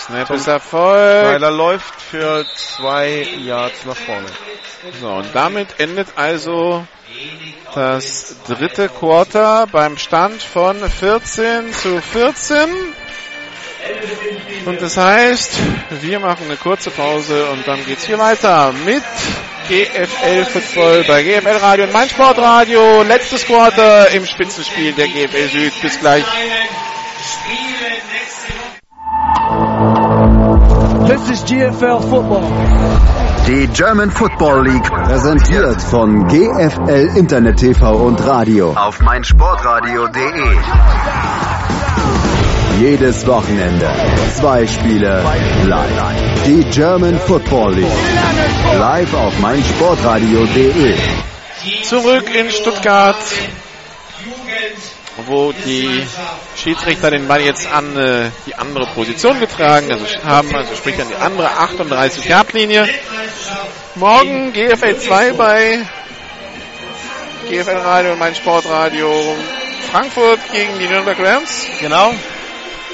Snap ist Erfolg.
Seiler läuft für zwei Yards nach vorne.
So, und damit endet also das dritte Quarter beim Stand von 14 zu 14. Und das heißt, wir machen eine kurze Pause und dann geht's hier weiter mit GFL Football bei GFL Radio und Mein Sportradio. Letztes Quarter im Spitzenspiel der GFL Süd. Bis gleich.
This is GFL Football.
Die German Football League präsentiert von GFL Internet TV und Radio auf meinsportradio.de. Jedes Wochenende zwei Spiele live. Die German Football League live auf meinsportradio.de.
Zurück in Stuttgart, wo die Schiedsrichter den Ball jetzt an äh, die andere Position getragen also haben, also sprich an die andere 38 Yard Linie. Morgen GFL 2 bei GFL Radio und mein Sportradio Frankfurt gegen die Nürnberg Rams.
Genau.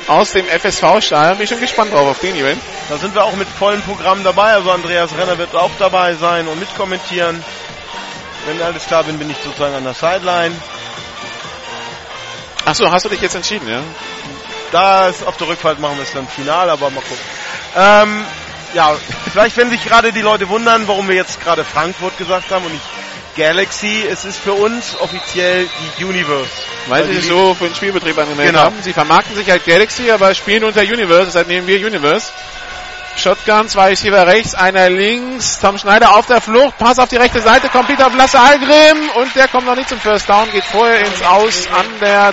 Aus dem FSV-Stadion. Bin ich schon gespannt drauf auf den Event.
Da sind wir auch mit vollem Programm dabei. Also Andreas Renner wird auch dabei sein und mitkommentieren. Wenn alles klar bin, bin ich sozusagen an der Sideline.
Achso, hast du dich jetzt entschieden, ja?
Da ist auf der Rückfahrt machen wir es dann final, aber mal gucken. Ähm, ja, vielleicht wenn sich gerade die Leute wundern, warum wir jetzt gerade Frankfurt gesagt haben und nicht Galaxy, es ist für uns offiziell die Universe.
Weil sie sich so für den Spielbetrieb angemeldet
Genau.
haben. Sie vermarkten sich halt Galaxy, aber spielen unter Universe, deshalb nehmen wir Universe. Shotgun, zwei Receiver rechts, einer links. Tom Schneider auf der Flucht, Pass auf die rechte Seite, kommt Peter auf Lasse Algrim und der kommt noch nicht zum First Down, geht vorher ins Aus an der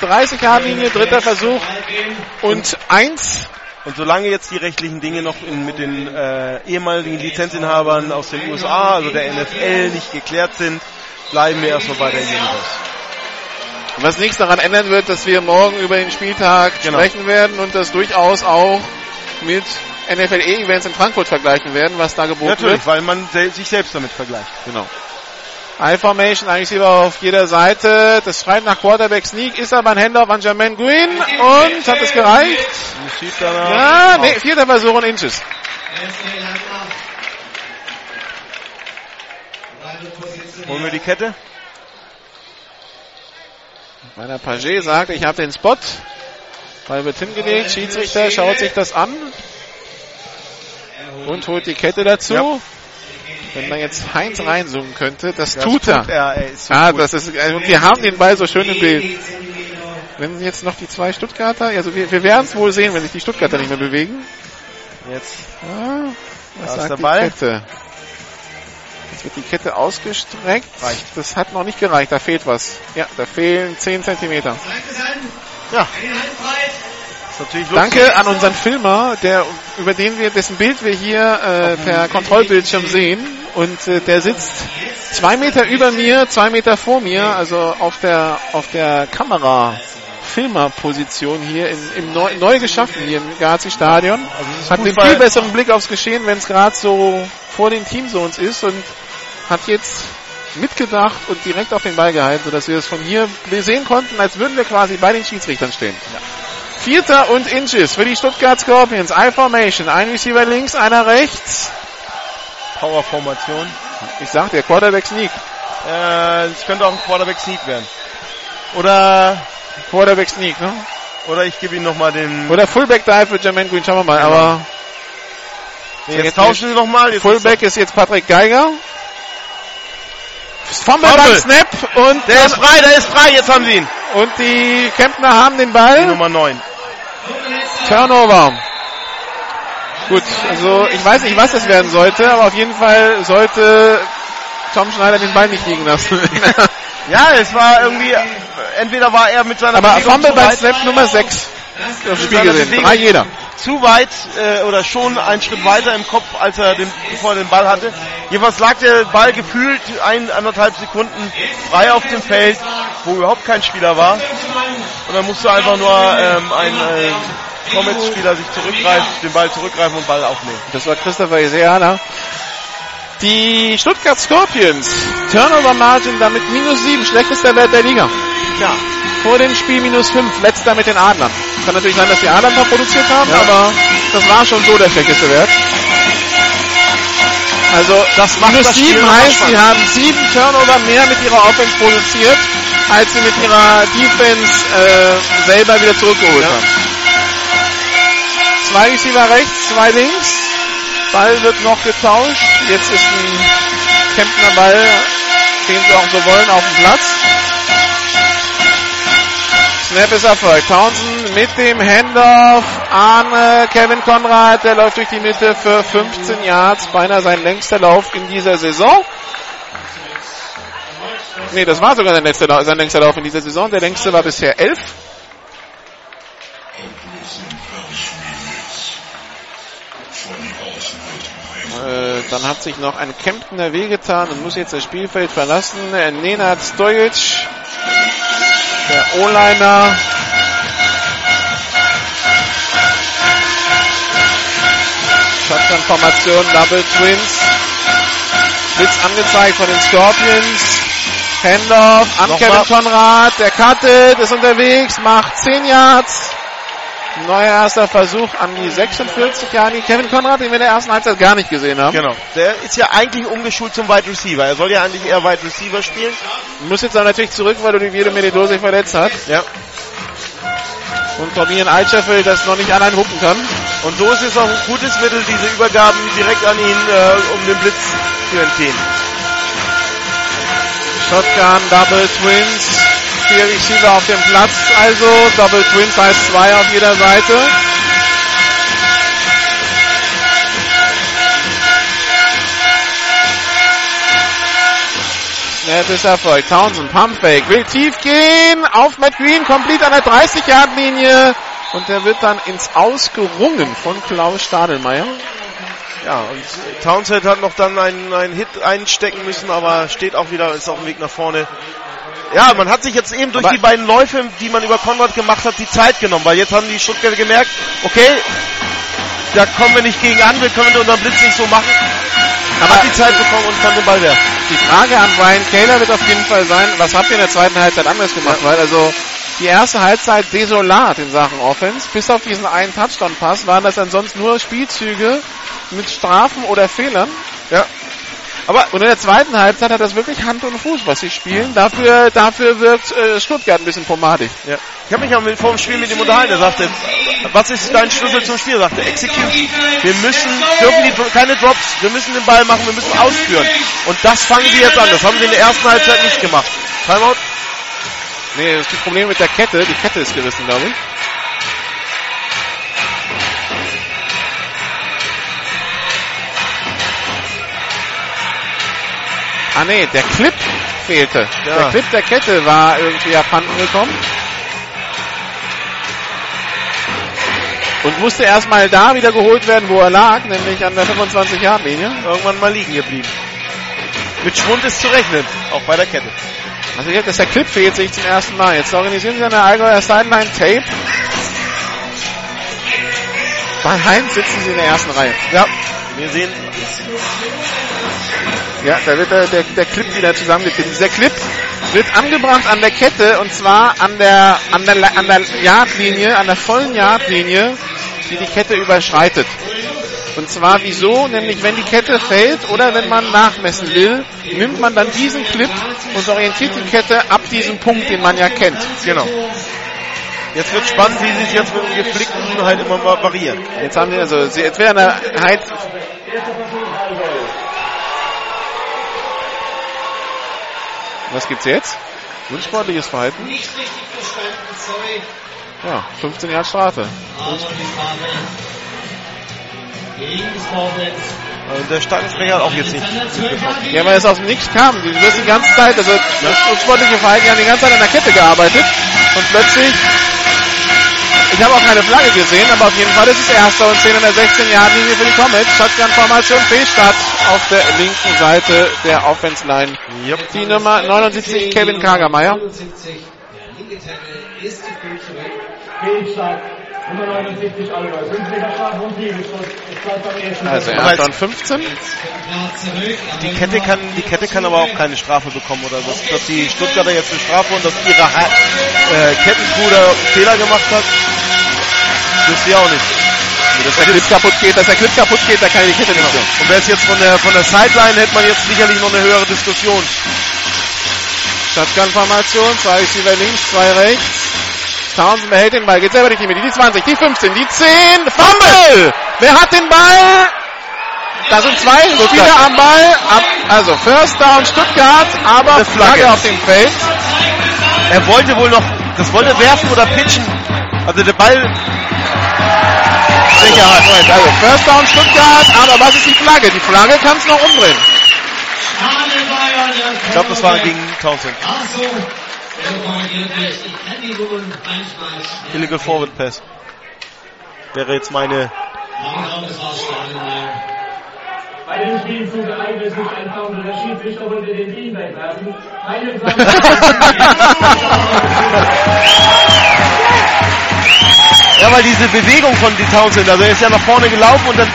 30-Yard-Linie, dritter Versuch und eins.
Und solange jetzt die rechtlichen Dinge noch in, mit den äh, ehemaligen Lizenzinhabern aus den USA, also der NFL, nicht geklärt sind, bleiben wir erstmal bei der Universe.
Was nichts daran ändern wird, dass wir morgen über den Spieltag
Genau.
sprechen werden und das durchaus auch mit NFL-E-Events in Frankfurt vergleichen werden, was da geboten wird.
Natürlich, weil man sel sich selbst damit vergleicht.
Genau. I-Formation, eigentlich Receiver auf jeder Seite. Das schreit nach Quarterback Sneak, ist aber ein Handoff an Jermaine Green und hat es gereicht? Ja, nee, vierter Versuch und Inches.
Holen wir die Kette?
Meiner Paget sagt, ich habe den Spot. Ball wird hingelegt, Schiedsrichter schaut sich das an und holt die Kette dazu.
Ja.
Wenn man jetzt Heinz reinzoomen könnte, das,
Das
tut er.
tut er, ey, so
ah,
gut.
das ist, also wir haben den Ball so schön im Bild. Wenn jetzt noch die zwei Stuttgarter, also wir, wir werden es wohl sehen, wenn sich die Stuttgarter nicht mehr bewegen.
Jetzt
Ah, was
Da ist der
die
Ball.
Kette? Jetzt wird die Kette ausgestreckt.
Reicht.
Das hat noch nicht gereicht, da fehlt was. Ja, da fehlen 10 Zentimeter.
Ja.
Danke an unseren Filmer, der, über den wir, dessen Bild wir hier äh, per Kontrollbildschirm sehen. Und äh, der sitzt zwei Meter über mir, zwei Meter vor mir, also auf der, auf der Kamera. Filmerposition hier in, im neu, neu geschaffen hier im Gazi-Stadion.
Also
hat einen viel besseren Blick aufs Geschehen, wenn es gerade so vor den Teamzones ist und hat jetzt mitgedacht und direkt auf den Ball gehalten, sodass wir es von hier sehen konnten, als würden wir quasi bei den Schiedsrichtern stehen. Vierter und Inches für die Stuttgart Scorpions. I-Formation. Ein Receiver links, einer rechts.
Power-Formation.
Ich sag der Quarterback Sneak.
Äh, es könnte auch ein Quarterback Sneak werden. Oder,
Quarterback Sneak, ne?
oder ich gebe ihm nochmal den,
Oder Fullback Dive für Jermaine Green. Schauen wir mal.
Genau.
Aber
Nee, jetzt tauschen sie nochmal.
Fullback ist jetzt Patrick Geiger. Fumble
Fumble.
beim Snap und
Der ist frei, der ist frei, jetzt haben sie ihn.
Und die Kempner haben den
Die
Ball.
Nummer 9.
Turnover. Gut, also ich weiß nicht, was das werden sollte, aber auf jeden Fall sollte Tom Schneider den Ball nicht liegen lassen. <laughs>
Ja, es war irgendwie, entweder war er mit seiner
aber Fumble beim Snap Nummer 6. Das Spiel gesehen. Drei jeder.
Zu weit äh, oder schon einen Schritt weiter im Kopf, als er den, bevor er den Ball hatte. Jedenfalls lag der Ball gefühlt ein, anderthalb Sekunden frei auf dem Feld, wo überhaupt kein Spieler war. Und dann musste einfach nur ähm, ein äh, Comets-Spieler sich zurückgreifen, den Ball zurückgreifen und Ball aufnehmen.
Das war Christopher Iseana. Die Stuttgart Scorpions. Turnover Margin damit minus 7. Schlechtester Wert der Liga.
Ja.
Vor dem Spiel minus 5. Letzter mit den Adlern. Kann natürlich sein, dass die Adler noch produziert haben,
Ja.
aber das war schon so der schlechteste Wert. Also
Das macht
minus
das Spiel
7
nochmal
heißt, sie haben 7 Turnover mehr mit ihrer Offense produziert, als sie mit ihrer Defense äh, selber wieder zurückgeholt
Ja.
haben. Zwei Receiver rechts, zwei links. Ball wird noch getauscht. Jetzt ist ein Kempner Ball, den sie auch so wollen, auf dem Platz. Snap ist erfolgt. Townsend mit dem Handoff an äh, Kevin Konrad. Der läuft durch die Mitte für 15 Yards. Beinahe sein längster Lauf in dieser Saison. Nee, das war sogar sein längster, Lau- sein längster Lauf in dieser Saison. Der längste war bisher 11. Äh, dann hat sich noch ein Kemptner wehgetan und muss jetzt das Spielfeld verlassen. Äh, Nenad Stojic, der O-Liner. Shotgun-Formation, Double Twins. Blitz angezeigt von den Scorpions. Handoff an
Nochmal.
Kevin Konrad. Der cuttet, ist unterwegs, macht 10 Yards. Neuer erster Versuch an die 46 Jahre. Kevin Konrad, den wir in der ersten Halbzeit gar nicht gesehen haben.
Genau. Der ist ja eigentlich umgeschult zum Wide Receiver. Er soll ja eigentlich eher Wide Receiver spielen.
Muss jetzt aber natürlich zurück, weil Olivier Medido sich verletzt hat.
Ja.
Und Fabian Altscheffel das noch nicht allein wuppen kann.
Und so ist es auch ein gutes Mittel, diese Übergaben direkt an ihn, äh, um den Blitz zu entgehen.
Shotgun, Double Twins. Vier Receiver auf dem Platz, also Double Twins heißt zwei auf jeder Seite. Snap ist Erfolg. Townsend, Pumpfake, will tief gehen, auf Matt Green, komplett an der 30-Yard-Linie. Und der wird dann ins Ausgerungen von Klaus Stadelmeier.
Ja, und Townsend hat noch dann einen, einen Hit einstecken müssen, aber steht auch wieder, ist auf dem Weg nach vorne. Ja, man hat sich jetzt eben durch
Aber-
die beiden Läufe, die man über Konrad gemacht hat, die Zeit genommen, weil jetzt haben die Stuttgarter gemerkt, okay, da kommen wir nicht gegen an, wir können unseren Blitz nicht so machen.
Aber-
hat die Zeit bekommen und kann den Ball werfen.
Die Frage an Brian Taylor wird auf jeden Fall sein, was habt ihr in der zweiten Halbzeit anders gemacht? Weil also die erste Halbzeit desolat in Sachen Offense. Bis auf diesen einen Touchdown-Pass waren das ansonsten nur Spielzüge mit Strafen oder Fehlern.
Ja.
Aber und in der zweiten Halbzeit hat das wirklich Hand und Fuß, was sie spielen. Dafür, dafür wirkt äh, Stuttgart ein bisschen pomadig.
Ja. Ich habe mich ja mit- vor dem Spiel mit ihm unterhalten. Er sagte, was ist dein Schlüssel zum Spiel? Er sagte, Execution. Wir müssen, dürfen die, keine Drops. Wir müssen den Ball machen, wir müssen ausführen. Und das fangen sie jetzt an. Das haben sie in der ersten Halbzeit nicht gemacht. Timeout?
Nee, das ist das Problem mit der Kette. Die Kette ist gerissen, glaube ich. Ah nee, der Clip fehlte.
Ja.
Der Clip der Kette war irgendwie abhanden gekommen. Und musste erstmal da wieder geholt werden, wo er lag, nämlich an der 25-Yard-Linie.
Irgendwann mal liegen geblieben. mit Schwund ist zu rechnen, auch bei der Kette.
Also jetzt ist der Clip fehlt sich zum ersten Mal. Jetzt organisieren sie eine Allgäuer Sideline Tape. Bei Heinz sitzen sie in der ersten Reihe.
Ja, wir sehen.
Ja, da wird der, der, der Clip wieder zusammengekippt. Dieser Clip wird angebracht an der Kette und zwar an der, an der, an der Yardlinie, an der vollen Yardlinie, die die Kette überschreitet. Und zwar wieso? Nämlich wenn die Kette fällt oder wenn man nachmessen will, nimmt man dann diesen Clip und orientiert die Kette ab diesem Punkt, den man ja kennt.
Genau. Jetzt wird spannend, wie sich jetzt mit dem geflickten halt immer variieren.
Jetzt haben sie also, sie, jetzt wäre eine Was gibt's jetzt? Unsportliches Verhalten?
Nicht richtig verstanden, sorry.
Ja, 15 Jahre Strafe.
Vorwärts.
Also der Stadionsprecher hat auch jetzt nicht.
Ja, weil es aus dem Nichts kam. Die wissen die ganze Zeit, also das unsportliche Verhalten, die haben die ganze Zeit an der Kette gearbeitet und plötzlich ich habe auch keine Flagge gesehen, aber auf jeden Fall ist es erster und 10 in der 16 Jahren linie für die Comets. Shotgun-Formation, Fehlstart auf der linken Seite der Offense Line.
Yep.
Die Nummer 79, Kevin Kagermeier.
79, der linke Tackle ist zu früh zurück.
Fehlstart. Nummer 79, Allgäu. 5 Meter Strafe und Liegestütz. Es bleibt beim ersten.
Also erster
es-
und 15.
Klar zurück.
Die Kette kann, die Kette kann aber auch keine Strafe bekommen oder dass, dass die Stuttgarter jetzt eine Strafe und dass ihre ha äh, Kettenbruder Fehler gemacht hat. Das sie auch nicht.
Dass der Clip kaputt geht, dass der Clip kaputt geht, da kann ich die Kette nicht so.
Und wäre es jetzt von der von der Sideline, hätte man jetzt sicherlich noch eine höhere Diskussion.
Shotgun-Formation, zwei Receiver links, zwei rechts. Townsend behält den Ball, geht selber durch die Mitte, die 20, die 15, die 10, Fumble! Wer hat den Ball? Da sind zwei Spieler am Ball, ab, also First Down Stuttgart, aber
Eine Flagge.
Flagge auf dem Feld.
Er wollte wohl noch, das wollte werfen oder pitchen. Also der Ball.
Sicherheit, Moment, also First Down Stuttgart, aber was ist die Flagge? Die Flagge kann es noch umdrehen.
Ich glaube, das war gegen Townsend. Illegal Forward Pass. Wäre jetzt meine.
Bei dem Spielzug ereignet sich ein Foul und der Schiedsrichter wollte den Beanbag werfen. Keine
Ja, weil diese Bewegung von die Townsend, also er ist ja nach vorne gelaufen und dann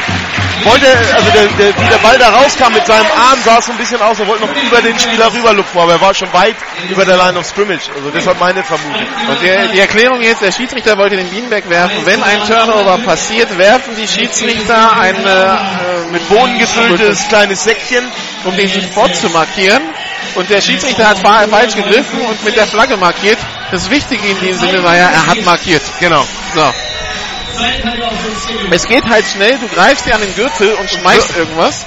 wollte, also der, der, wie der Ball da rauskam mit seinem Arm, sah es so ein bisschen aus, er wollte noch über den Spieler rüberlupfen, aber er war schon weit über der Line of Scrimmage. Also deshalb meine Vermutung.
Und der, die Erklärung jetzt, der Schiedsrichter wollte den Beanbag werfen. Wenn ein Turnover passiert, werfen die Schiedsrichter ein äh,
Mit Bohnen gefülltes kleines Säckchen.
um den Spot zu markieren. Und der Schiedsrichter hat fa- falsch gegriffen und mit der Flagge markiert. Das Wichtige in dem Sinne war ja, er hat markiert.
Genau.
So. Es geht halt schnell, du greifst dir an den Gürtel und schmeißt irgendwas.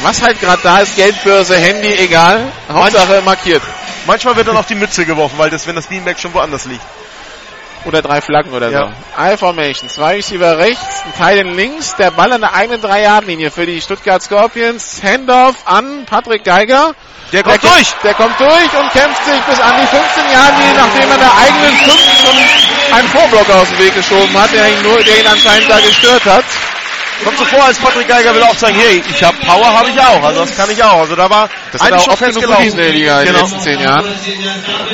Was halt gerade da ist, Geldbörse, Handy, egal. Hauptsache markiert.
Manchmal wird dann auch die Mütze geworfen, weil das, wenn das Beanbag schon woanders liegt.
Oder drei Flaggen oder
Ja.
so. I-Formation. Zwei Receiver rechts, ein Teil in links. Der Ball an der eigenen 3-Yard-Linie für die Stuttgart Scorpions. Handoff an Patrick Geiger.
Der kommt
der,
durch.
Der kommt durch und kämpft sich bis an die 15-Yard-Linie, nachdem er der eigenen 5 schon einen Vorblocker aus dem Weg geschoben hat, der ihn, nur, der ihn anscheinend da gestört hat.
Kommt so vor, als Patrick Geiger will auch sagen, hey, ich habe Power, habe ich auch. Also das kann ich auch. Also da war
Das
eigentlich
auch
schon festgelaufen.
in der Liga in den
Genau.
letzten 10 Jahren.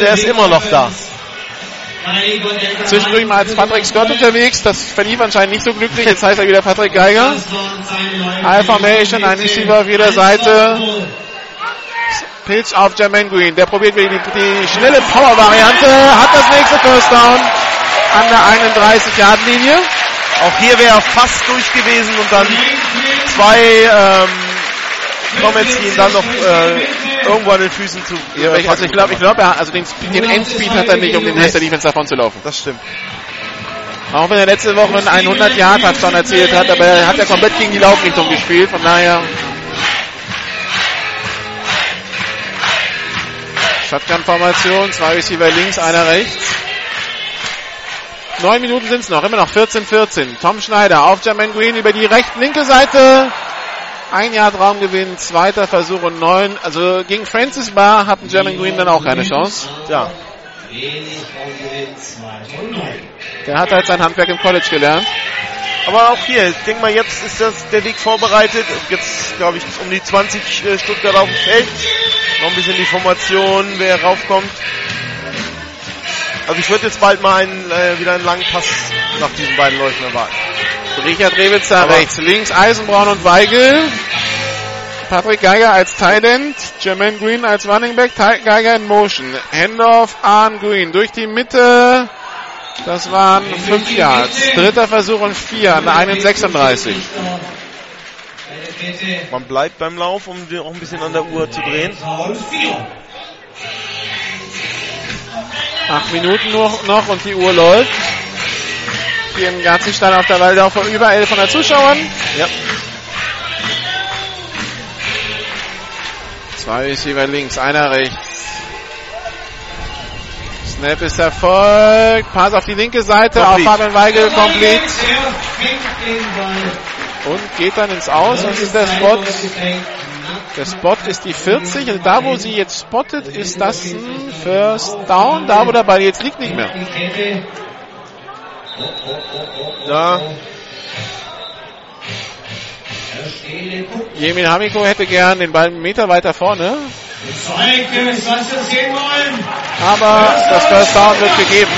Der ist immer noch da.
Zwischendurch mal als Patrick Scott unterwegs. Das verlief anscheinend nicht so glücklich. Jetzt heißt er wieder Patrick Geiger. I-Formation, ein Receiver auf jeder Seite. Pitch auf Jermaine Green. Der probiert wieder die, die schnelle Power-Variante. Hat das nächste First Down an der 31-Yard-Linie.
Auch hier wäre er fast durch gewesen und dann zwei ähm, Comments, ihn dann noch äh, irgendwo an den Füßen zu.
Ja, aber ich, also ich glaube, ich glaube, also den, den Endspeed hat er nicht, um den Rest der Defense davon zu laufen.
Das stimmt.
Auch wenn er letzte Woche einen 100 Yard Touchdown erzählt hat, aber er hat ja komplett gegen die Laufrichtung gespielt, von daher. Shotgun-Formation, zwei Receiver links, einer rechts. Neun Minuten sind es noch, immer noch 14-14. Tom Schneider auf Jermaine Green über die recht-linke Seite. Ein Yard Raumgewinn, zweiter Versuch und neun. Also gegen Francis Barr hatten Jermaine Green dann auch keine Chance.
Ja.
Der hat halt sein Handwerk im College gelernt.
Aber auch hier, ich denke mal, jetzt ist das der Weg vorbereitet. Jetzt, glaube ich, um die 20 äh, Stuttgart auf dem Feld. Noch ein bisschen die Formation, wer raufkommt. Also ich würde jetzt bald mal einen, äh, wieder einen langen Pass nach diesen beiden Läufen erwarten.
Richard Rewitzer
Aber-
rechts, links Eisenbraun und Weigel. Patrick Geiger als Thailand, Jermaine Green als Running Back, Geiger in Motion. Handoff an Green durch die Mitte. Das waren 5 Yards. Dritter Versuch und 4 an der 1,36.
Man bleibt beim Lauf, um auch ein bisschen an der Uhr zu drehen.
Acht Minuten nur noch und die Uhr läuft. Hier im Gartenstall auf der Waldau von über 1100 Zuschauern.
Ja.
Zwei Receiver links, einer rechts. Snap ist erfolgt. Pass auf die linke Seite. Auf
Complete.
Fabian Weigel
den Ball.
Und geht dann ins Aus. Und ist der Spot. Der Spot ist die 40. Und da, wo sie jetzt spottet, ist das ein First Down. Da, wo der Ball jetzt liegt, nicht mehr.
Guckt.
Jemin Hamiko hätte gern den Ball einen Meter weiter vorne. Aber das First Down wird gegeben.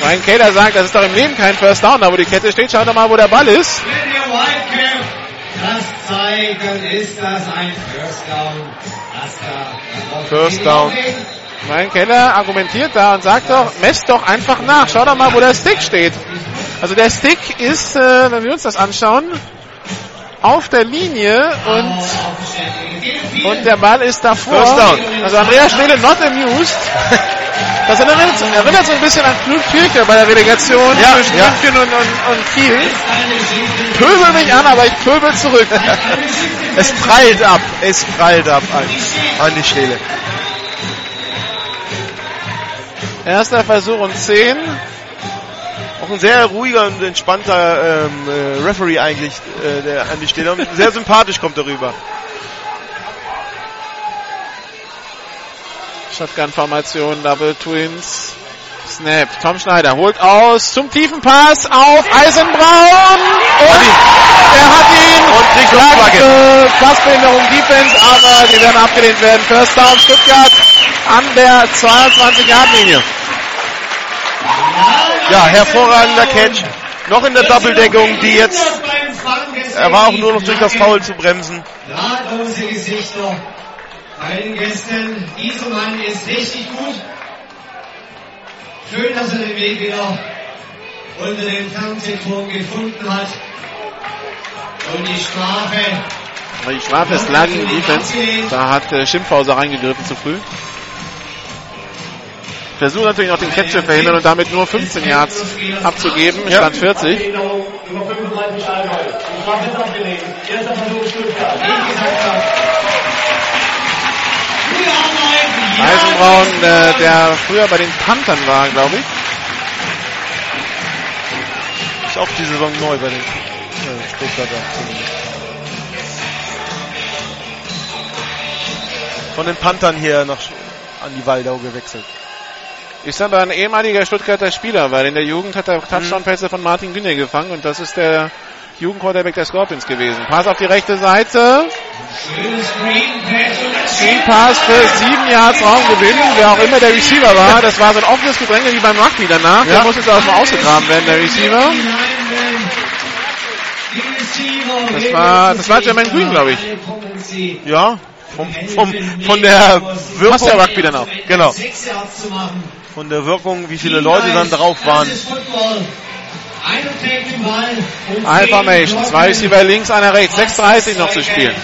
Ryan Kaler sagt, das ist doch im Leben kein First Down, da wo die Kette steht. Schaut doch mal, wo der Ball ist.
Wenn der Whitecap das dann ist das ein First Down.
First Down.
Ryan Keller argumentiert da und sagt doch, messt doch einfach nach. Schau doch mal, wo der Stick steht. Also der Stick ist, äh, wenn wir uns das anschauen, auf der Linie und, und der Ball ist davor.
First down.
Also Andreas Stele not amused. <laughs> Das erinnert, erinnert so ein bisschen an Knut Kirche bei der Relegation
Ja,
zwischen
ja.
München und, und, und Kiel. Pöbel mich an, aber ich pöbel zurück. <laughs>
es prallt ab. Es prallt ab an, an die Stelle.
Erster Versuch und 10.
Auch ein sehr ruhiger und entspannter ähm, äh, Referee eigentlich, äh, der an die Stelle. Und sehr sympathisch kommt er
Shotgun-Formation, Double Twins. Snap. Tom Schneider holt aus zum tiefen Pass auf Eisenbraun. Und er hat ihn.
Und kriegt
Flagge. Passbehinderung Defense, aber die werden abgelehnt werden. First Down Stuttgart an der 22-Yard-Linie.
Ja, hervorragender Catch. Noch in der Doppeldeckung, die jetzt, er war auch nur noch durch das Foul zu bremsen.
Gesichter bei den Gästen. Dieser Mann ist richtig gut. Schön, dass er den Weg wieder unter den Fernsehturm gefunden hat. Und die Strafe.
Die Strafe ist Lagging Defense. Da hat äh, Schimpfhauser reingegriffen zu früh. Versucht natürlich noch den Catch zu verhindern und damit nur 15 Yards abzugeben. Stand 40.
Erinnerung Nummer 35 Allgäu. Die Strafe ist abgelehnt. Erster Versuch Stuttgart.
Eisenbraun, äh, der früher bei den Panthern war, glaube ich.
Ist auch die Saison neu bei den äh, Stuttgarter zumindest. Von den Panthern hier nach an die Waldau gewechselt.
Ist aber ein ehemaliger Stuttgarter Spieler, weil in der Jugend hat er Touchdown-Pässe von Martin Günne gefangen und das ist der Jugendquarterback der Scorpions gewesen. Pass auf die rechte Seite. Screen Pass für sieben Yards Raumgewinn. Wer auch immer der Receiver war, das war so ein offenes Gedränge wie beim Rugby danach. Der
Ja.
muss jetzt auch mal ausgegraben werden, der Receiver. Das war, das war Jermaine Green, glaube ich.
Ja, vom, vom, von der Wirkung.
Passt ja Rugby dann auch.
Genau. Von der Wirkung, wie viele Leute dann drauf waren.
High Formation. Zwei Receiver links, einer rechts. 6.30 noch zu spielen.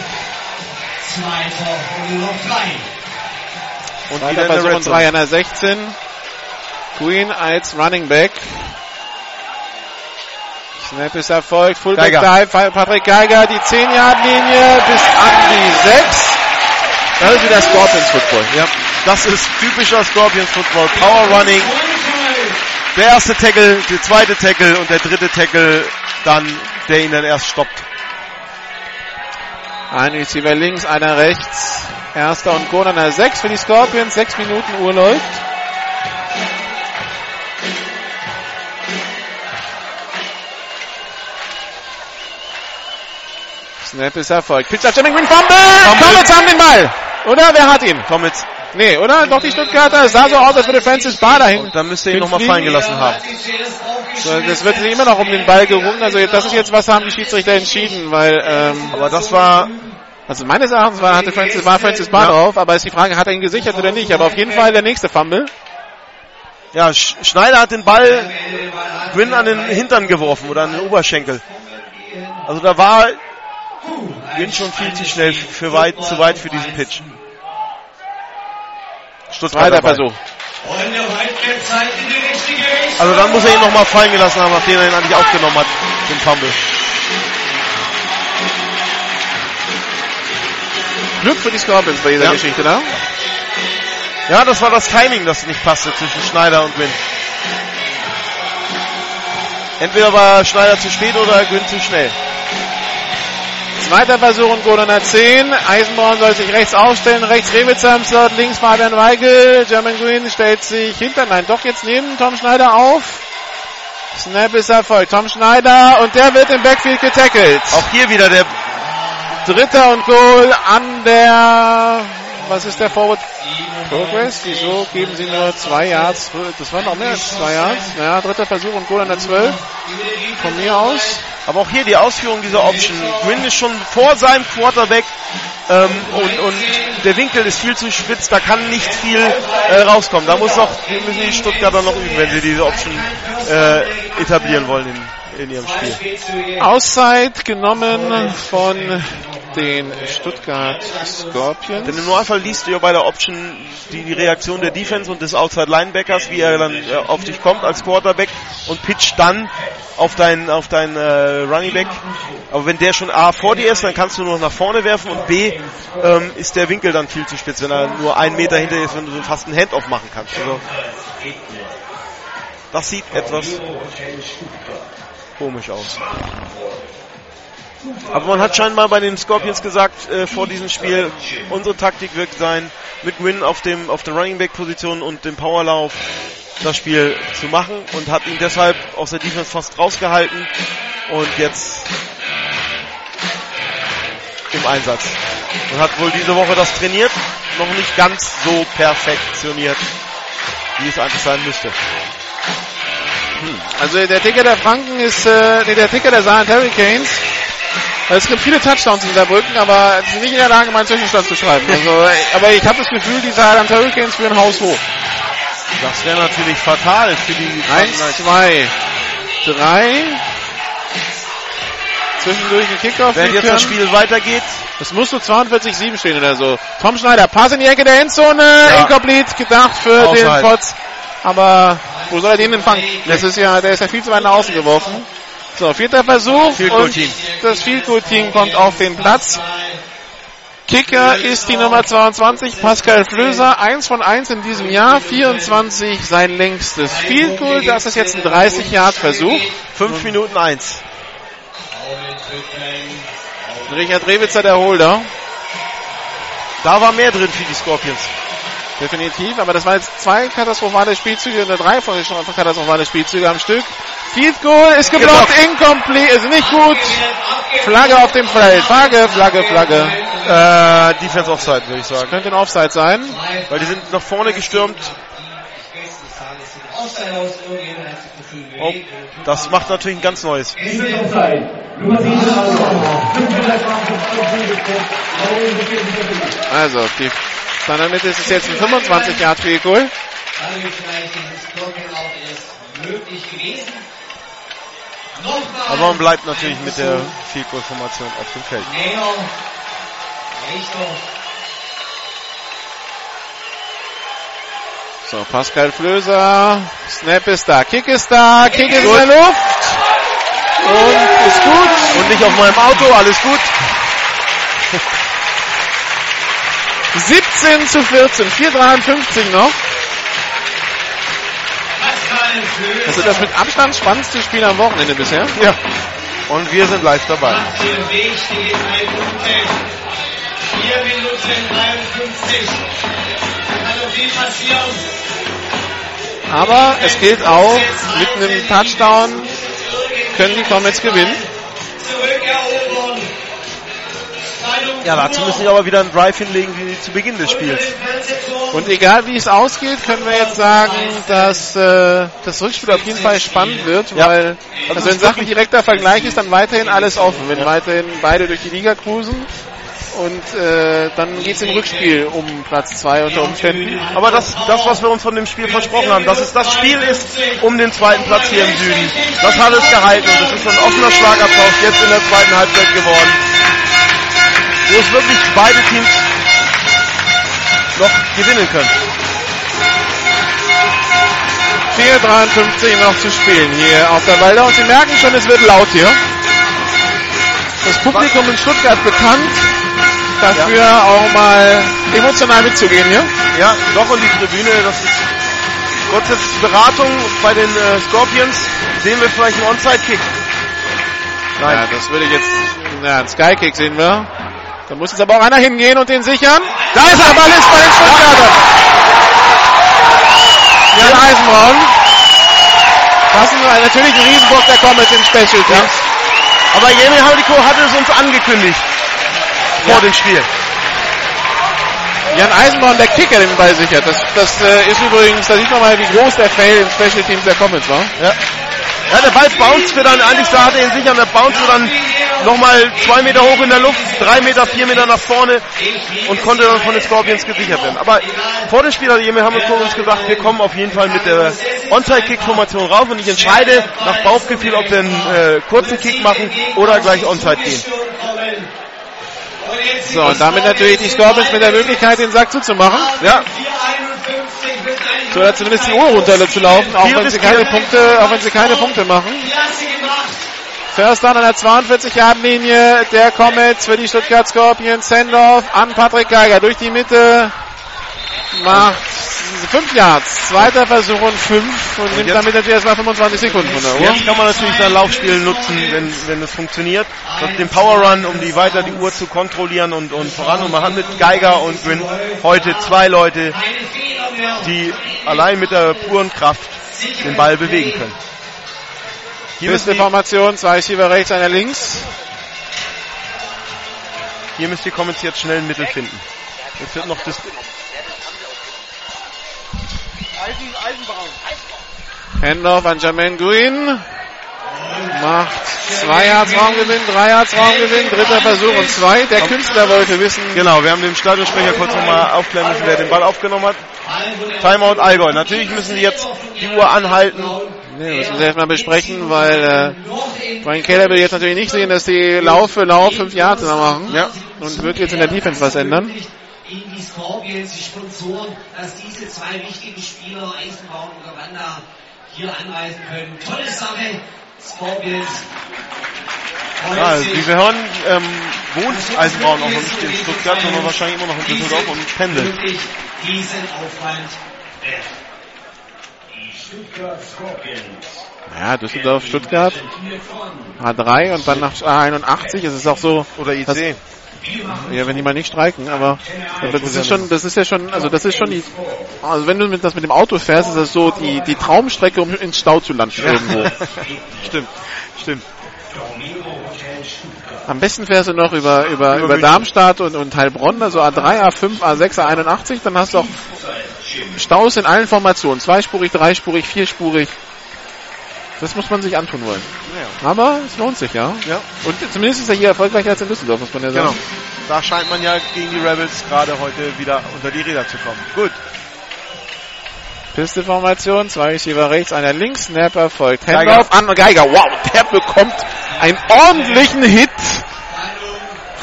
Und wieder
Versuch
Red
und 3
Zone.
an der 16. Green als Running Back. Snap ist erfolgt. Fullback
Geiger.
Dive. Patrick Geiger, die 10-Yard-Linie bis an die 6. Das ist wieder Scorpions Football.
Ja, das ist typischer Scorpions Football. Power Running. Der erste Tackle, der zweite Tackle und der dritte Tackle dann, der ihn dann erst stoppt.
Ein Receiver links, einer rechts. Erster und Goal an der 6 für die Scorpions. 6 Minuten Uhr läuft. Snap ist erfolgt. Pitcher Jimmy Green Fumble! Comets haben den Ball! Oder? Wer hat ihn?
Comets.
Nee, oder? Doch die Stuttgarter. Es sah so aus, als würde Francis Bar dahin.
Und dann müsste er ihn nochmal fallen gelassen haben.
So, das wird immer noch um den Ball gerungen. Also das ist jetzt, was haben die Schiedsrichter entschieden, weil, ähm,
Aber das war,
also meines Erachtens war, hatte Francis, war Francis Bar
Ja.
drauf, aber ist die Frage, hat er ihn gesichert oder nicht? Aber auf jeden Fall der nächste Fumble.
ja, Sch Schneider hat den Ball Gwyn an den Hintern geworfen oder an den Oberschenkel. Also da war Gwyn schon viel zu schnell für weit, zu weit für diesen Pitch. Stuttgart
Zweiter
dabei.
Versuch.
Also dann muss er ihn nochmal fallen gelassen haben, nachdem er ihn eigentlich aufgenommen hat, den Fumble.
Glück für die Scorpions bei dieser
Ja.
Geschichte, ne?
Ja, das war das Timing, das nicht passte zwischen Schneider und Gwyn. Entweder war Schneider zu spät oder Gwyn zu schnell.
Zweiter Versuch und Goal an der 10. Eisenbraun soll sich rechts aufstellen, rechts Rewitzer im Slot, links Fabian Weigel. German Green stellt sich hinter, nein, doch jetzt neben Tom Schneider auf. Snap ist erfolgt. Tom Schneider und der wird im Backfield getackelt.
Auch hier wieder der
Dritter und Goal an der, was ist der Forward Progress? Wieso geben sie nur zwei Yards? Das war noch mehr als zwei Yards. Naja, dritter Versuch und Goal an der 12. Von mir aus.
Aber auch hier die Ausführung dieser Option. Gwyn ist schon vor seinem Quarterback ähm, und, und der Winkel ist viel zu spitz, da kann nicht viel äh, rauskommen. Da muss noch, müssen die Stuttgarter noch üben, wenn sie diese Option äh, etablieren wollen in, ihrem Spiel.
Auszeit genommen von den Stuttgart Scorpions.
Denn im Normalfall liest du ja bei der Option die, die Reaktion der Defense und des Outside Linebackers, wie er dann äh, auf dich kommt als Quarterback und pitcht dann auf deinen auf deinen äh, Running Back. Aber wenn der schon A vor dir ist, dann kannst du nur noch nach vorne werfen und B ähm, ist der Winkel dann viel zu spitz, wenn er nur einen Meter hinter dir ist, wenn du so fast einen Handoff machen kannst. Also das sieht etwas komisch aus. Aber man hat scheinbar bei den Scorpions gesagt, äh, vor diesem Spiel, unsere Taktik wird sein, mit Win auf dem, auf der Running Back Position und dem Powerlauf das Spiel zu machen und hat ihn deshalb aus der Defense fast rausgehalten und jetzt im Einsatz. Und hat wohl diese Woche das trainiert, noch nicht ganz so perfektioniert, wie es eigentlich sein müsste.
Also der Ticker der Franken ist, äh, nee, der Ticker der Saarland Hurricanes. Es gibt viele Touchdowns in Saarbrücken, aber sie sind nicht in der Lage, meinen Zwischenstand zu schreiben. <laughs> Also, äh, aber ich habe das Gefühl, die Saarland Hurricanes führen Haus hoch.
Das wäre natürlich fatal für die
Eins, zwei, drei. Zwischendurch ein Kickoff.
Wenn jetzt das Spiel weitergeht,
Es muss so 42-7 stehen oder so. Tom Schneider, Pass in die Ecke der Endzone.
Ja.
Incomplete, gedacht für
Außerhalb.
den Potts. Aber wo soll er den denn fangen? Das ist ja, der ist ja viel zu weit nach außen geworfen. So, vierter Versuch.
Field
und. Das Field Goal Team kommt auf den Platz. Kicker ist die Nummer 22, Pascal Flöser. Eins von eins in diesem Jahr. 24 sein längstes Field Goal. Das ist jetzt ein 30 Yard Versuch.
5 Minuten 1.
Richard Rewitzer der Holder.
Da war mehr drin für die Scorpions.
Definitiv, aber das waren jetzt zwei katastrophale Spielzüge oder drei von von katastrophale Spielzüge am Stück. Field Goal ist geblockt, incomplete, ist nicht gut. Flagge auf dem Feld, Flagge, Flagge, Flagge.
Äh, Defense Offside, würde ich sagen.
Könnte ein Offside sein.
Weil die sind nach vorne gestürmt. Oh, das macht natürlich ein ganz neues.
Defense Offside. Nummer 7 Auer. 5 Meter 20
Also, die damit ist es jetzt ein 25 Yard Field Goal.
Aber man bleibt natürlich mit der Field Goal Formation auf dem Feld.
So, Pascal Flöser. Snap ist da, Kick ist da, Kick ist in der Luft. Und ist gut.
Und nicht auf meinem Auto, alles gut. <laughs>
17 zu 14, 4,53 noch.
Pascal Flöß.
Also das mit Abstand spannendste Spiel am Wochenende bisher.
Ja. Und wir sind live dabei.
Macht hier wichtige drei Punkte. 4 Minuten 53. Da kann noch viel passieren.
Aber es gilt auch, mit einem Touchdown können die Comets gewinnen.
Zurückerobern.
Ja, dazu müssen die aber wieder einen Drive hinlegen wie zu Beginn des Spiels.
Und egal wie es ausgeht, können wir jetzt sagen, dass äh, das Rückspiel auf jeden Fall spannend wird, weil also in Sachen direkter Vergleich ist dann weiterhin alles offen, wenn weiterhin beide durch die Liga cruisen. Und äh, dann geht es im Rückspiel um Platz 2 unter Umständen.
Aber das, das, was wir uns von dem Spiel versprochen haben, dass es das Spiel ist um den zweiten Platz hier im Süden, das hat es gehalten. Und es ist ein offener Schlagabtausch jetzt in der zweiten Halbzeit geworden, wo es wirklich beide Teams noch gewinnen können.
4,53 noch zu spielen hier auf der Walder. Und Sie merken schon, es wird laut hier. Das Publikum in Stuttgart bekannt dafür auch mal emotional mitzugehen hier.
Ja, doch und die Tribüne, das ist Gottes Beratung bei den äh, Scorpions. Sehen wir vielleicht einen Onside-Kick.
Nein. Ja, das würde ich jetzt, na, einen Skykick sehen wir. Da muss jetzt aber auch einer hingehen und den sichern. Da ist er, Ball ist bei den Stuttgartern. Jan Eisenbraun. Passen wir natürlich ein Riesenbock der Comets im Special Teams.
Ja. Aber Jemi Haudiko hatte es uns angekündigt vor ja. dem Spiel.
Jan Eisenborn, der Kicker, den Ball sichert. Das, das äh, ist übrigens, da sieht man mal, wie groß der Fail im Special Teams der Comets war.
Ja. Ja, der Ball bounced wir dann, eigentlich da hat er ihn sichern, der bounced dann nochmal zwei Meter hoch in der Luft, drei Meter, vier Meter nach vorne und konnte dann von den Scorpions gesichert werden. Aber vor dem Spiel hat Jemir Hamilton uns gesagt, wir kommen auf jeden Fall mit der Onside-Kick-Formation rauf und ich entscheide nach Bauchgefühl, ob wir einen äh, kurzen Kick machen oder gleich Onside gehen.
So, und damit natürlich die Scorpions mit der Möglichkeit, den Sack zuzumachen.
Ja.
So, oder zumindest die Uhr runterzulaufen, auch wenn sie keine Punkte, auch wenn sie keine Punkte machen. First down an der 42 Yard Linie der Comets für die Stuttgart Scorpions. Sendorf an Patrick Geiger durch die Mitte. Macht 5 Yards. Zweiter Versuch und 5 und, und nimmt damit natürlich erstmal 25 Sekunden von der Uhr.
Jetzt kann man natürlich sein Laufspiel nutzen, wenn, wenn es funktioniert. Den Power Run, um die weiter die Uhr zu kontrollieren und, und voran. Und man hat mit Geiger und Grin heute zwei Leute, die allein mit der puren Kraft den Ball bewegen können.
Hier ist die Formation, zwei Schieber rechts, einer links.
Hier müsst ihr jetzt schnell ein Mittel finden. Jetzt wird noch das
Handoff an Jermaine Green. Macht zwei Yards Raumgewinn, drei Yards Raumgewinn, dritter Versuch und zwei. Der Künstler wollte wissen.
Genau, wir haben den Stadionsprecher kurz nochmal aufklären müssen, wer den Ball aufgenommen hat. Timeout Allgäu. Natürlich müssen sie jetzt die Uhr anhalten.
Nee, müssen sie erstmal besprechen, weil äh, Brian Keller will jetzt natürlich nicht sehen, dass die Lauf für Lauf fünf Yards machen.
Ja.
Und wird jetzt in der Defense was ändern
in die Scorpions, die Sponsoren, dass diese zwei wichtigen Spieler, Eisenbaum und Gawanda, hier anreisen können. Tolle Sache, Scorpions.
Ja, wie wir hören, ähm, wohnt Eisenbraun auch noch nicht in Stuttgart, sondern wahrscheinlich immer noch in Düsseldorf und pendelt.
Diesen Aufwand
ja, Düsseldorf, Stuttgart, A3 und dann nach A81. Es ist auch so.
Oder IC.
Ja, wenn die mal nicht streiken, aber das ist schon, das ist ja schon, also das ist schon die, also wenn du mit, das mit dem Auto fährst, ist das so die, die Traumstrecke, um ins Stau zu landen irgendwo. <laughs>
stimmt, stimmt.
Am besten fährst du noch über, über, über, über Darmstadt und, und Heilbronn, also A3, A5, A6, A81, dann hast du auch Staus in allen Formationen. Zweispurig, dreispurig, vierspurig. Das muss man sich antun wollen. Ja. Aber es lohnt sich, ja.
ja.
Und zumindest ist er hier erfolgreicher als in Düsseldorf, muss man ja sagen. Genau.
Da scheint man ja gegen die Rebels gerade heute wieder unter die Räder zu kommen. Gut.
Pisteformation, zwei Receiver rechts, einer links, Snapper folgt. Handoff an Geiger. Wow, der bekommt einen ordentlichen Hit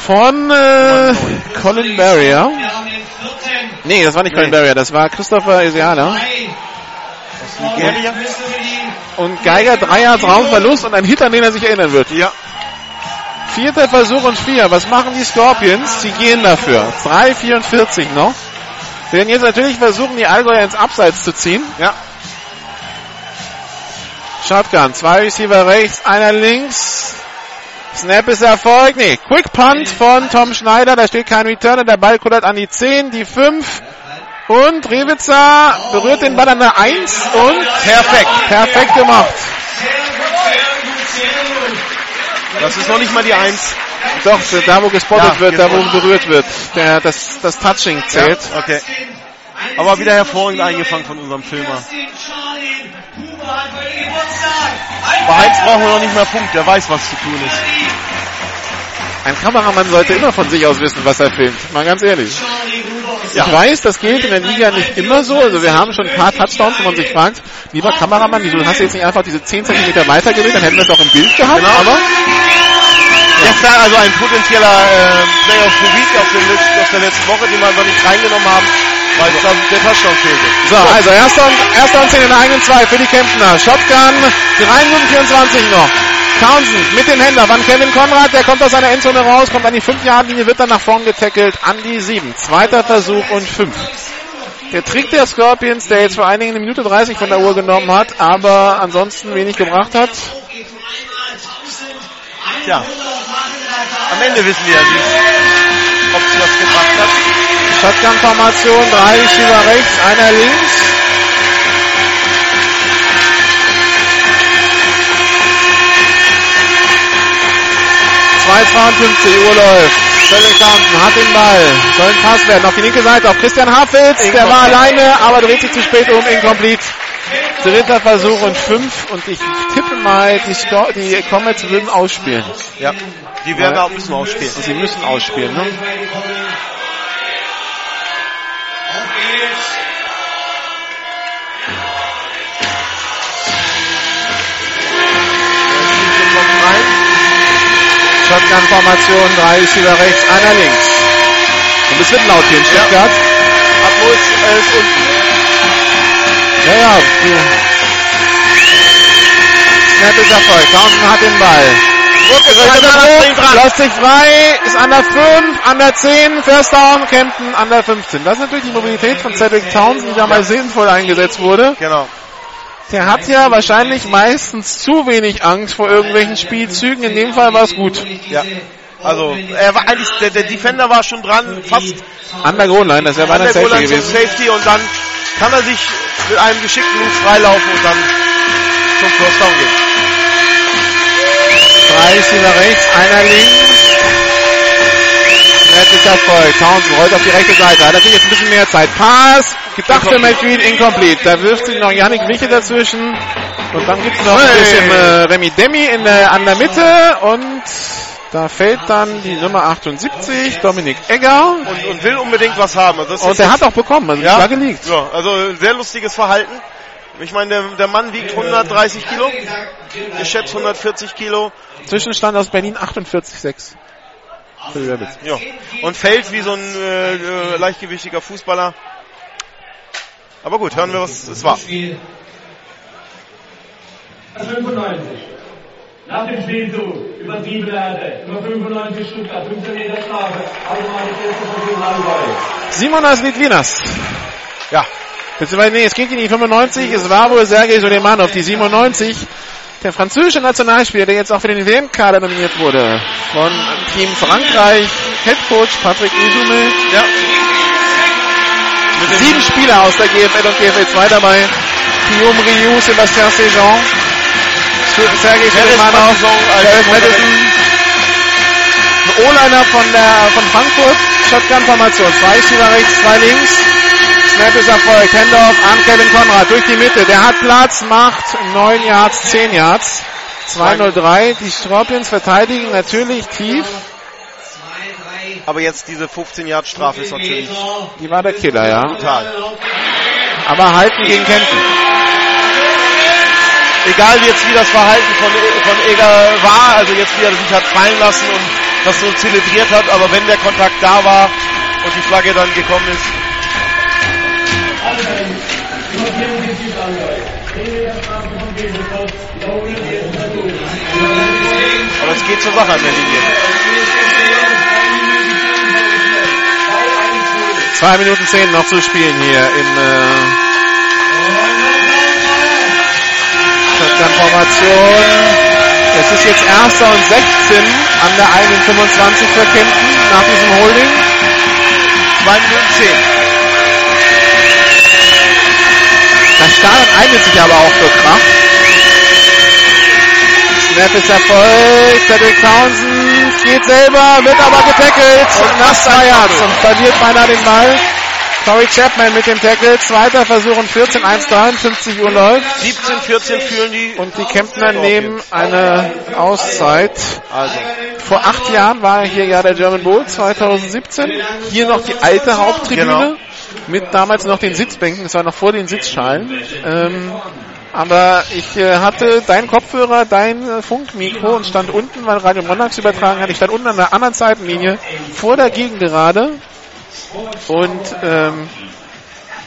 von äh, Colin Barrier. Nee, das war nicht Colin Barrier, das war Christopher Isiana. Und Geiger drei Yards Raumverlust und ein Hit, an den er sich erinnern wird.
Ja.
Vierter Versuch und vier. Was machen die Scorpions? Sie gehen dafür. 3,44 noch. Sie werden jetzt natürlich versuchen, die Allgäuer ins Abseits zu ziehen.
Ja.
Shotgun. Zwei Receiver rechts, einer links. Snap ist Erfolg. Nee, Quick Punt von Tom Schneider. Da steht kein Returner. Der Ball kullert an die 10, die 5. Und Rewitzer berührt den Ball an der 1 und perfekt. Perfekt gemacht.
Das ist noch nicht mal die Eins.
Doch, da wo gespottet
Ja,
wird, da wo
genau.
berührt wird. Der, das, das Touching zählt.
Ja, okay. Aber wieder hervorragend eingefangen von unserem Filmer. Bei Heinz brauchen wir noch nicht mehr Punkt, der weiß, was zu tun ist.
Ein Kameramann sollte immer von sich aus wissen, was er filmt. Mal ganz ehrlich. Ich weiß, das gilt in der Liga nicht immer so. Also wir haben schon ein paar Touchdowns, wo man sich fragt, lieber Kameramann, wieso hast du jetzt nicht einfach diese 10 cm weiter gedreht, dann hätten wir es doch im Bild gehabt.
Genau.
Aber
Gestern also ein potenzieller äh, Play of the Week auf, dem letzten, auf der letzten Woche, den wir noch nicht reingenommen haben, weil dann der Touchdown fehlte.
So, also erster und, erster und 10 in der eigenen 2 für die Kemptner. Shotgun, 3 Minuten 24 noch. Townsend mit dem Händler, wann Kevin Konrad, der kommt aus seiner Endzone raus, kommt an die 5-Yard-Linie, wird dann nach vorn getackelt, an die 7. Zweiter Versuch und 5. Der Trick der Scorpions, der jetzt vor einigen eine Minute 30 von der Uhr genommen hat, aber ansonsten wenig gebracht hat.
Tja, am Ende wissen wir ja, wie, ob es was gebracht hat.
Shotgun-Formation, drei Receiver rechts, einer links. Zwei 52 Uhr läuft. Townsend hat den Ball. Soll ein Pass werden. Auf die linke Seite auf Christian Hafels. Der war alleine, aber dreht sich zu spät um. Incomplete. Dritter Versuch und fünf. Und ich tippe mal, die, Sco die Comets würden ausspielen.
Ja, die werden auch müssen ausspielen.
Sie müssen ausspielen, ne? Shotgun-Formation, drei Receiver rechts, einer links. Und es wird laut hier in Stuttgart.
Atmo ist, äh, ist unten.
Ja, ja. Snap ist Erfolg. Townsend hat den Ball. Lässt sich frei, ist an der 5, an der 10, First Down, Kempten an der 15. Das ist natürlich die Mobilität von Cedric Townsend, die da mal sinnvoll eingesetzt wurde.
Genau.
Der hat ja wahrscheinlich meistens zu wenig Angst vor irgendwelchen Spielzügen. In dem Fall war es gut.
Ja. Also, er war eigentlich, der, der Defender war schon dran, fast
An der Goal-Line, das wäre
der
Safety gewesen.
Safety und dann kann er sich mit einem geschickten Move freilaufen und dann zum First Down gehen.
Drei Receiver rechts, einer links. Nettes Erfolg. Townsend rollt auf die rechte Seite. Hat natürlich jetzt ein bisschen mehr Zeit. Pass. Gedacht für McQueen, incomplete. Da wirft sich noch Yannick Wiche dazwischen. Und dann gibt's noch ein
Hey.
bisschen äh, Remy Demi in der, an der Mitte. Und da fällt dann die Nummer 78, Dominik Egger.
Und, und will unbedingt was haben. Also
Und
jetzt-
hat auch bekommen. Also
ja,
Flagge liegt.
Ja, also sehr lustiges Verhalten. Ich meine, der, der Mann wiegt 130 Kilo, geschätzt 140 Kilo,
Zwischenstand aus Berlin 48,6. Für die Rabbits.
ja. und fällt wie so ein äh, äh, leichtgewichtiger Fußballer. Aber gut, hören wir, was es war.
95. Nach dem Spielzug übertriebene Härte. Nummer 95 Stuttgart, 15 Meter Strafe. Automatisch erster Versuch Allgäu.
Simonas Litvinas.
Ja,
Beziehungsweise, nee, es geht in die 95. Es war wohl Sergei Soleimanov, die 97. Der französische Nationalspieler, der jetzt auch für den WM-Kader nominiert wurde. Von Team Frankreich. Headcoach Patrick Isume. Ja. Sieben Spieler aus der GFL und GFL 2 dabei. Guillaume Rioux, Sébastien Sejean. Sergei Soleimanov. Gareth Madison. O-Liner von der, von Frankfurt. Shotgun-Formation. Zwei Schieber rechts, zwei links. Snap ist Erfolg. Handoff an Kevin Konrad durch die Mitte. Der hat Platz, macht 9 Yards, 10 Yards. 2-0-3. Die Scorpions verteidigen natürlich tief.
aber jetzt diese 15 Yard Strafe ist natürlich
Die war der Killer, ja.
brutal.
Aber halten gegen Kempten.
Egal jetzt wie das Verhalten von, von Eger war, also jetzt wie er sich hat fallen lassen und das so zelebriert hat, aber wenn der Kontakt da war und die Flagge dann gekommen ist, aber es geht zur Sache an der Linie.
2 Minuten 10 noch zu spielen hier im äh, Shotgun-Formation. Es ist jetzt erster und 16 an der eigenen 25 für Kempten nach diesem Holding.
2 Minuten 10.
Das Stadion eignet sich aber auch für Krach. Snap ist Erfolg. Cedric Townsend geht selber, wird aber getackelt nach zwei Yards und verliert beinahe den Ball. Corey Chapman mit dem Tackle. Zweiter Versuch und 14, 1,53 Uhr läuft.
17, 14 führen die.
Und die Kemptner nehmen eine Auszeit.
Also.
Vor acht Jahren war hier ja der German Bowl, 2017. Hier noch die alte Haupttribüne.
Genau.
Mit damals noch den Sitzbänken. Das war noch vor den Sitzschalen. Ähm, aber ich äh, hatte deinen Kopfhörer, dein äh, Funkmikro und stand unten, weil Radio Monarchs übertragen hat. Ich stand unten an der anderen Seitenlinie vor der Gegengerade und ähm,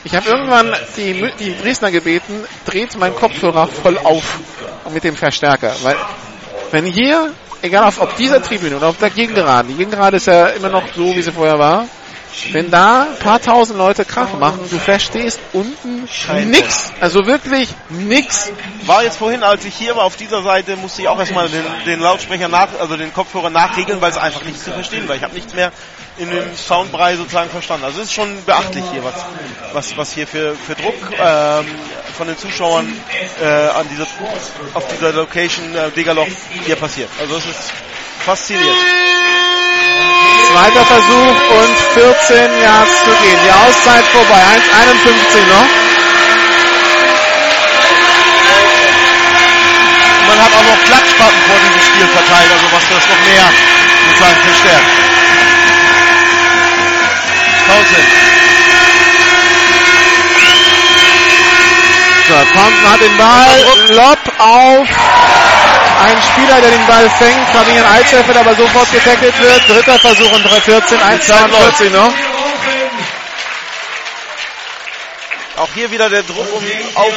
ich habe irgendwann die, die Dresdner gebeten, dreht meinen Kopfhörer voll auf mit dem Verstärker. Weil wenn hier, egal auf, ob dieser Tribüne oder auf der Gegengerade, die Gegengerade ist ja immer noch so, wie sie vorher war, wenn da ein paar tausend Leute Krach machen, du verstehst unten nix. Also wirklich nix.
War jetzt vorhin, als ich hier war auf dieser Seite, musste ich auch erstmal den, den Lautsprecher nach, also den Kopfhörer nachregeln, weil es einfach nicht zu verstehen war. Ich habe nichts mehr in dem Soundbrei sozusagen verstanden. Also es ist schon beachtlich hier, was, was, was hier für, für Druck ähm, von den Zuschauern äh, an dieser, auf dieser Location äh, Degerloch hier passiert. Also es ist faszinierend.
Zweiter Versuch und 14 Yards zu gehen. Die Auszeit vorbei. 1,51 noch.
Man hat auch noch Klatschpappen vor diesem Spiel verteilt, also was das noch mehr sozusagen verstärkt. Townsend.
So, Thompson hat den Ball. Lob auf einen Spieler, der den Ball fängt. Fabian Alzef wird aber sofort getackelt wird. Dritter Versuch und 14, 1,42 noch.
Auch hier wieder der Druck um, auf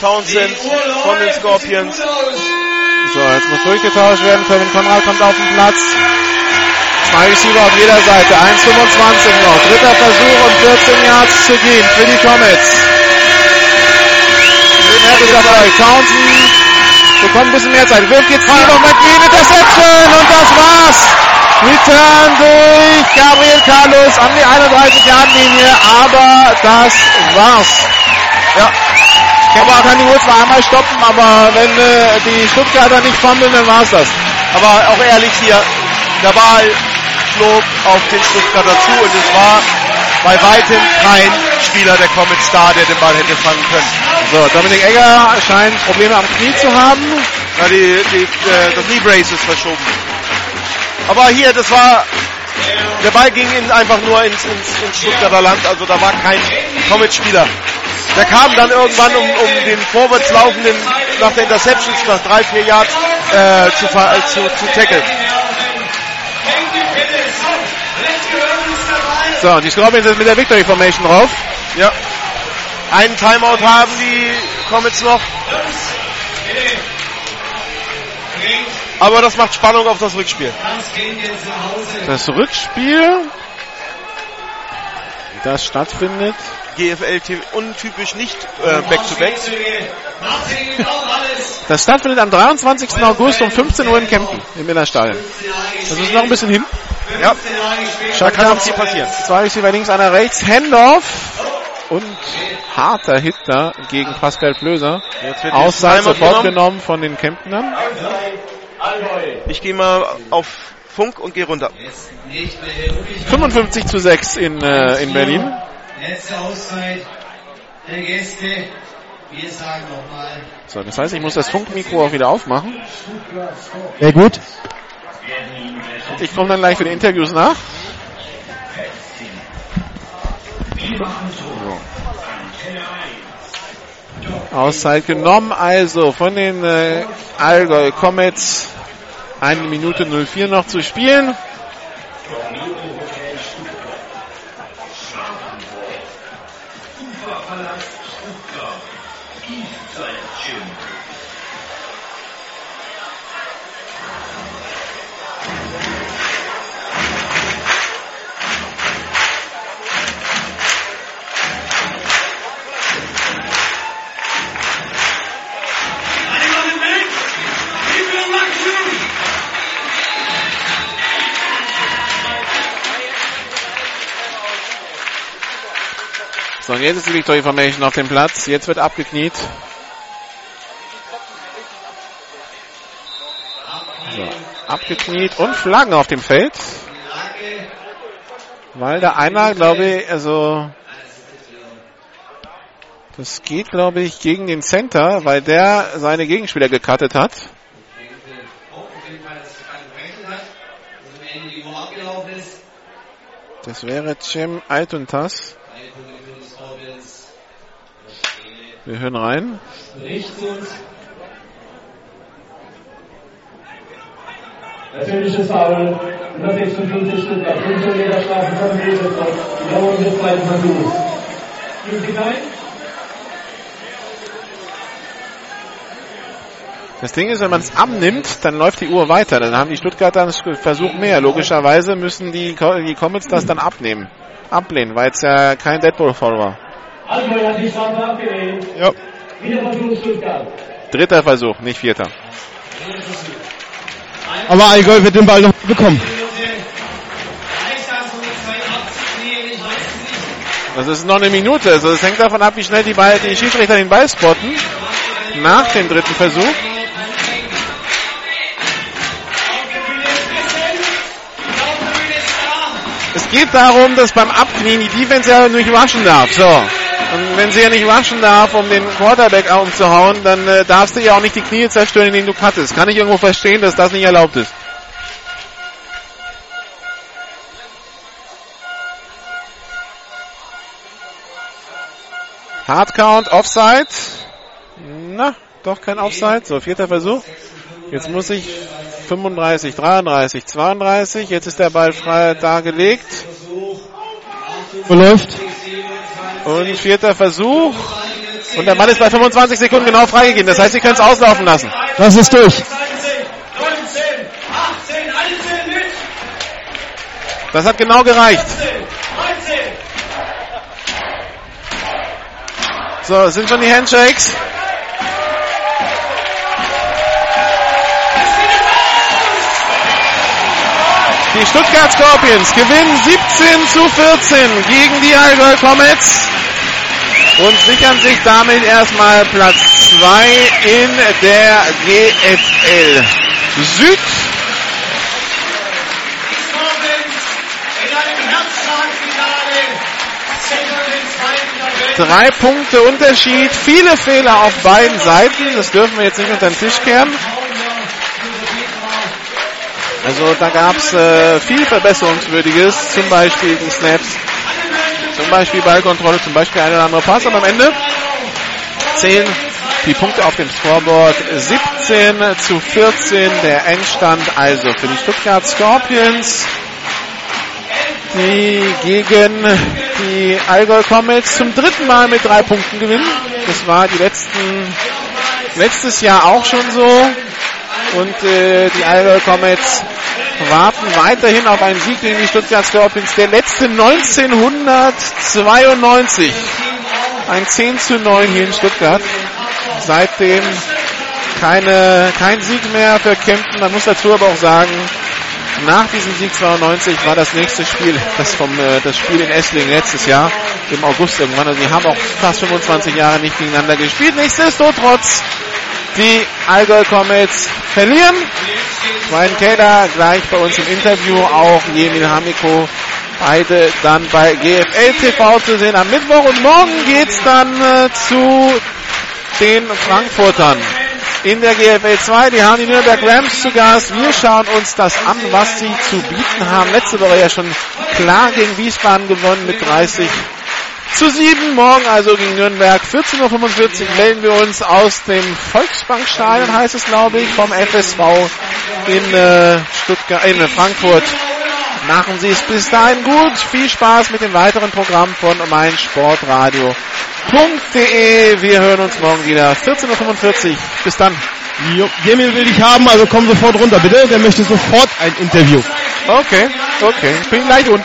Townsend von den Scorpions.
So, jetzt muss durchgetauscht werden. Kevin Konrad kommt auf den Platz. Zwei Receiver auf jeder Seite. 1,25 noch. Dritter Versuch und 14 Yards zu gehen für die Comets. Townsend bekommt ein bisschen mehr Zeit. Wirft jetzt hier noch McLean Interception und das war's. Return durch Gabriel Carlos an die 31-Yard-Linie, aber das war's. Ja. Kemper kann die Uhr zwar einmal stoppen, aber wenn äh, die Stuttgarter nicht fummeln, dann war's das.
Aber auch ehrlich hier, der Ball flog auf den Stuttgarter zu und es war bei weitem kein Spieler der Comets da, der den Ball hätte fangen können.
So, Dominik Egger scheint Probleme am Knie zu haben.
Ja, die, die, äh, das Knee Brace ist verschoben. Aber hier, das war, der Ball ging in, einfach nur ins, ins, ins Stuttgarter Land, also da war kein Comet-Spieler. Der kam dann irgendwann, um, um den vorwärts laufenden, nach der Interception, nach drei, vier Yards, äh, zu, äh, zu, zu tackeln.
So, die Scorpions sind mit der Victory Formation drauf.
Ja. Einen Timeout haben die Comets noch. Aber das macht Spannung auf das Rückspiel.
Das Rückspiel, das stattfindet.
GFL untypisch nicht äh, Back-to-Backs.
Das stattfindet am 23. August um 15 Uhr in Kempten im Innerstadion. Das ist noch ein bisschen hin.
Ja.
Schak
kann noch viel passieren.
Zwei Receiver links, einer rechts. Handoff. Und harter Hit da gegen Pascal Flöser.
Timeout
sofort
genommen.
genommen von den Kemptenern.
Ich gehe mal auf Funk und gehe runter.
55 zu 6 in, äh, in Berlin.
Letzte Auszeit der Gäste. Wir sagen nochmal.
So, das heißt, ich muss das Funkmikro auch wieder aufmachen.
Ja gut.
Ich komme dann gleich für die Interviews nach. So. Auszeit genommen, also von den äh, Allgäu Comets. Eine Minute 04 noch zu spielen. So, und jetzt ist die Victory Formation auf dem Platz. Jetzt wird abgekniet. So, abgekniet und Flaggen auf dem Feld. Weil da einer, glaube ich, also das geht, glaube ich, gegen den Center, weil der seine Gegenspieler gecuttet hat. Das wäre Cem Altuntas. Wir hören rein.
Natürliches Foul. 156 Stuttgart. 15 Meter Strafe von Hilfsdruck. Wiederholung des zweiten Versuchs. Geben Sie rein?
Das Ding ist, wenn man es abnimmt, dann läuft die Uhr weiter. Dann haben die Stuttgarter einen Versuch mehr. Logischerweise müssen die, die Comets das dann abnehmen. Ablehnen, weil es ja kein Deadpool-Foul war.
Abgelehnt.
Ja.
Wieder Versuch Stuttgart.
Dritter Versuch, nicht vierter.
Aber Allgäu wird den Ball noch bekommen.
Das ist noch eine Minute. Also es hängt davon ab, wie schnell die, Ball, die Schiedsrichter den Ball spotten. Nach dem dritten Versuch. Es geht darum, dass beim Abknien die Defense ja nicht waschen darf. So. Und wenn sie ja nicht waschen darf, um den Quarterback umzuhauen, dann äh, darfst du ja auch nicht die Knie zerstören, in denen du cuttest. Kann ich irgendwo verstehen, dass das nicht erlaubt ist. Hardcount, Offside. Na, doch kein Offside. So, vierter Versuch. Jetzt muss ich 35, 33, 32. Jetzt ist der Ball frei dargelegt.
Verläuft.
Und vierter Versuch. Und der Mann ist bei 25 Sekunden genau freigegeben. Das heißt, Sie können es auslaufen lassen.
Das ist durch.
Das hat genau gereicht. So, sind schon die Handshakes. Die Stuttgart Scorpions gewinnen 17 zu 14 gegen die Allgäu Comets und sichern sich damit erstmal Platz 2 in der GFL Süd. Drei Punkte Unterschied, viele Fehler auf beiden Seiten. Das dürfen wir jetzt nicht unter den Tisch kehren. Also da gab es äh, viel Verbesserungswürdiges, zum Beispiel die Snaps, zum Beispiel Ballkontrolle, zum Beispiel ein oder andere Pass. Und am Ende zählen die Punkte auf dem Scoreboard 17 zu 14 der Endstand also für die Stuttgart Scorpions die gegen die Allgäu Comets zum dritten Mal mit drei Punkten gewinnen. Das war die letzten, letztes Jahr auch schon so. Und äh, die Allgäu Comets warten weiterhin auf einen Sieg gegen die Stuttgart Scorpions. Der letzte 1992. Ein 10 zu 9 hier in Stuttgart. Seitdem keine, kein Sieg mehr für Kempten. Man muss dazu aber auch sagen, nach diesem Sieg 92 war das nächste Spiel, das vom äh, das Spiel in Esslingen letztes Jahr im August irgendwann. Also die haben auch fast 25 Jahre nicht gegeneinander gespielt. Nichtsdestotrotz die Allgäu Comets verlieren. Ryan Keller gleich bei uns im Interview, auch Jemil Hamiko, beide dann bei GFL TV zu sehen am Mittwoch und morgen geht's dann äh, zu den Frankfurtern in der GFL 2. Die haben die Nürnberg Rams zu Gast. Wir schauen uns das an, was sie zu bieten haben. Letzte Woche ja schon klar gegen Wiesbaden gewonnen mit 30 zu 7. Morgen also gegen Nürnberg. 14.45 Uhr melden wir uns aus dem Volksbankstadion, heißt es glaube ich, vom FSV in, äh, Stuttgart, in Frankfurt. Machen Sie es bis dahin gut. Viel Spaß mit dem weiteren Programm von meinsportradio.de. Wir hören uns morgen wieder. 14.45 Uhr. Bis dann.
Jo, Jemil will dich haben, also komm sofort runter, bitte. Der möchte sofort ein Interview.
Okay, okay. Ich bin gleich unten.